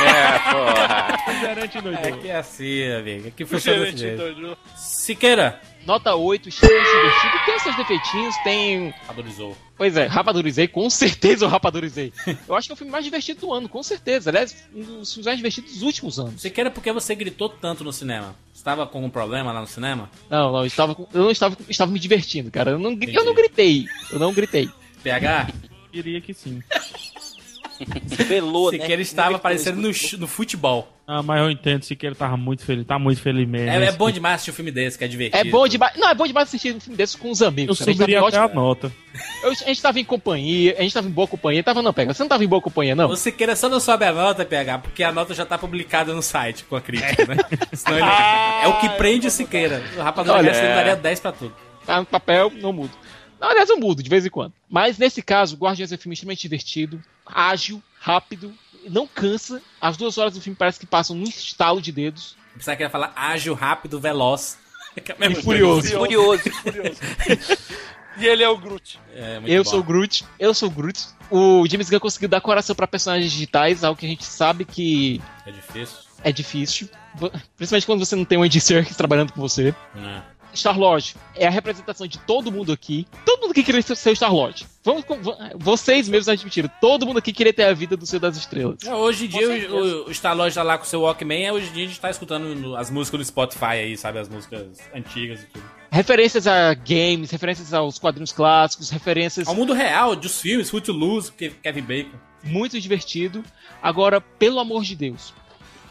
É, porra. Gerente doido. É que é assim, amigo. Aqui funciona desse Gerente jeito. doido. Siqueira. Nota 8, extremamente divertido. Tem seus defeitinhos, tem. Rapadurizou. Pois é, rapadurizei, com certeza eu rapadurizei. eu acho que é o filme mais divertido do ano, com certeza. Aliás, um dos filmes mais divertidos dos últimos anos. Por que você gritou tanto no cinema? Você estava com algum problema lá no cinema? Não, não, eu, estava, eu não estava, estava me divertindo, cara. Eu não, eu não gritei. Eu não gritei. PH? Diria que sim. Pelou, Siqueira estava parecendo no, no futebol. Ah, mas eu entendo, Siqueira tava muito feliz, tá muito feliz mesmo. É, é bom demais assistir um filme desse, que é divertido. É bom demais. Não, é bom demais assistir um filme desse com os amigos. Eu cara. Subiria até a nota. Eu- a gente tava em companhia, a gente tava em boa companhia. Tava, não, pega. Você não tava em boa companhia, não? O Siqueira só não sobe a nota, PH, porque a nota já tá publicada no site com a crítica, né? Senão ele- é o que prende o Siqueira. O Rapadura Olha, Cast ele é. daria 10 pra tudo. Tá no papel, não mudo. Não, aliás, eu mudo de vez em quando. Mas nesse caso, Guardiões é um filme extremamente divertido, ágil, rápido, não cansa. As duas horas do filme parece que passam num estalo de dedos. Pensava que ia falar ágil, rápido, veloz. É E furioso. coisa. Furioso. E ele é o Groot. É, muito Eu bom. sou o Groot, eu sou o Groot. O James Gunn conseguiu dar coração pra personagens digitais, algo que a gente sabe que É difícil. é difícil. Principalmente quando você não tem um Andy Serkis trabalhando com você. né? Star-Lord é a representação de todo mundo aqui. Todo mundo aqui queria ser o Star-Lord. Vamos, vocês mesmos admitiram. Todo mundo aqui queria ter a vida do Senhor das Estrelas. É, Hoje em dia o, o, Star-Lord tá lá com o seu Walkman, é, hoje em dia a gente tá escutando as músicas do Spotify aí, sabe? As músicas antigas e tudo. Referências a games, referências aos quadrinhos clássicos, referências. Ao mundo real, dos filmes, Footloose, Ke- Kevin Bacon. Muito divertido. Agora, pelo amor de Deus,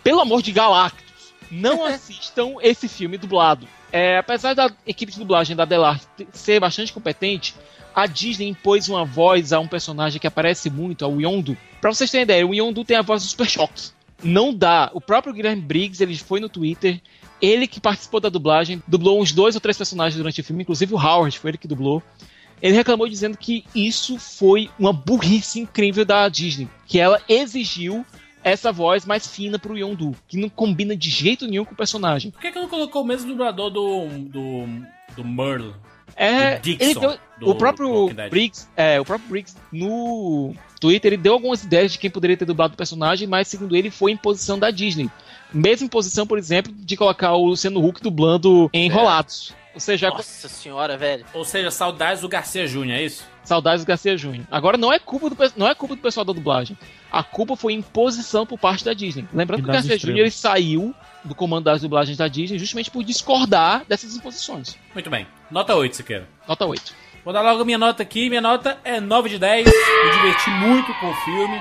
pelo amor de Galactus, não assistam esse filme dublado. É, apesar da equipe de dublagem da Delar ser bastante competente, a Disney impôs uma voz a um personagem que aparece muito, ao Yondu. Pra vocês terem ideia, o Yondu tem a voz do Super Choque. Não dá. O próprio Guilherme Briggs, ele foi no Twitter, ele que participou da dublagem, dublou uns dois ou três personagens durante o filme, inclusive o Howard, foi ele que dublou. Ele reclamou dizendo que isso foi uma burrice incrível da Disney, que ela exigiu essa voz mais fina pro Yondu, que não combina de jeito nenhum com o personagem. Por que, que não colocou o mesmo dublador do. do. do Merle? É, Dixon, ele deu- do o próprio. Briggs, é, o próprio Briggs no Twitter, ele deu algumas ideias de quem poderia ter dublado o personagem, mas segundo ele foi em posição da Disney. Mesmo em posição, por exemplo, de colocar o Luciano Huck dublando em Enrolados. Ou seja, Nossa senhora, velho. Ou seja, saudades do Garcia Júnior, é isso? Saudades do Garcia Júnior. Agora não é culpa do não é culpa do pessoal da dublagem. A culpa foi imposição por parte da Disney. Lembrando E que o Garcia. Júnior ele saiu do comando das dublagens da Disney justamente por discordar dessas imposições. Muito bem. Nota 8, se queira. Nota 8. Vou dar logo a minha nota aqui. Minha nota é 9 de 10. Me diverti muito com o filme.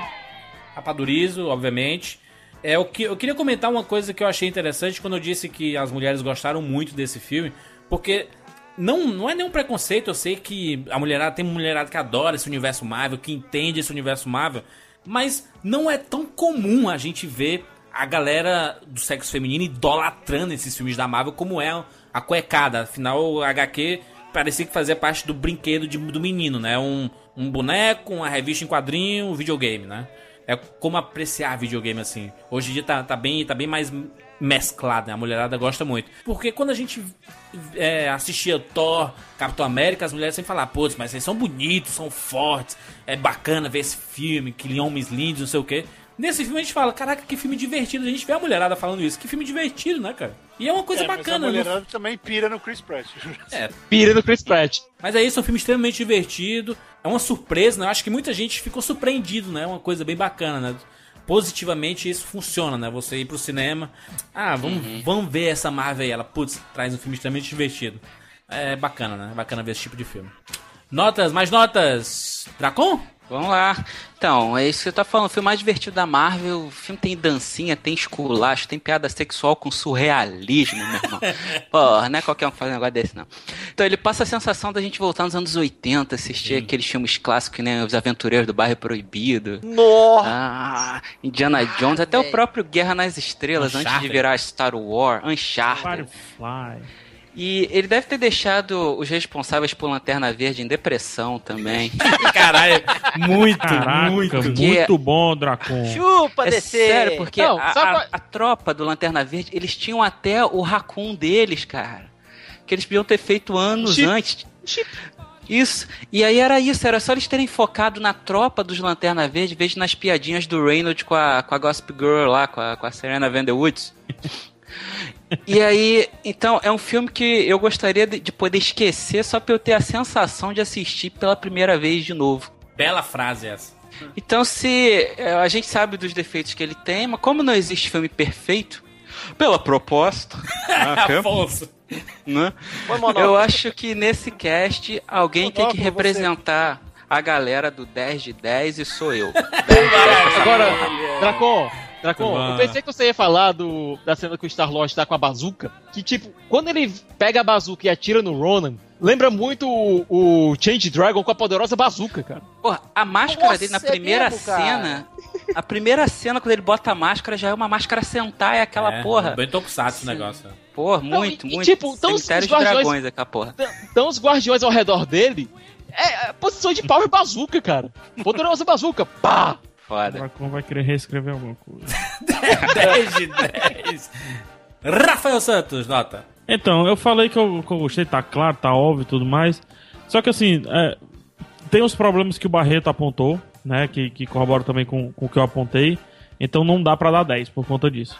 Rapadurizo, obviamente. É, o que, eu queria comentar uma coisa que eu achei interessante quando eu disse que as mulheres gostaram muito desse filme. Porque não, não é nenhum preconceito. Eu sei que a mulherada tem mulherada que adora esse universo Marvel, que entende esse universo Marvel. Mas não é tão comum a gente ver a galera do sexo feminino idolatrando esses filmes da Marvel como é a cuecada. Afinal, o HQ parecia que fazia parte do brinquedo de- do menino, né? Um, um boneco, uma revista em quadrinho, um videogame, né? É como apreciar videogame assim. Hoje em dia tá, tá, bem, tá bem mais mesclado, né? A mulherada gosta muito. Porque quando a gente é, assistia Thor, Capitão América, as mulheres sempre falavam, pô, mas vocês são bonitos, são fortes, é bacana ver esse filme, que homens lindos, não sei o quê. Nesse filme a gente fala, caraca, que filme divertido. A gente vê a mulherada falando isso. Que filme divertido, né, cara? E é uma coisa É, mas bacana. A não- mulherada também pira no Chris Pratt. É, Pira do Chris Pratt. mas é isso, é um filme extremamente divertido. É uma surpresa, né? Eu acho que muita gente ficou surpreendido, né? É uma coisa bem bacana, né? Positivamente isso funciona, né? Você ir pro cinema. Ah, vamos, vamos ver essa Marvel aí. Ela, putz, traz um filme extremamente divertido. É bacana, né? Bacana ver esse tipo de filme. Notas, mais notas. Dracon? Vamos lá. Então, é isso que você tá falando. O filme mais divertido da Marvel. O filme tem dancinha, tem esculacho, tem piada sexual com surrealismo, meu irmão. Porra, não é qualquer um que faz um negócio desse, não. Então, ele passa a sensação da gente voltar nos anos 80, assistir aqueles filmes clássicos, né? Os Aventureiros do Bairro Proibido. Nossa! Ah, Indiana Jones, até o próprio Guerra nas Estrelas, antes de Uncharted. virar Star Wars, Uncharted. Firefly. E ele deve ter deixado os responsáveis por Lanterna Verde em depressão também. Caralho, muito, Caraca, muito. muito, bom, Dracon. Chupa, É DC! sério, porque Não, a, a- a tropa do Lanterna Verde, eles tinham até o raccoon deles, cara. Que eles podiam ter feito anos Chip. antes. Isso. E aí era isso, era só eles terem focado na tropa dos Lanterna Verde, em vez de nas piadinhas do Reynolds com a, com a Gossip Girl lá, com a, com a Serena Van der Woods. E aí, então, é um filme que eu gostaria de, de poder esquecer só pra eu ter a sensação de assistir pela primeira vez de novo. Bela frase essa. Então, se é, a gente sabe dos defeitos que ele tem, mas como não existe filme perfeito, pela proposta, Afonso. né? Foi monólogo. Eu acho que nesse cast alguém tem que representar a galera do 10 de 10 e sou eu. Agora, Dracon, Dracon, eu pensei que você ia falar do, da cena que o Star-Lord tá com a bazuca. Que, tipo, quando ele pega a bazuca e atira no Ronan, lembra muito o, o Change Dragon com a poderosa bazuca, cara. Porra, a máscara Nossa, dele na é primeira mesmo, cara? cena. A primeira cena, quando ele bota a máscara, já é uma máscara sentar, é aquela É, porra. Bem tokusatsu o negócio. Porra, muito, e- e muito. tipo, então os- os de guardiões- dragões, aquela porra. Então os guardiões ao redor dele é, é posição de power bazuca, cara. Poderosa bazuca, pá! O Foda. Dracon vai querer reescrever alguma coisa. 10 de 10. Rafael Santos, nota. Então, eu falei que eu, que eu gostei, tá claro, tá óbvio e tudo mais. Só que assim, é, tem os problemas que o Barreto apontou, né? Que, que corrobora também com, com o que eu apontei. Então não dá pra dar 10 por conta disso.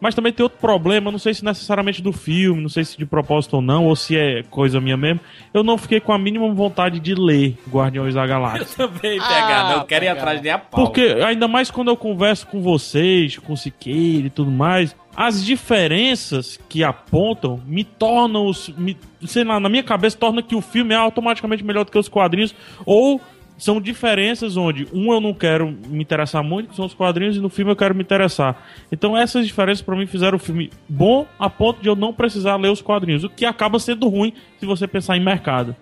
Mas também tem outro problema, não sei se necessariamente do filme, não sei se de propósito ou não, ou se é coisa minha mesmo. Eu não fiquei com a mínima vontade de ler Guardiões da Galáxia. Também, PH, não quero ir atrás nem a pau. Porque, ainda mais quando eu converso com vocês, com o Siqueira e tudo mais, as diferenças que apontam me tornam os. Me, sei lá, na minha cabeça, torna que o filme é automaticamente melhor do que os quadrinhos, ou são diferenças onde um eu não quero me interessar muito, que são os quadrinhos, e no filme eu quero me interessar. Então essas diferenças pra mim fizeram o filme bom a ponto de eu não precisar ler os quadrinhos, o que acaba sendo ruim se você pensar em mercado.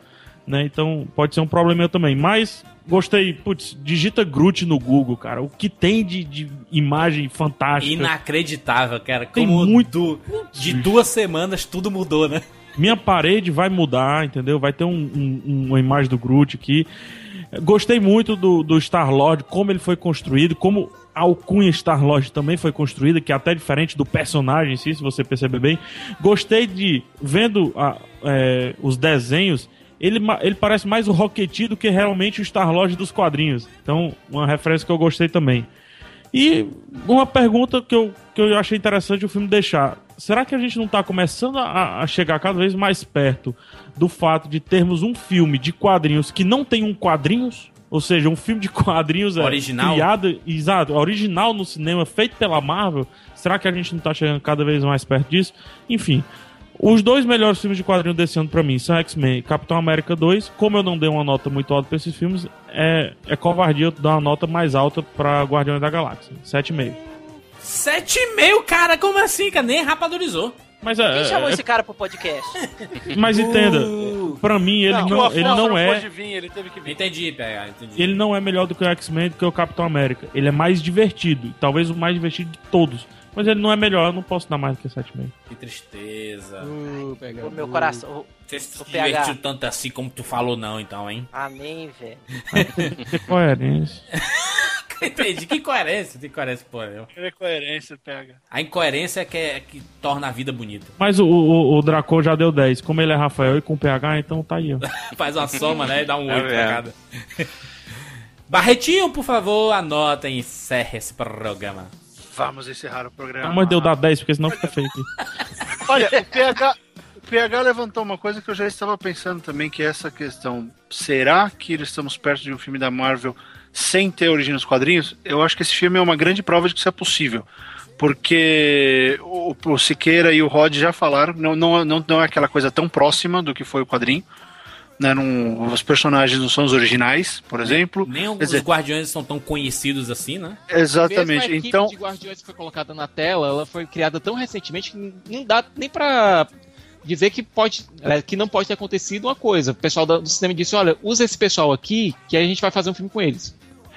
Né? Então pode ser um problema também. Mas gostei, putz, digita Groot no Google, cara. O que tem de, de imagem fantástica. Inacreditável, cara. Tem Como muito- du- de duas semanas tudo mudou, né? Minha parede vai mudar, entendeu? Vai ter um- um- uma imagem do Groot aqui. Gostei muito do, do Star-Lord, como ele foi construído, como a alcunha Star-Lord também foi construída, que é até diferente do personagem em si, se você perceber bem. Gostei de, vendo a- é, os desenhos, ele, ele parece mais o Rocketeer do que realmente o Star-Lord dos quadrinhos. Então, uma referência que eu gostei também. E uma pergunta que eu, que eu achei interessante o filme deixar. Será que a gente não está começando a, a chegar cada vez mais perto do fato de termos um filme de quadrinhos que não tem um quadrinhos? Ou seja, um filme de quadrinhos é, Original? criado, exato, original no cinema, feito pela Marvel. Será que a gente não está chegando cada vez mais perto disso? Enfim, os dois melhores filmes de quadrinho desse ano pra mim são X-Men e Capitão América 2. Como eu não dei uma nota muito alta pra esses filmes, é, é covardia eu dar uma nota mais alta pra Guardiões da Galáxia. 7,5. 7,5, cara, como assim, cara? Nem rapadorizou. Mas é. Quem chamou é- esse cara pro podcast? Mas entenda, pra mim ele Não, não, ele não é. pôde vir, ele teve que vir. Entendi, PH, entendi. Ele não é melhor do que o X-Men, do que o Capitão América. Ele é mais divertido, talvez o mais divertido de todos. Mas ele não é melhor, eu não posso dar mais do que 7,5. Que tristeza. O meu coração. Você se divertiu tanto assim como tu falou, não, então, hein? Amém, velho. Que coerência. Entendi. Que coerência, que coerência, pô. eu- Ele é coerência, pega. A incoerência é que, é que torna a vida bonita. Mas o, o, o Draco já deu 10. Como ele é Rafael e com PH, então tá aí, ó. Faz uma soma, né? E dá um É 8 pra mesmo. cada. Barretinho, por favor, anota e encerre esse programa. Vamos encerrar o programa. Mas deu dar 10, porque senão fica feio aqui. Olha, o PH, o PH levantou uma coisa que eu já estava pensando também, que é essa questão. Será que estamos perto de um filme da Marvel sem ter origem nos quadrinhos? Eu acho que esse filme é uma grande prova de que isso é possível. Porque o, o Siqueira e o Rod já falaram, não, não, não, não é aquela coisa tão próxima do que foi o quadrinho. Né, não- os personagens não são os originais, por exemplo. Nem Quer os dizer, guardiões são tão conhecidos assim, né? Exatamente. Mesmo a Então, de Guardiões que foi colocada na tela, ela foi criada tão recentemente que não dá nem pra dizer que pode é, que não pode ter acontecido uma coisa. O pessoal do cinema disse, olha, usa esse pessoal aqui que a gente vai fazer um filme com eles.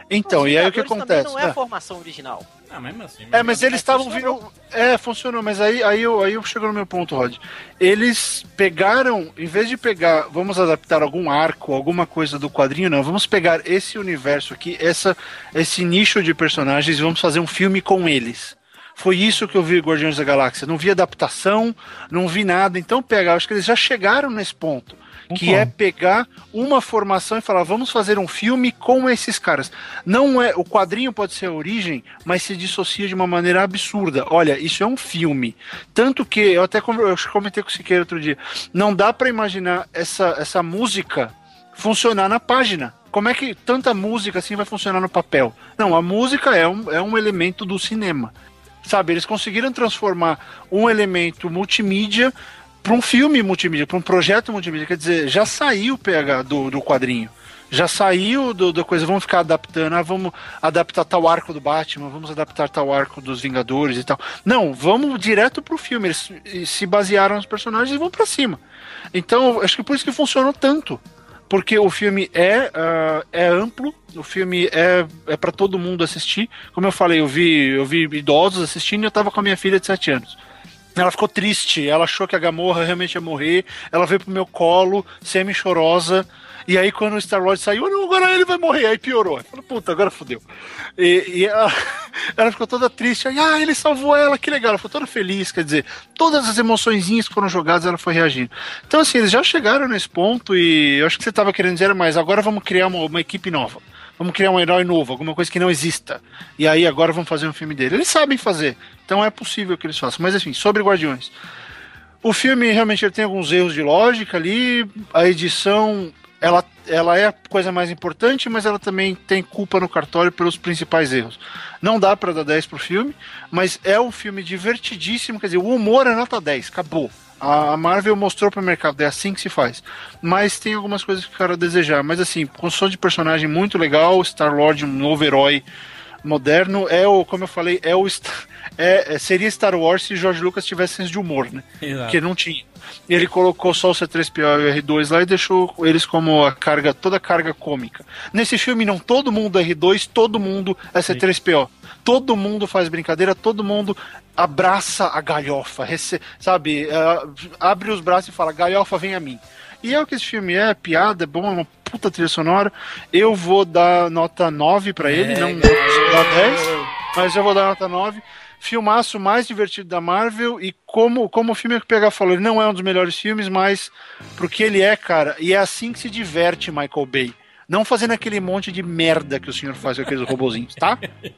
Então e aí o que acontece? Também não é É. a formação original. Ah, mesmo assim. É, mas eles estavam vindo. É, funcionou, mas aí, aí, eu, aí eu chego no meu ponto, Rod. Eles pegaram, em vez de pegar, vamos adaptar algum arco, alguma coisa do quadrinho, não. Vamos pegar esse universo aqui, essa, esse nicho de personagens e vamos fazer um filme com eles. Foi isso que eu vi Guardiões da Galáxia. Não vi adaptação, não vi nada. Então, pegar, acho que eles já chegaram nesse ponto. Que é pegar uma formação e falar, vamos fazer um filme com esses caras. Não é, o quadrinho pode ser a origem, mas se dissocia de uma maneira absurda. Olha, isso é um filme. Tanto que eu até eu comentei com o Siqueira outro dia, não dá pra imaginar essa essa música funcionar na página. Como é que tanta música assim vai funcionar no papel? Não, a música é um, é um elemento do cinema. Sabe, eles conseguiram transformar um elemento multimídia para um filme multimídia, para um projeto multimídia. Quer dizer, já saiu o PH do, do quadrinho. Já saiu do, da coisa, vamos ficar adaptando, ah, vamos adaptar tal arco do Batman, vamos adaptar tal arco dos Vingadores e tal. Não, vamos direto pro filme. Eles se- se basearam nos personagens e vão para cima. Então, acho que por isso que funcionou tanto. Porque o filme é, ah, é amplo, o filme é, é para todo mundo assistir. Como eu falei, eu vi, eu vi idosos assistindo e eu tava com a minha filha de 7 anos. Ela ficou triste, ela achou que a Gamorra realmente ia morrer. Ela veio pro meu colo, semi-chorosa. E aí, quando o Star Lord saiu, não, agora ele vai morrer. Aí piorou. Eu falei, puta, agora fodeu. E, e ela, ela ficou toda triste. Aí, ah, ele salvou ela, que legal. Ela ficou toda feliz. Quer dizer, todas as emoçõezinhas que foram jogadas, ela foi reagindo. Então, assim, eles já chegaram nesse ponto. E eu acho que você tava querendo dizer mais. Agora vamos criar uma, uma equipe nova. Vamos criar um herói novo, alguma coisa que não exista. E aí agora vamos fazer um filme dele. Eles sabem fazer. Então é possível que eles façam. Mas enfim, sobre Guardiões. O filme realmente ele tem alguns erros de lógica ali. A edição, ela, ela é a coisa mais importante, mas ela também tem culpa no cartório pelos principais erros. Não dá pra dar 10 pro filme, mas é um filme divertidíssimo. Quer dizer, o humor é nota 10, acabou. A a Marvel mostrou pro mercado, é assim que se faz. Mas tem algumas coisas que eu quero desejar. Mas assim, construção de personagem muito legal, Star-Lord, um novo herói moderno, é o, como eu falei, é o é, é- seria Star Wars se George Lucas tivesse senso de humor, né? Exato. Porque não tinha. Ele colocou só o C3PO e o R2 lá e deixou eles como a carga, toda a carga cômica. Nesse filme não, todo mundo é R2, todo mundo é C3PO. Todo mundo faz brincadeira, todo mundo abraça a galhofa, sabe? eh, abre os braços e fala, galhofa, vem a mim. E é o que esse filme é, piada, é bom, é uma puta trilha sonora. Eu vou dar nota 9 pra ele, É, não vou dar 10, mas eu vou dar nota 9. Filmaço mais divertido da Marvel e como, como o filme que o PH falou, ele não é um dos melhores filmes, mas pro que ele é, cara, e é assim que se diverte Michael Bay. Não fazendo aquele monte de merda que o senhor faz com aqueles robozinhos, tá?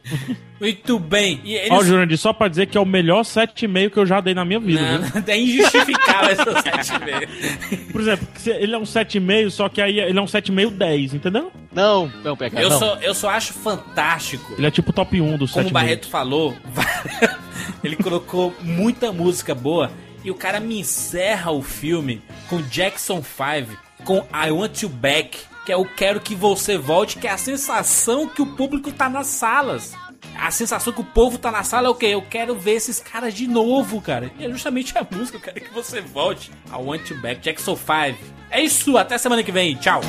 Muito bem. E eles... Ó, Jurandir, só pra dizer que é o melhor 7,5 que eu já dei na minha vida. Não, viu? é injustificável essa 7,5. Por exemplo, ele é um 7,5, só que aí ele é um 7,5 10, entendeu? Não, não, PH, Eu não. só, eu só acho fantástico. Ele é tipo o top 1 do 7,5. Como o Barreto falou, ele colocou muita música boa e o cara me encerra o filme com Jackson 5, com I Want You Back, que é o Quero Que Você Volte, que é a sensação que o público tá nas salas. A sensação que o povo tá na sala é o quê? Eu quero ver esses caras de novo, cara. E é justamente a música, eu quero que você volte. I Want You Back, Jackson 5. É isso, até semana que vem. Tchau.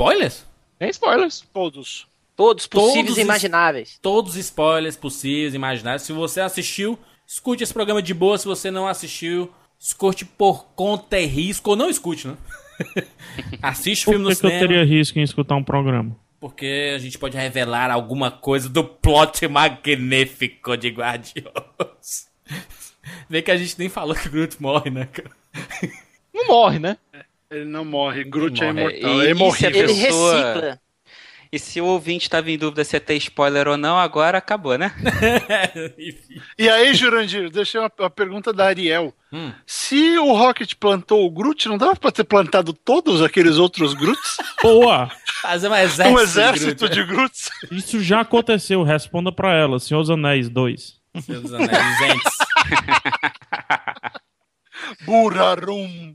Spoilers? Tem spoilers. Todos. Todos possíveis Todos e imagináveis. Todos os spoilers possíveis, imaginários. Se você assistiu, escute esse programa de boa. Se você não assistiu, escute por conta e risco. Ou não escute, né? Assiste o Por filme no que, que eu cinema. teria risco em escutar um programa? Porque a gente pode revelar alguma coisa do plot magnífico de Guardiões. Vê que a gente nem falou que o Groot morre, né, cara? Não morre, né? Ele não morre. Groot é É, imortal. e, é e se a imorrível. pessoa... E se o ouvinte estava em dúvida se ia ter spoiler ou não, agora acabou, né? E aí, Jurandir, deixei uma, uma pergunta da Ariel. Hum. Se o Rocket plantou o Groot, não dava pra ter plantado todos aqueles outros Groots? Boa! Fazer um exército, Um exército de de Groots? Isso já aconteceu, responda pra ela, Senhor dos Anéis 2. Senhor dos Anéis, Ents. Burarum.